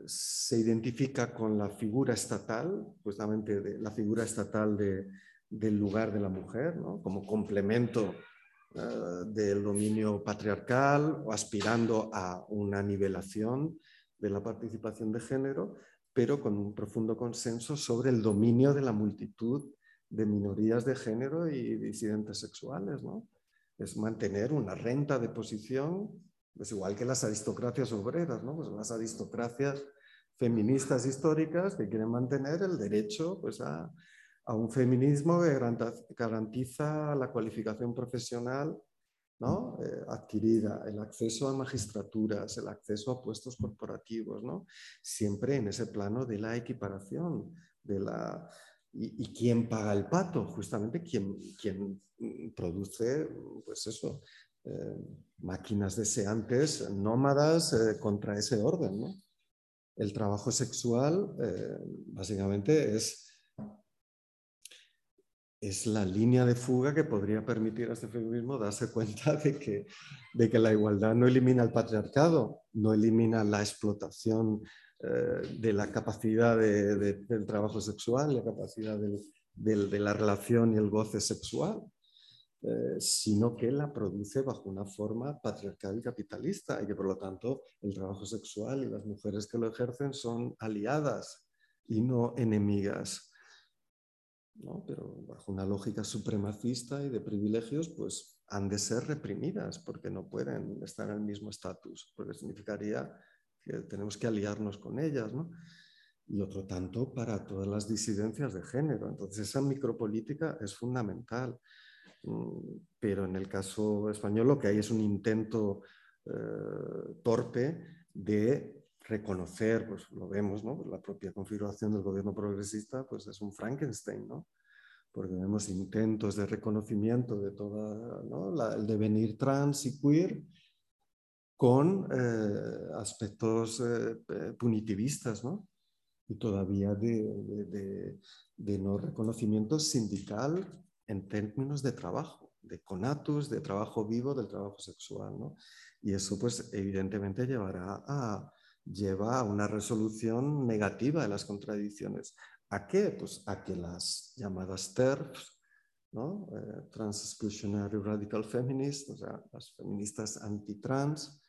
se identifica con la figura estatal, justamente la figura estatal del lugar de la mujer, como complemento del dominio patriarcal o aspirando a una nivelación de la participación de género, pero con un profundo consenso sobre el dominio de la multitud de minorías de género y disidentes sexuales. Es mantener una renta de posición, es igual que las aristocracias obreras, ¿no? pues las aristocracias feministas históricas que quieren mantener el derecho pues, a, a un feminismo que garantiza la cualificación profesional ¿no? Eh, adquirida, el acceso a magistraturas, el acceso a puestos corporativos, ¿no? siempre en ese plano de la equiparación, de la, y, quién paga el pato, justamente quien, produce, pues eso, máquinas deseantes, nómadas eh, contra ese orden. El trabajo sexual básicamente es es la línea de fuga que podría permitir a este feminismo darse cuenta de que, de que la igualdad no elimina el patriarcado, no elimina la explotación eh, de la capacidad del trabajo sexual, la capacidad de la relación y el goce sexual, eh, sino que la produce bajo una forma patriarcal y capitalista y que por lo tanto el trabajo sexual y las mujeres que lo ejercen son aliadas y no enemigas pero bajo una lógica supremacista y de privilegios, pues han de ser reprimidas porque no pueden estar en el mismo estatus, porque significaría que tenemos que aliarnos con ellas, Y otro tanto para todas las disidencias de género. Entonces esa micropolítica es fundamental. Mm, pero en el caso español lo que hay es un intento eh, torpe de reconocer, pues lo vemos, ¿no? la propia configuración del gobierno progresista pues es un Frankenstein, ¿no? porque vemos intentos de reconocimiento de todo el devenir trans y queer con eh, aspectos eh, punitivistas, ¿no? y todavía de, de, no reconocimiento sindical en términos de trabajo, de conatus, de trabajo vivo, del trabajo sexual. ¿no? Y eso pues evidentemente llevará a, lleva a una resolución negativa de las contradicciones. ¿A qué? Pues a que las llamadas TERFs, ¿no? Eh, Trans-Exclusionary Radical Feminists, o sea, las feministas anti-trans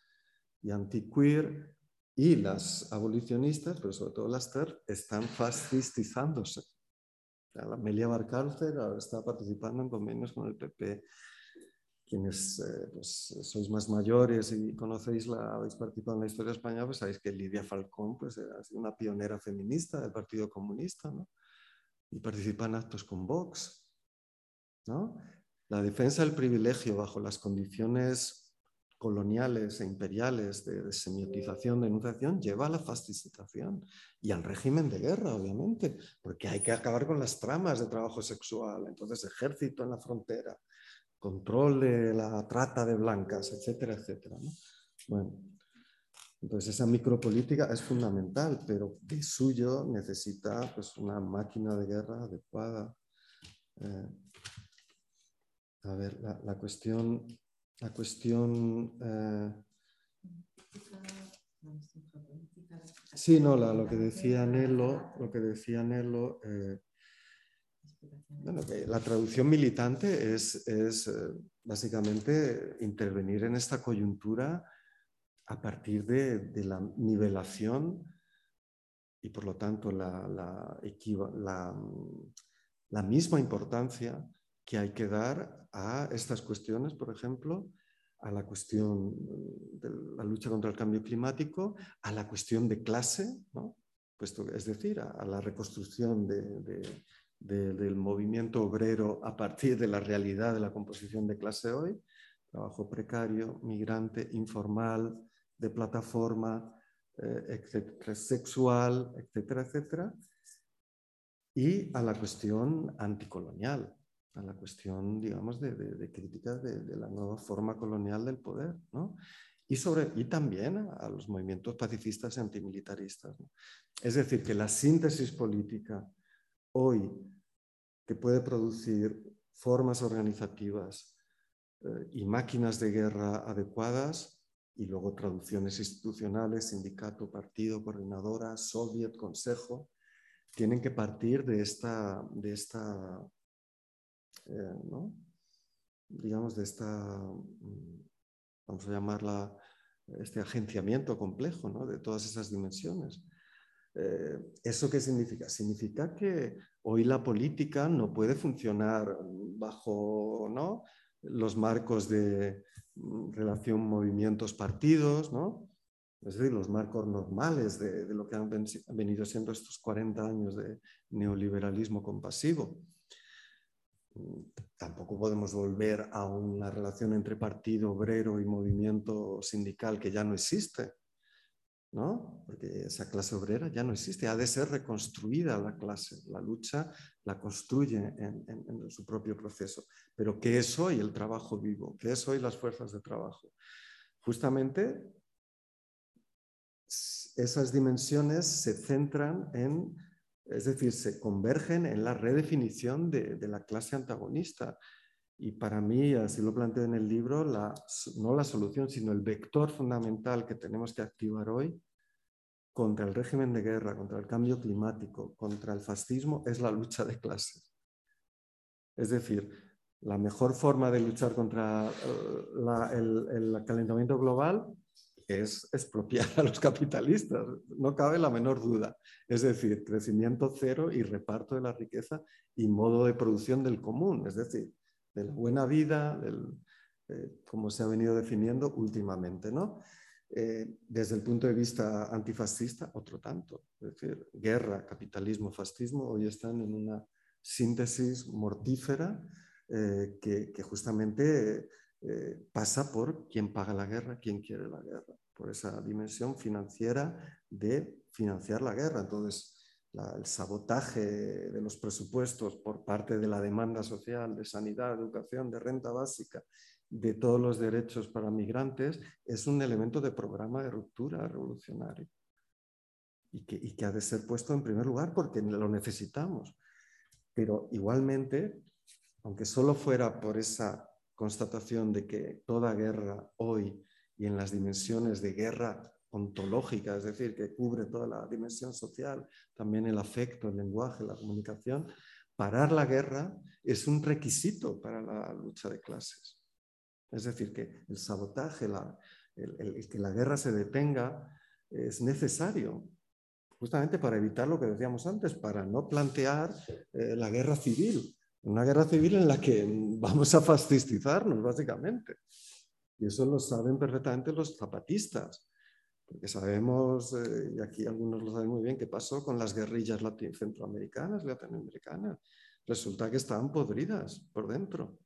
y anti-queer, y las abolicionistas, pero sobre todo las TERF, están fascistizándose. Amelia Barcárcel está participando en convenios con el PP quienes eh, pues, sois más mayores y conocéis la, habéis participado en la historia española, pues sabéis que Lidia Falcón pues, sido una pionera feminista del Partido Comunista ¿no? y participa en actos con Vox. ¿no? La defensa del privilegio bajo las condiciones coloniales e imperiales de, semiotización, de enunciación, lleva a la fascistización y al régimen de guerra, obviamente, porque hay que acabar con las tramas de trabajo sexual, entonces ejército en la frontera, control de la trata de blancas, etcétera, etcétera. Bueno, entonces esa micropolítica es fundamental, pero de suyo necesita pues, una máquina de guerra adecuada. Eh, a ver, la, cuestión, la cuestión eh, Sí, no, lo que decía Nelo, lo que decía Nelo, eh, bueno, la traducción militante es, es eh, básicamente intervenir en esta coyuntura a partir de, la nivelación y por lo tanto la, la, la, misma importancia que hay que dar a estas cuestiones, por ejemplo, a la cuestión de la lucha contra el cambio climático, a la cuestión de clase, es decir, a, la reconstrucción del movimiento obrero a partir de la realidad de la composición de clase hoy, trabajo precario, migrante, informal, de plataforma, eh, sexual, etcétera, etcétera, y a la cuestión anticolonial, a la cuestión, digamos, de, de, crítica de, la nueva forma colonial del poder, ¿no? Y, sobre, y también a los movimientos pacifistas y antimilitaristas. Es decir, que la síntesis política hoy que puede producir formas organizativas eh, y máquinas de guerra adecuadas y luego traducciones institucionales, sindicato, partido, coordinadora, soviet, consejo, tienen que partir de esta, de esta eh, ¿no? digamos, de esta, mm, vamos a llamarla, este agenciamiento complejo de todas esas dimensiones. Eh, ¿Eso qué significa? Significa que hoy la política no puede funcionar bajo ¿no? los marcos de mm, relación movimientos-partidos, ¿no? es decir, los marcos normales de, de, lo que han venido siendo estos 40 años de neoliberalismo compasivo. Tampoco podemos volver a una relación entre partido obrero y movimiento sindical que ya no existe, ¿no? Porque esa clase obrera ya no existe, ha de ser reconstruida la clase, la lucha la construye en, en su propio proceso. Pero ¿qué es hoy el trabajo vivo? ¿Qué es hoy las fuerzas de trabajo? Justamente esas dimensiones se centran en es decir, se convergen en la redefinición de, la clase antagonista. Y para mí, así lo planteo en el libro, no la solución, sino el vector fundamental que tenemos que activar hoy contra el régimen de guerra, contra el cambio climático, contra el fascismo, es la lucha de clases. Es decir, la mejor forma de luchar contra eh, el calentamiento global es expropiar a los capitalistas, no cabe la menor duda. Es decir, crecimiento cero y reparto de la riqueza y modo de producción del común, es decir, de la buena vida, eh, como se ha venido definiendo últimamente. ¿no? Eh, desde el punto de vista antifascista, otro tanto. Es decir, guerra, capitalismo, fascismo hoy están en una síntesis mortífera eh, que, justamente eh, pasa por quién paga la guerra, quién quiere la guerra, por esa dimensión financiera de financiar la guerra. Entonces, el sabotaje de los presupuestos por parte de la demanda social, de sanidad, educación, de renta básica, de todos los derechos para migrantes, es un elemento de programa de ruptura revolucionario y que ha de ser puesto en primer lugar porque lo necesitamos. Pero igualmente, aunque solo fuera por esa constatación de que toda guerra hoy y en las dimensiones de guerra ontológica, es decir, que cubre toda la dimensión social, también el afecto, el lenguaje, la comunicación, parar la guerra es un requisito para la lucha de clases. Es decir, que el sabotaje, el, que la guerra se detenga, es necesario, justamente para evitar lo que decíamos antes, para no plantear eh, la guerra civil, una guerra civil en la que vamos a fascistizarnos, básicamente. Y eso lo saben perfectamente los zapatistas, porque sabemos, eh, y aquí algunos lo saben muy bien, qué pasó con las guerrillas centroamericanas, latinoamericanas. Resulta que estaban podridas por dentro.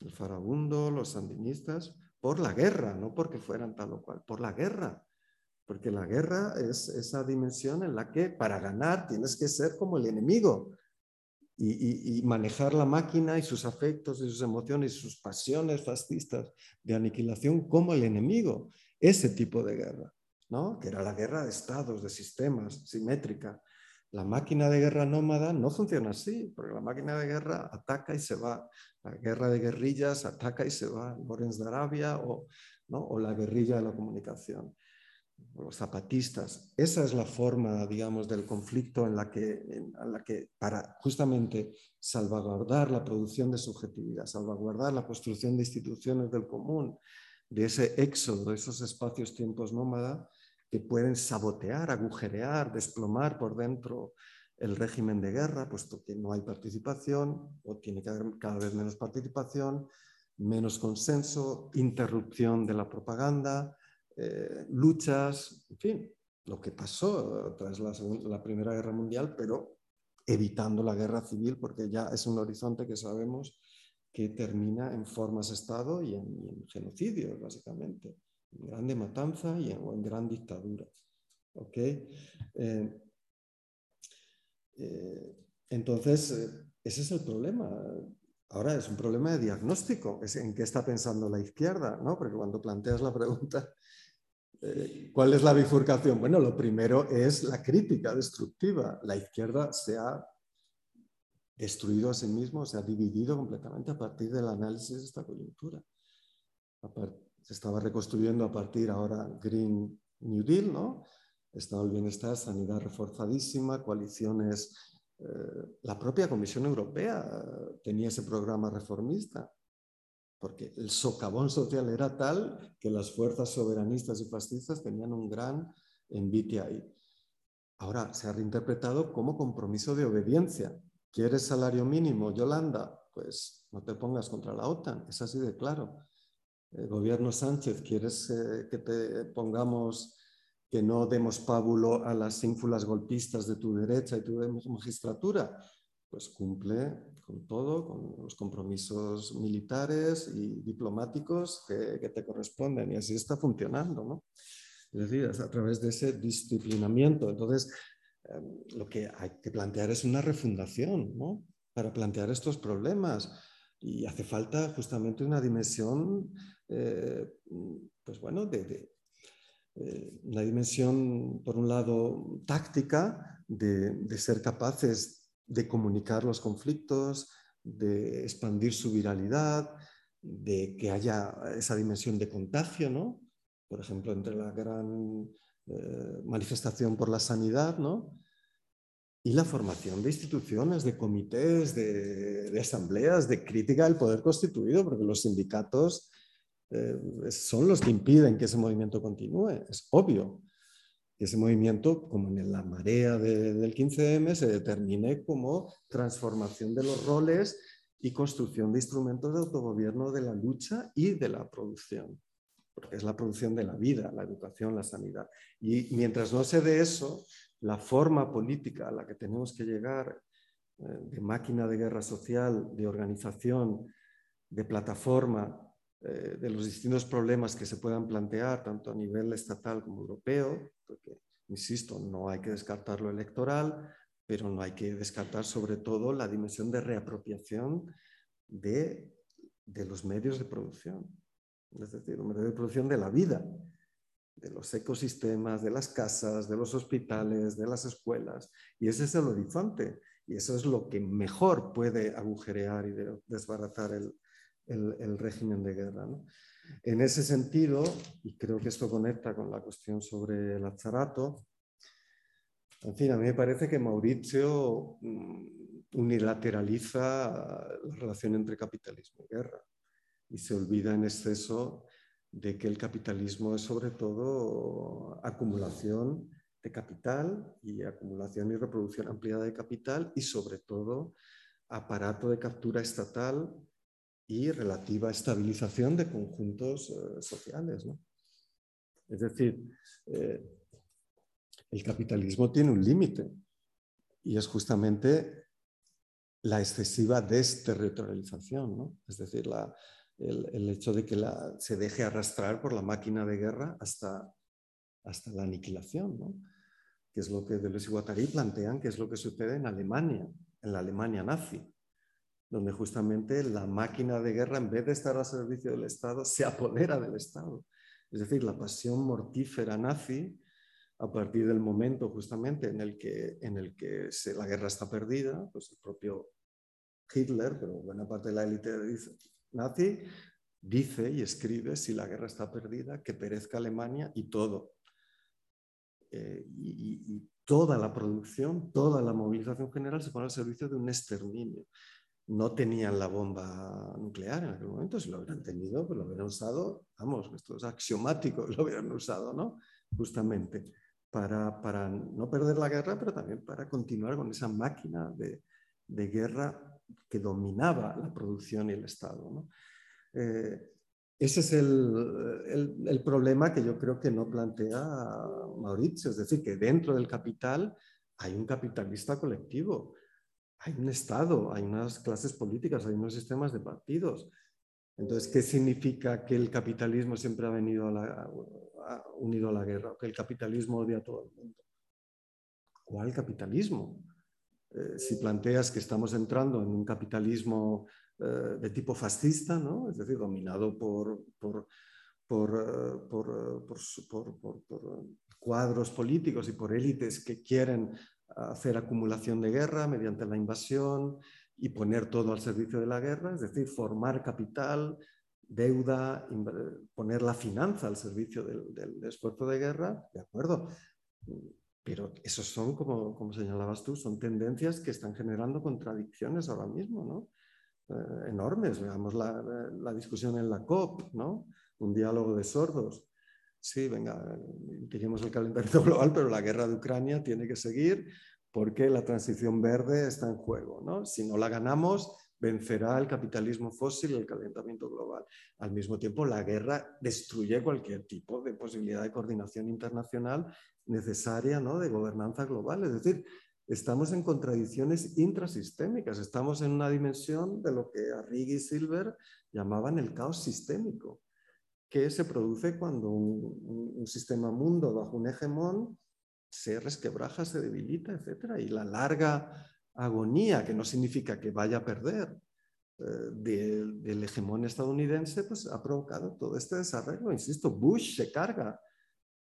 El farabundo, los sandinistas, por la guerra, no porque fueran tal o cual, por la guerra. Porque la guerra es esa dimensión en la que para ganar tienes que ser como el enemigo, y, manejar la máquina y sus afectos y sus emociones y sus pasiones fascistas de aniquilación como el enemigo. Ese tipo de guerra, ¿no? que era la guerra de estados, de sistemas, simétrica. La máquina de guerra nómada no funciona así, porque la máquina de guerra ataca y se va. La guerra de guerrillas ataca y se va. Lorenz de Arabia o, ¿no? o la guerrilla de la comunicación. Los zapatistas. Esa es la forma, digamos, del conflicto en la que, en la que para justamente salvaguardar la producción de subjetividad, salvaguardar la construcción de instituciones del común, de ese éxodo, de esos espacios tiempos nómada que pueden sabotear, agujerear, desplomar por dentro el régimen de guerra, puesto que no hay participación o tiene que haber cada vez menos participación, menos consenso, interrupción de la propaganda, eh, luchas, en fin, lo que pasó tras la, Primera Guerra Mundial, pero evitando la guerra civil, porque ya es un horizonte que sabemos que termina en formas Estado y en, genocidios, básicamente, en grande matanza y en, o en gran dictadura. Eh, eh, entonces, eh, ese es el problema. Ahora es un problema de diagnóstico, es en qué está pensando la izquierda, ¿no? Porque cuando planteas la pregunta, eh, ¿cuál es la bifurcación? Bueno, lo primero es la crítica destructiva. La izquierda se ha destruido a sí mismo, se ha dividido completamente a partir del análisis de esta coyuntura. Se estaba reconstruyendo a partir ahora Green New Deal, ¿no? Estado del Bienestar, sanidad reforzadísima, coaliciones. Eh, la propia Comisión Europea tenía ese programa reformista, porque el socavón social era tal que las fuerzas soberanistas y fascistas tenían un gran envite ahí. Ahora se ha reinterpretado como compromiso de obediencia. ¿Quieres salario mínimo, Yolanda? Pues no te pongas contra la OTAN, es así de claro. El gobierno Sánchez, ¿quieres eh, que te pongamos que no demos pábulo a las ínfulas golpistas de tu derecha y tu magistratura, pues cumple con todo, con los compromisos militares y diplomáticos que, te corresponden. Y así está funcionando, ¿no? Es decir, a través de ese disciplinamiento. Entonces, em, lo que hay que plantear es una refundación, ¿no? Para plantear estos problemas. Y hace falta justamente una dimensión, eh, pues bueno, de, eh, la dimensión, por un lado, táctica, de, ser capaces de comunicar los conflictos, de expandir su viralidad, de que haya esa dimensión de contagio, ¿no? Por ejemplo, entre la gran eh, manifestación por la sanidad, ¿no? Y la formación de instituciones, de comités, de, asambleas, de crítica del poder constituido, porque los sindicatos eh, son los que impiden que ese movimiento continúe. Es obvio ese movimiento, como en la marea del 15M, se determine como transformación de los roles y construcción de instrumentos de autogobierno de la lucha y de la producción, porque es la producción de la vida, la educación, la sanidad. Y mientras no se dé eso, la forma política a la que tenemos que llegar, eh, de máquina de guerra social, de organización, de plataforma, eh, de los distintos problemas que se puedan plantear, tanto a nivel estatal como europeo, porque, insisto, no hay que descartar lo electoral, pero no hay que descartar sobre todo la dimensión de reapropiación de, de los medios de producción, es decir, los medios de producción de la vida, de los ecosistemas, de las casas, de los hospitales, de las escuelas. Y ese es el horizonte. Y eso es lo que mejor puede agujerear y desbaratar el, el, régimen de guerra. En ese sentido, y creo que esto conecta con la cuestión sobre el azarato, en fin, a mí me parece que Mauricio mm, unilateraliza la relación entre capitalismo y guerra y se olvida en exceso de que el capitalismo es sobre todo acumulación de capital y acumulación y reproducción ampliada de capital y sobre todo aparato de captura estatal y relativa estabilización de conjuntos eh, sociales. Es decir, eh, el capitalismo tiene un límite y es justamente la excesiva desterritorialización, es decir, el, hecho de que se deje arrastrar por la máquina de guerra hasta, hasta la aniquilación, que es lo que Deleuze y Guattari plantean, que es lo que sucede en Alemania, en la Alemania nazi donde justamente la máquina de guerra, en vez de estar al servicio del Estado, se apodera del Estado. Es decir, la pasión mortífera nazi, a partir del momento justamente en el que, en el que la guerra está perdida, pues el propio Hitler, pero buena parte de la élite nazi, dice y escribe, si la guerra está perdida, que perezca Alemania y todo. eh, y, toda la producción, toda la movilización general se pone al servicio de un exterminio. No tenían la bomba nuclear en aquel momento, si lo hubieran tenido, pues lo hubieran usado, vamos, esto es axiomático, lo hubieran usado, ¿no? Justamente para, para no perder la guerra, pero también para continuar con esa máquina de, de guerra que dominaba la producción y el Estado. ¿no? Eh, ese es el, el, problema que yo creo que no plantea Mauricio, es decir, que dentro del capital hay un capitalista colectivo, hay un Estado, hay unas clases políticas, hay unos sistemas de partidos. Entonces, ¿qué significa que el capitalismo siempre ha venido a unido a la guerra? Que el capitalismo odia a todo el mundo. ¿Cuál capitalismo? Eh, si planteas que estamos entrando en un capitalismo eh, de tipo fascista, ¿no? es decir, dominado por, por, por, por, cuadros políticos y por élites que quieren hacer acumulación de guerra mediante la invasión y poner todo al servicio de la guerra, es decir, formar capital, deuda, poner la finanza al servicio del, del esfuerzo de guerra, de acuerdo. Pero esos son, como, como, señalabas tú, son tendencias que están generando contradicciones ahora mismo, ¿no? Eh, enormes. Veamos la, la, discusión en la COP, ¿no? Un diálogo de sordos. Sí, venga, dijimos el calentamiento global, pero la guerra de Ucrania tiene que seguir porque la transición verde está en juego, ¿no? Si no la ganamos, vencerá el capitalismo fósil y el calentamiento global. Al mismo tiempo, la guerra destruye cualquier tipo de posibilidad de coordinación internacional necesaria ¿no? de gobernanza global. Es decir, estamos en contradicciones intrasistémicas, estamos en una dimensión de lo que Arrighi y Silver llamaban el caos sistémico, que se produce cuando un, sistema mundo bajo un hegemón se resquebraja, se debilita, etc. Y la larga agonía, que no significa que vaya a perder, eh, del hegemón estadounidense, pues ha provocado todo este desarrollo. Insisto, Bush se carga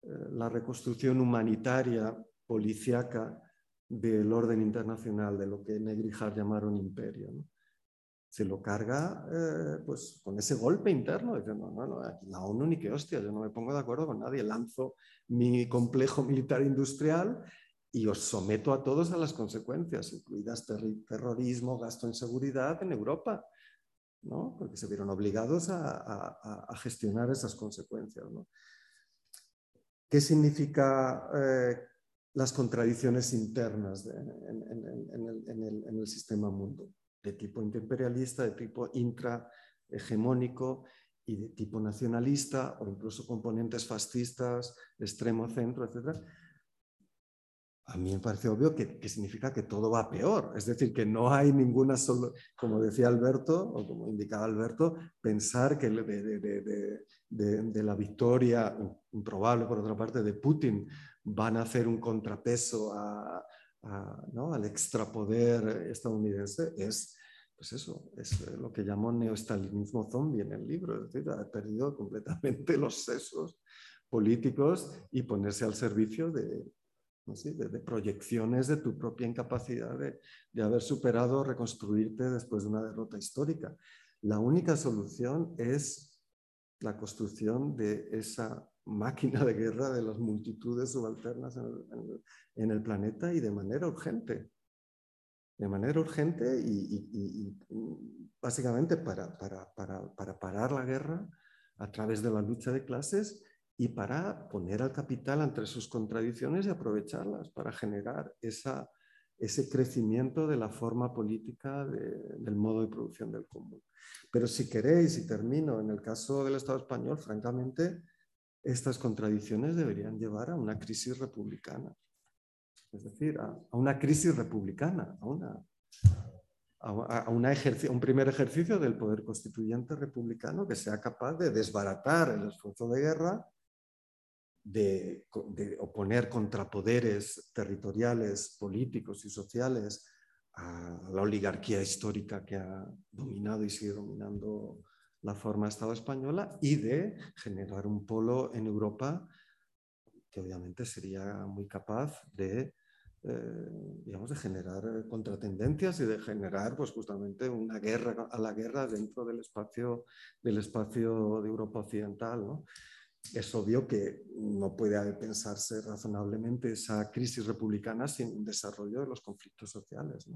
eh, la reconstrucción humanitaria, policíaca del orden internacional, de lo que Negrijar llamaron imperio. Se lo carga eh, pues, con ese golpe interno, diciendo, no, no, la ONU ni qué hostia, yo no me pongo de acuerdo con nadie, lanzo mi complejo militar industrial y os someto a todos a las consecuencias, incluidas terrorismo, gasto en seguridad en Europa, ¿no? porque se vieron obligados a, gestionar esas consecuencias. ¿no? ¿Qué significa eh, las contradicciones internas en, el, sistema mundo? De tipo imperialista, de tipo intrahegemónico y de tipo nacionalista o incluso componentes fascistas, extremo centro, etc a mí me parece obvio que, significa que todo va peor. Es decir, que no hay ninguna solo, como decía Alberto, o como indicaba Alberto, pensar que de, la victoria, improbable por otra parte, de Putin, van a hacer un contrapeso al extrapoder estadounidense, es, pues eso, es lo que llamo neostalinismo zombie en el libro. Es decir, ha perdido completamente los sesos políticos y ponerse al servicio de, de, proyecciones de tu propia incapacidad de, haber superado reconstruirte después de una derrota histórica. La única solución es la construcción de esa máquina de guerra de las multitudes subalternas en el, planeta y de manera urgente. De manera urgente y, básicamente para, para parar la guerra a través de la lucha de clases y para poner al capital entre sus contradicciones y aprovecharlas para generar esa, ese crecimiento de la forma política del modo de producción del común. Pero si queréis, y termino, en el caso del Estado español, francamente, estas contradicciones deberían llevar a una crisis republicana. Es decir, a, una crisis republicana, a, una, a, un primer ejercicio del poder constituyente republicano que sea capaz de desbaratar el esfuerzo de guerra de, oponer contrapoderes territoriales, políticos y sociales a la oligarquía histórica que ha dominado y sigue dominando la forma Estado española y de generar un polo en Europa que obviamente sería muy capaz de, eh, digamos, de generar contratendencias y de generar pues, justamente una guerra a la guerra dentro del espacio, del espacio de Europa Occidental. ¿no? es obvio que no puede pensarse razonablemente esa crisis republicana sin un desarrollo de los conflictos sociales.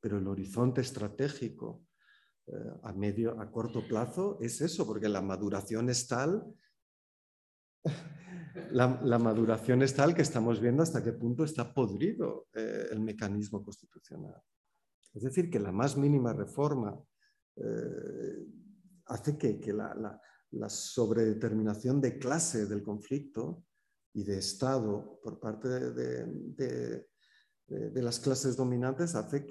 Pero el horizonte estratégico a medio, a corto plazo es eso, porque la maduración es tal, la, maduración es tal que estamos viendo hasta qué punto está podrido eh, el mecanismo constitucional. Es decir, que la más mínima reforma eh, hace que, la, la sobredeterminación de clase del conflicto y de Estado por parte de, las clases dominantes hace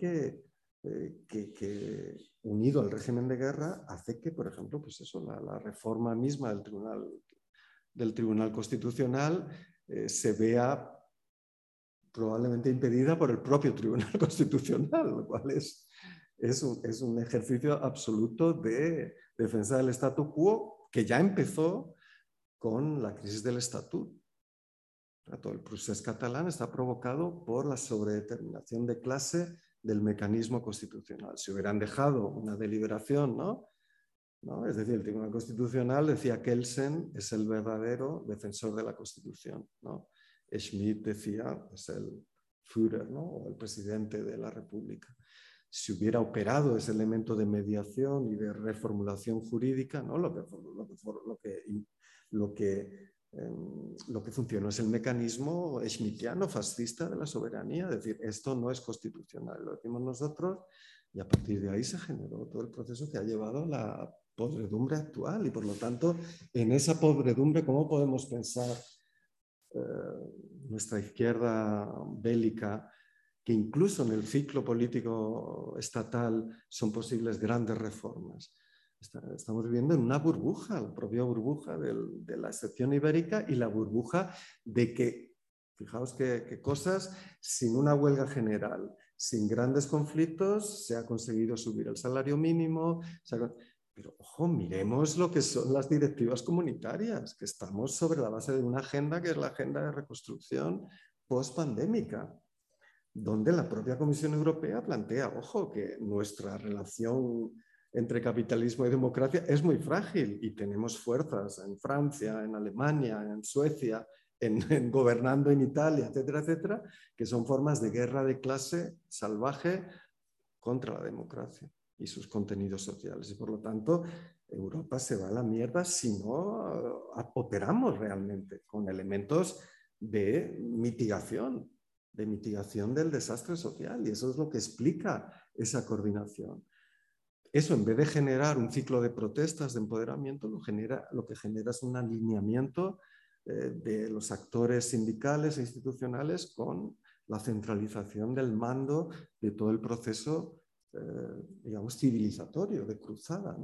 eh, que, unido al régimen de guerra, hace que, por ejemplo, pues eso, la, reforma misma del Tribunal, Constitucional eh, se vea probablemente impedida por el propio Tribunal Constitucional, lo cual es, es, un, ejercicio absoluto de defensa del statu quo que ya empezó con la crisis del estatuto. Todo el proceso catalán está provocado por la sobredeterminación de clase del mecanismo constitucional. Si hubieran dejado una deliberación, ¿no? ¿No? Es decir, el Tribunal Constitucional decía que Kelsen es el verdadero defensor de la Constitución. ¿no? Schmidt decía es el Führer ¿no? o el presidente de la República si hubiera operado ese elemento de mediación y de reformulación jurídica, ¿no? lo, que, lo, que, lo, que, lo que funcionó es el mecanismo schmittiano fascista de la soberanía, es decir, esto no es constitucional, lo decimos nosotros, y a partir de ahí se generó todo el proceso que ha llevado a la podredumbre actual, y por lo tanto, en esa podredumbre, ¿cómo podemos pensar eh, nuestra izquierda bélica? que incluso en el ciclo político estatal son posibles grandes reformas. Estamos viviendo en una burbuja, la propia burbuja de la excepción ibérica y la burbuja de que, fijaos qué cosas, sin una huelga general, sin grandes conflictos, se ha conseguido subir el salario mínimo. Pero ojo, miremos lo que son las directivas comunitarias, que estamos sobre la base de una agenda que es la agenda de reconstrucción post-pandémica donde la propia Comisión Europea plantea, ojo, que nuestra relación entre capitalismo y democracia es muy frágil y tenemos fuerzas en Francia, en Alemania, en Suecia, en, gobernando en Italia, etcétera, etcétera, que son formas de guerra de clase salvaje contra la democracia y sus contenidos sociales. Y por lo tanto, Europa se va a la mierda si no eh, operamos realmente con elementos de mitigación de mitigación del desastre social y eso es lo que explica esa coordinación. Eso en vez de generar un ciclo de protestas, de empoderamiento, lo, genera, lo que genera es un alineamiento eh, de los actores sindicales e institucionales con la centralización del mando de todo el proceso, eh, digamos, civilizatorio, de cruzada,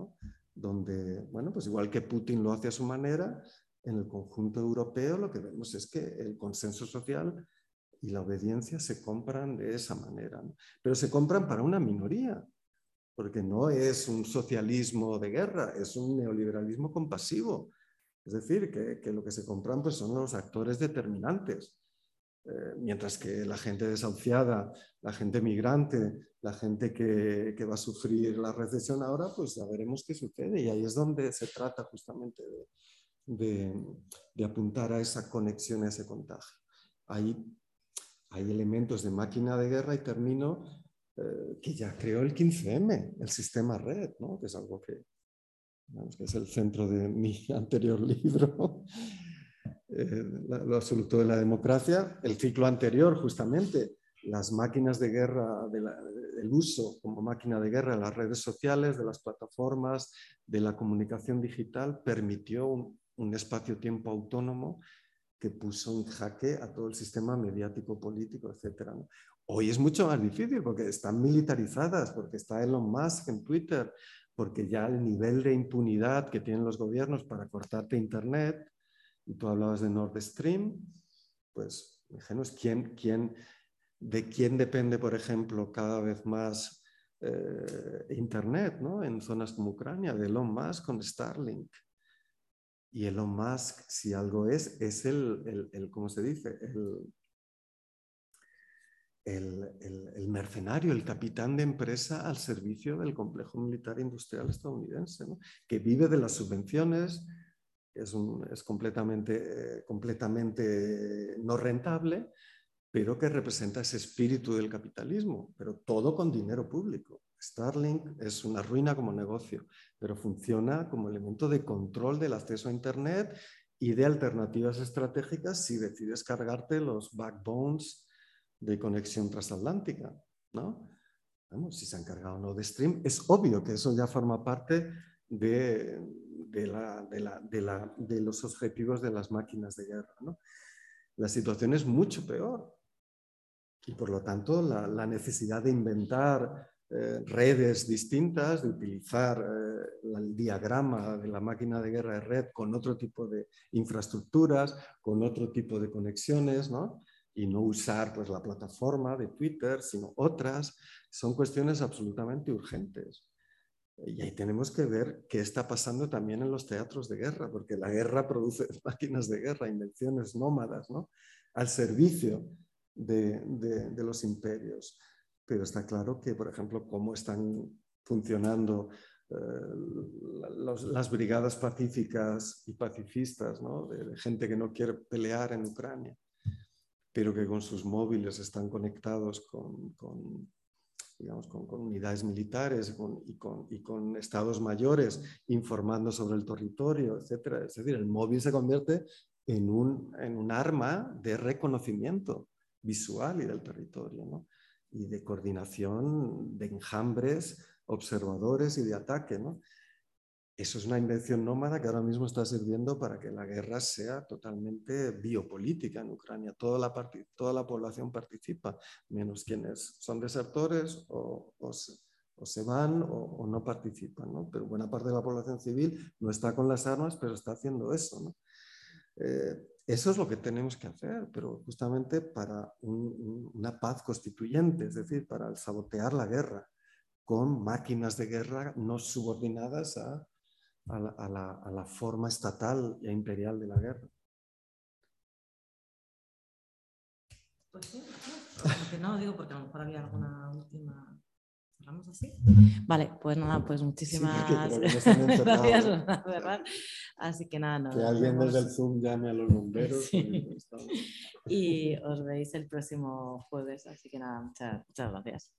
donde, bueno, pues igual que Putin lo hace a su manera, en el conjunto europeo lo que vemos es que el consenso social y la obediencia se compran de esa manera. Pero se compran para una minoría, porque no es un socialismo de guerra, es un neoliberalismo compasivo. Es decir, que, lo que se compran pues, son los actores determinantes. Eh, mientras que la gente desahuciada, la gente migrante, la gente que, que, va a sufrir la recesión ahora, pues ya veremos qué sucede. Y ahí es donde se trata justamente de, de, apuntar a esa conexión, a ese contagio. Ahí hay elementos de máquina de guerra y termino eh, que ya creó el 15M, el sistema red, ¿no? que es algo que, que, es el centro de mi anterior libro, eh, lo absoluto de la democracia, el ciclo anterior justamente, las máquinas de guerra, el uso como máquina de guerra de las redes sociales, de las plataformas, de la comunicación digital, permitió un, un espacio-tiempo autónomo que puso en jaque a todo el sistema mediático, político, etc. Hoy es mucho más difícil porque están militarizadas, porque está Elon Musk en Twitter, porque ya el nivel de impunidad que tienen los gobiernos para cortarte Internet, y tú hablabas de Nord Stream, pues, ¿quién, quién, ¿de quién depende, por ejemplo, cada vez más eh, Internet ¿no? en zonas como Ucrania? De Elon Musk con Starlink. Y Elon Musk, si algo es, es el, el, ¿cómo se dice? El, el, mercenario, el capitán de empresa al servicio del complejo militar industrial estadounidense, que vive de las subvenciones es, completamente, completamente no rentable, pero que representa ese espíritu del capitalismo, pero todo con dinero público. Starlink es una ruina como negocio, pero funciona como elemento de control del acceso a Internet y de alternativas estratégicas si decides cargarte los backbones de conexión transatlántica. ¿no? si se han cargado o no de Stream, es obvio que eso ya forma parte de, de, los objetivos de las máquinas de guerra. La situación es mucho peor y por lo tanto la, necesidad de inventar eh, redes distintas, de utilizar eh, el diagrama de la máquina de guerra de red con otro tipo de infraestructuras, con otro tipo de conexiones, y no usar pues, la plataforma de Twitter, sino otras, son cuestiones absolutamente urgentes. Y ahí tenemos que ver qué está pasando también en los teatros de guerra, porque la guerra produce máquinas de guerra, invenciones nómadas, ¿no? al servicio de, de, los imperios. Pero está claro que, por ejemplo, cómo están funcionando eh, las brigadas pacíficas y pacifistas, ¿no? de, gente que no quiere pelear en Ucrania, pero que con sus móviles están conectados con, con digamos, con, unidades militares y, con, y, con, estados mayores informando sobre el territorio, etc. Es decir, el móvil se convierte en un, en un arma de reconocimiento visual y del territorio, ¿no? y de coordinación de enjambres, observadores y de ataque. ¿no? Eso es una invención nómada que ahora mismo está sirviendo para que la guerra sea totalmente biopolítica en Ucrania. Toda la, toda la población participa, menos quienes son desertores o, o, se, van o, no participan. ¿no? Pero buena parte de la población civil no está con las armas, pero está haciendo eso. Eh, eso es lo que tenemos que hacer, pero justamente para una paz constituyente, es decir, para sabotear la guerra con máquinas de guerra no subordinadas a a la, forma estatal e imperial de la guerra. Pues sí, no, digo porque a lo mejor había alguna última. ¿Cerramos así? Vale, pues nada, pues muchísimas gracias, ¿verdad? Así que nada, no, Que alguien desde el Zoom llame a los bomberos. Y os veis el próximo jueves, así que nada, muchas, muchas gracias.